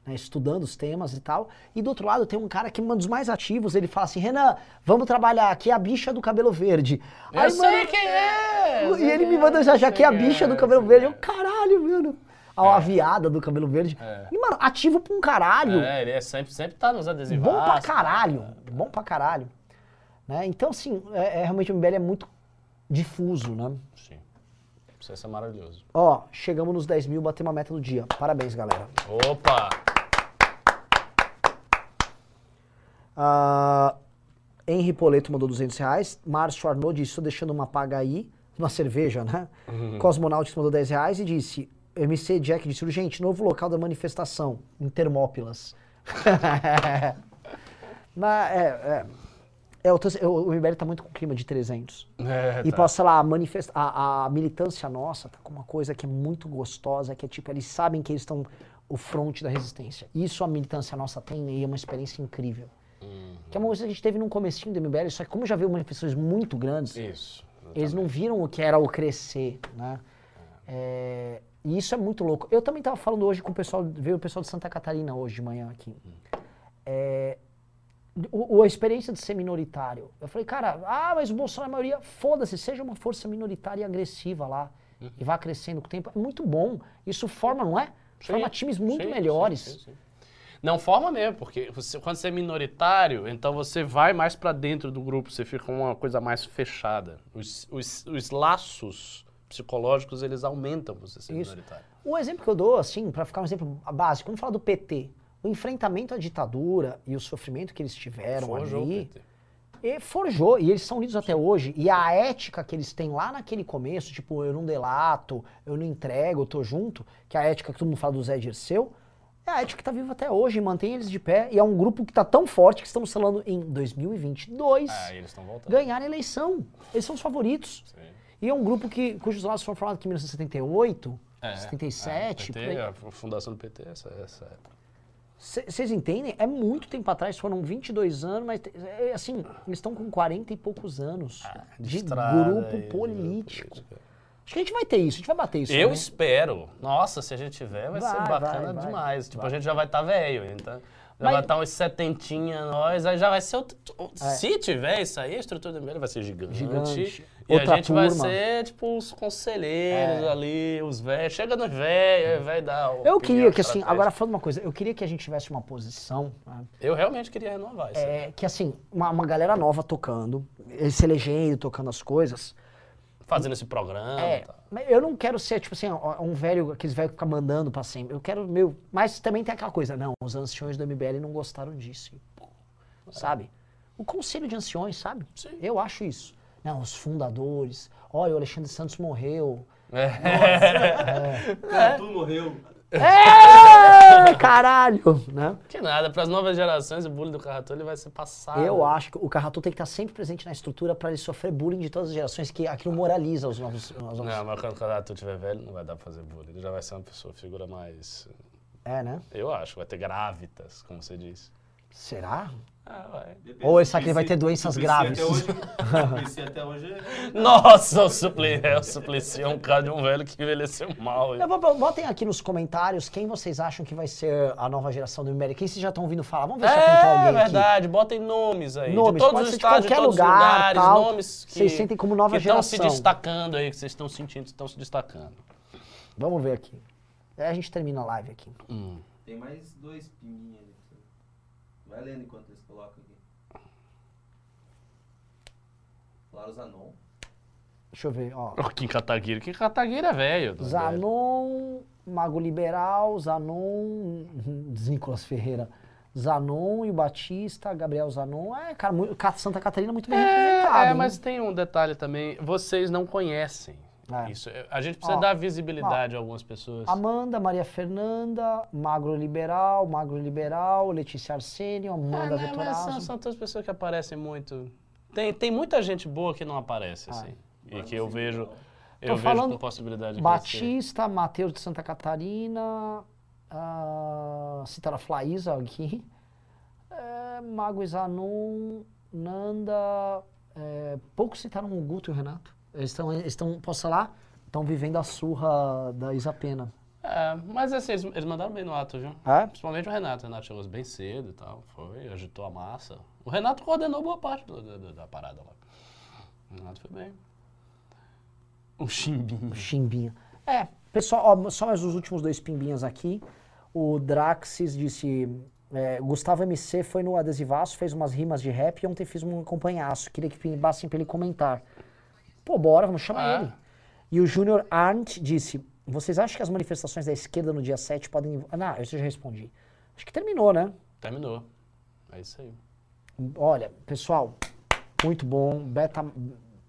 né, estudando os temas e tal. E do outro lado tem um cara que é um dos mais ativos, ele fala assim, Renan, vamos trabalhar aqui a bicha do cabelo verde. Eu sei quem é! E ele me quem manda é, já já que é a quem bicha do cabelo verde. Eu, caralho, mano. A, a viada do cabelo verde. É. E, mano, ativo pra um caralho. É, ele é sempre, sempre tá nos adesivos. Bom pra caralho. Bom pra caralho. Né? Então, assim, é, é, realmente o MBL é muito difuso, né? Sim. Isso é maravilhoso. Ó, chegamos nos 10 mil, batemos a meta do dia. Parabéns, galera. Opa! Ah, Henri Poleto mandou 200 reais. Márcio Arnaud disse, estou deixando uma paga aí. Uma cerveja, né? Cosmonautics mandou 10 reais e disse, MC Jack disse, urgente, novo local da manifestação, em Termópilas. Mas, é, é, é, eu tô- eu- o MBL tá muito com clima de 300. É, E tá. posso falar, a, manifesta a, a militância nossa tá com uma coisa que é muito gostosa, que é tipo, eles sabem que eles estão o fronte da resistência. Isso a militância nossa tem e é uma experiência incrível. Que é uma coisa que a gente teve num comecinho do MBL, só que como já viu manifestações muito grandes, Isso. eles não viram o que era o crescer, né? É, e isso é muito louco. Eu também estava falando hoje com o pessoal, veio o pessoal de Santa Catarina hoje de manhã aqui. É, o, a experiência de ser minoritário. Eu falei, cara, ah, mas o Bolsonaro é a maioria, foda-se, seja uma força minoritária e agressiva lá. E vá crescendo com o tempo. É muito bom. Isso forma, não é? Forma Sim, times muito sim, melhores. sim. Não forma mesmo, porque você- quando você é minoritário, então você vai mais pra dentro do grupo, você fica uma coisa mais fechada. Os, os- os laços psicológicos, eles aumentam você ser Isso. minoritário. O exemplo que eu dou, assim, para ficar um exemplo básico, vamos falar do PT. O enfrentamento à ditadura e o sofrimento que eles tiveram Forjou ali. E forjou, e eles são unidos até hoje. E a ética que eles têm lá naquele começo, tipo, eu não delato, eu não entrego, eu tô junto, que é a ética que todo mundo fala do Zé Dirceu, é a ética que tá viva até hoje, mantém eles de pé. E é um grupo que tá tão forte que estamos falando em 2022 Ah, eles estão voltando. ganhar a eleição. Eles são os favoritos. Sim. E é um grupo que, cujos lados foram formados aqui em 1978, É, 77, é, PT, aí. a fundação do PT, essa, essa época. Vocês entendem? É muito tempo atrás, foram 22 anos, mas é, assim, eles estão com 40 e poucos anos de, estrada grupo de político. política. Acho que a gente vai ter isso, a gente vai bater isso. Eu né? espero. Nossa, se a gente tiver, vai, Vai, ser bacana vai, vai, demais. Tipo, vai. a gente já vai estar velho, então. Já vai estar uns setentinha nós, aí já vai ser. outro- É. Se tiver isso aí, a estrutura do MBL vai ser gigante. Gigante. E Outra a gente vai turma. ser, tipo, os conselheiros É. ali, os velhos. Chega nos velhos, vai dar. Eu opinião queria que, assim, agora falando uma coisa, eu queria que a gente tivesse uma posição, né, Eu realmente queria renovar isso. é, que assim, uma, uma galera nova tocando, eles se elegendo, tocando as coisas. Fazendo esse programa. É, tá. eu não quero ser, tipo assim, um velho, aqueles velhos que ficam mandando pra sempre. Eu quero, meu. Mas também tem aquela coisa, não, os anciões do MBL não gostaram disso. Pô, Sabe? O conselho de anciões, sabe? Sim. Eu acho isso. Não, os fundadores. Olha, o Alexandre Santos morreu. Cara, tu morreu. É, caralho! Né? Que nada, para as novas gerações, o bullying do Carrato ele vai ser passado. Eu acho que o Carratu tem que estar sempre presente na estrutura pra ele sofrer bullying de todas as gerações, que aquilo moraliza os novos. Os novos Não, mas quando o Carrato estiver velho, não vai dar pra fazer bullying. Ele já vai ser uma pessoa, figura mais. É, né? Eu acho, vai ter grávidas, como você disse. Será? Ah, Ou que ele vai ter doenças graves? Até hoje, PC até hoje é- Nossa, o Suplicy, é, o Suplicy é um cara de um velho que envelheceu mal. Vou- Botem aqui nos comentários quem vocês acham que vai ser a nova geração do MBL. Quem vocês já estão ouvindo falar? Vamos ver se apontou É alguém aqui. verdade, botem nomes aí. Nomes, de todos os estados, de qualquer todos lugar, os lugares, tal. nomes que Vocês sentem como nova que estão se geração. destacando aí, que vocês estão sentindo que estão se destacando. Vamos ver aqui. Aí a gente termina a live aqui. Hum. Tem mais dois pininhos ali. Vai lendo enquanto eles colocam aqui. Claro, Zanon. Deixa eu ver, ó. O Kim Kataguiri. Kim Kataguiri é velho. do Zanon, Mago Liberal, Zanon, Nicolas Ferreira. Zanon e o Batista, Gabriel Zanon. É, cara, Santa Catarina muito bem representado. É, é, hein? mas tem um detalhe também. Vocês não conhecem É. isso. A gente precisa Ó, dar visibilidade a algumas pessoas. Amanda, Maria Fernanda, Magro Liberal, Magro Liberal, Letícia Arsênio, Ah, Amanda mas são, são todas pessoas que aparecem muito. Tem, tem muita gente boa que não aparece, Ah. assim. E que eu vejo. Eu vejo com possibilidade de crescer. Batista, Matheus de Santa Catarina, ah, citaram a Flaísa aqui, é, Mago Zanon, Nanda, é, poucos citaram o Guto e o Renato. Eles estão, estão posso falar? Estão vivendo a surra da Isapena. É, É, mas assim, eles, eles mandaram bem no ato, viu? É? Principalmente o Renato. O Renato chegou bem cedo e tal. Foi, agitou a massa. O Renato coordenou boa parte do- do- da parada lá. O Renato foi bem. Um chimbinho. Chimbinho. É, pessoal, ó, só mais os últimos dois pimbinhos aqui. O Draxis disse. é, Gustavo MC foi no adesivaço, fez umas rimas de rap e ontem fiz um acompanhaço. Queria que pimbassem pra ele comentar. Pô, bora, vamos chamar Ah. ele. E o Júnior Arndt disse: Vocês acham que as manifestações da esquerda no dia 7 podem. Ah, não, eu já respondi. Acho que terminou, né? Terminou. É isso aí. Olha, pessoal, muito bom. Beta,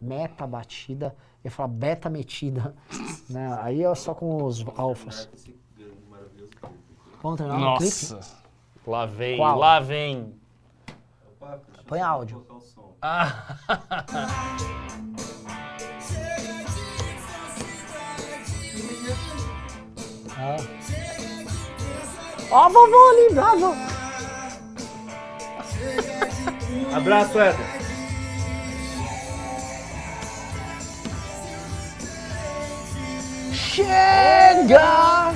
meta batida. Eu ia falar beta metida. né? Aí é só com os alfas. Vamos clipe? Nossa. Lá vem, Qual? lá vem. Põe áudio. colocar Ah, Ó, a vovó ali, bravo! Abraço, Éder. Chega!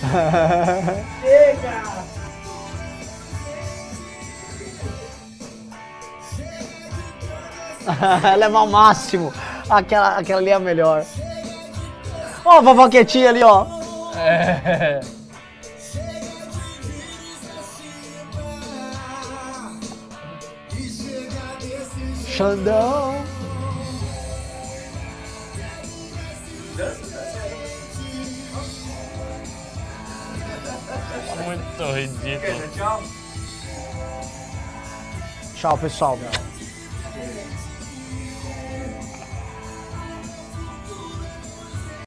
Levar ao máximo. Aquela, aquela ali é a melhor. Ó, a vovó quietinha ali, ó. é. Xandão. Muito ridículo. Tchau. Tchau, pessoal.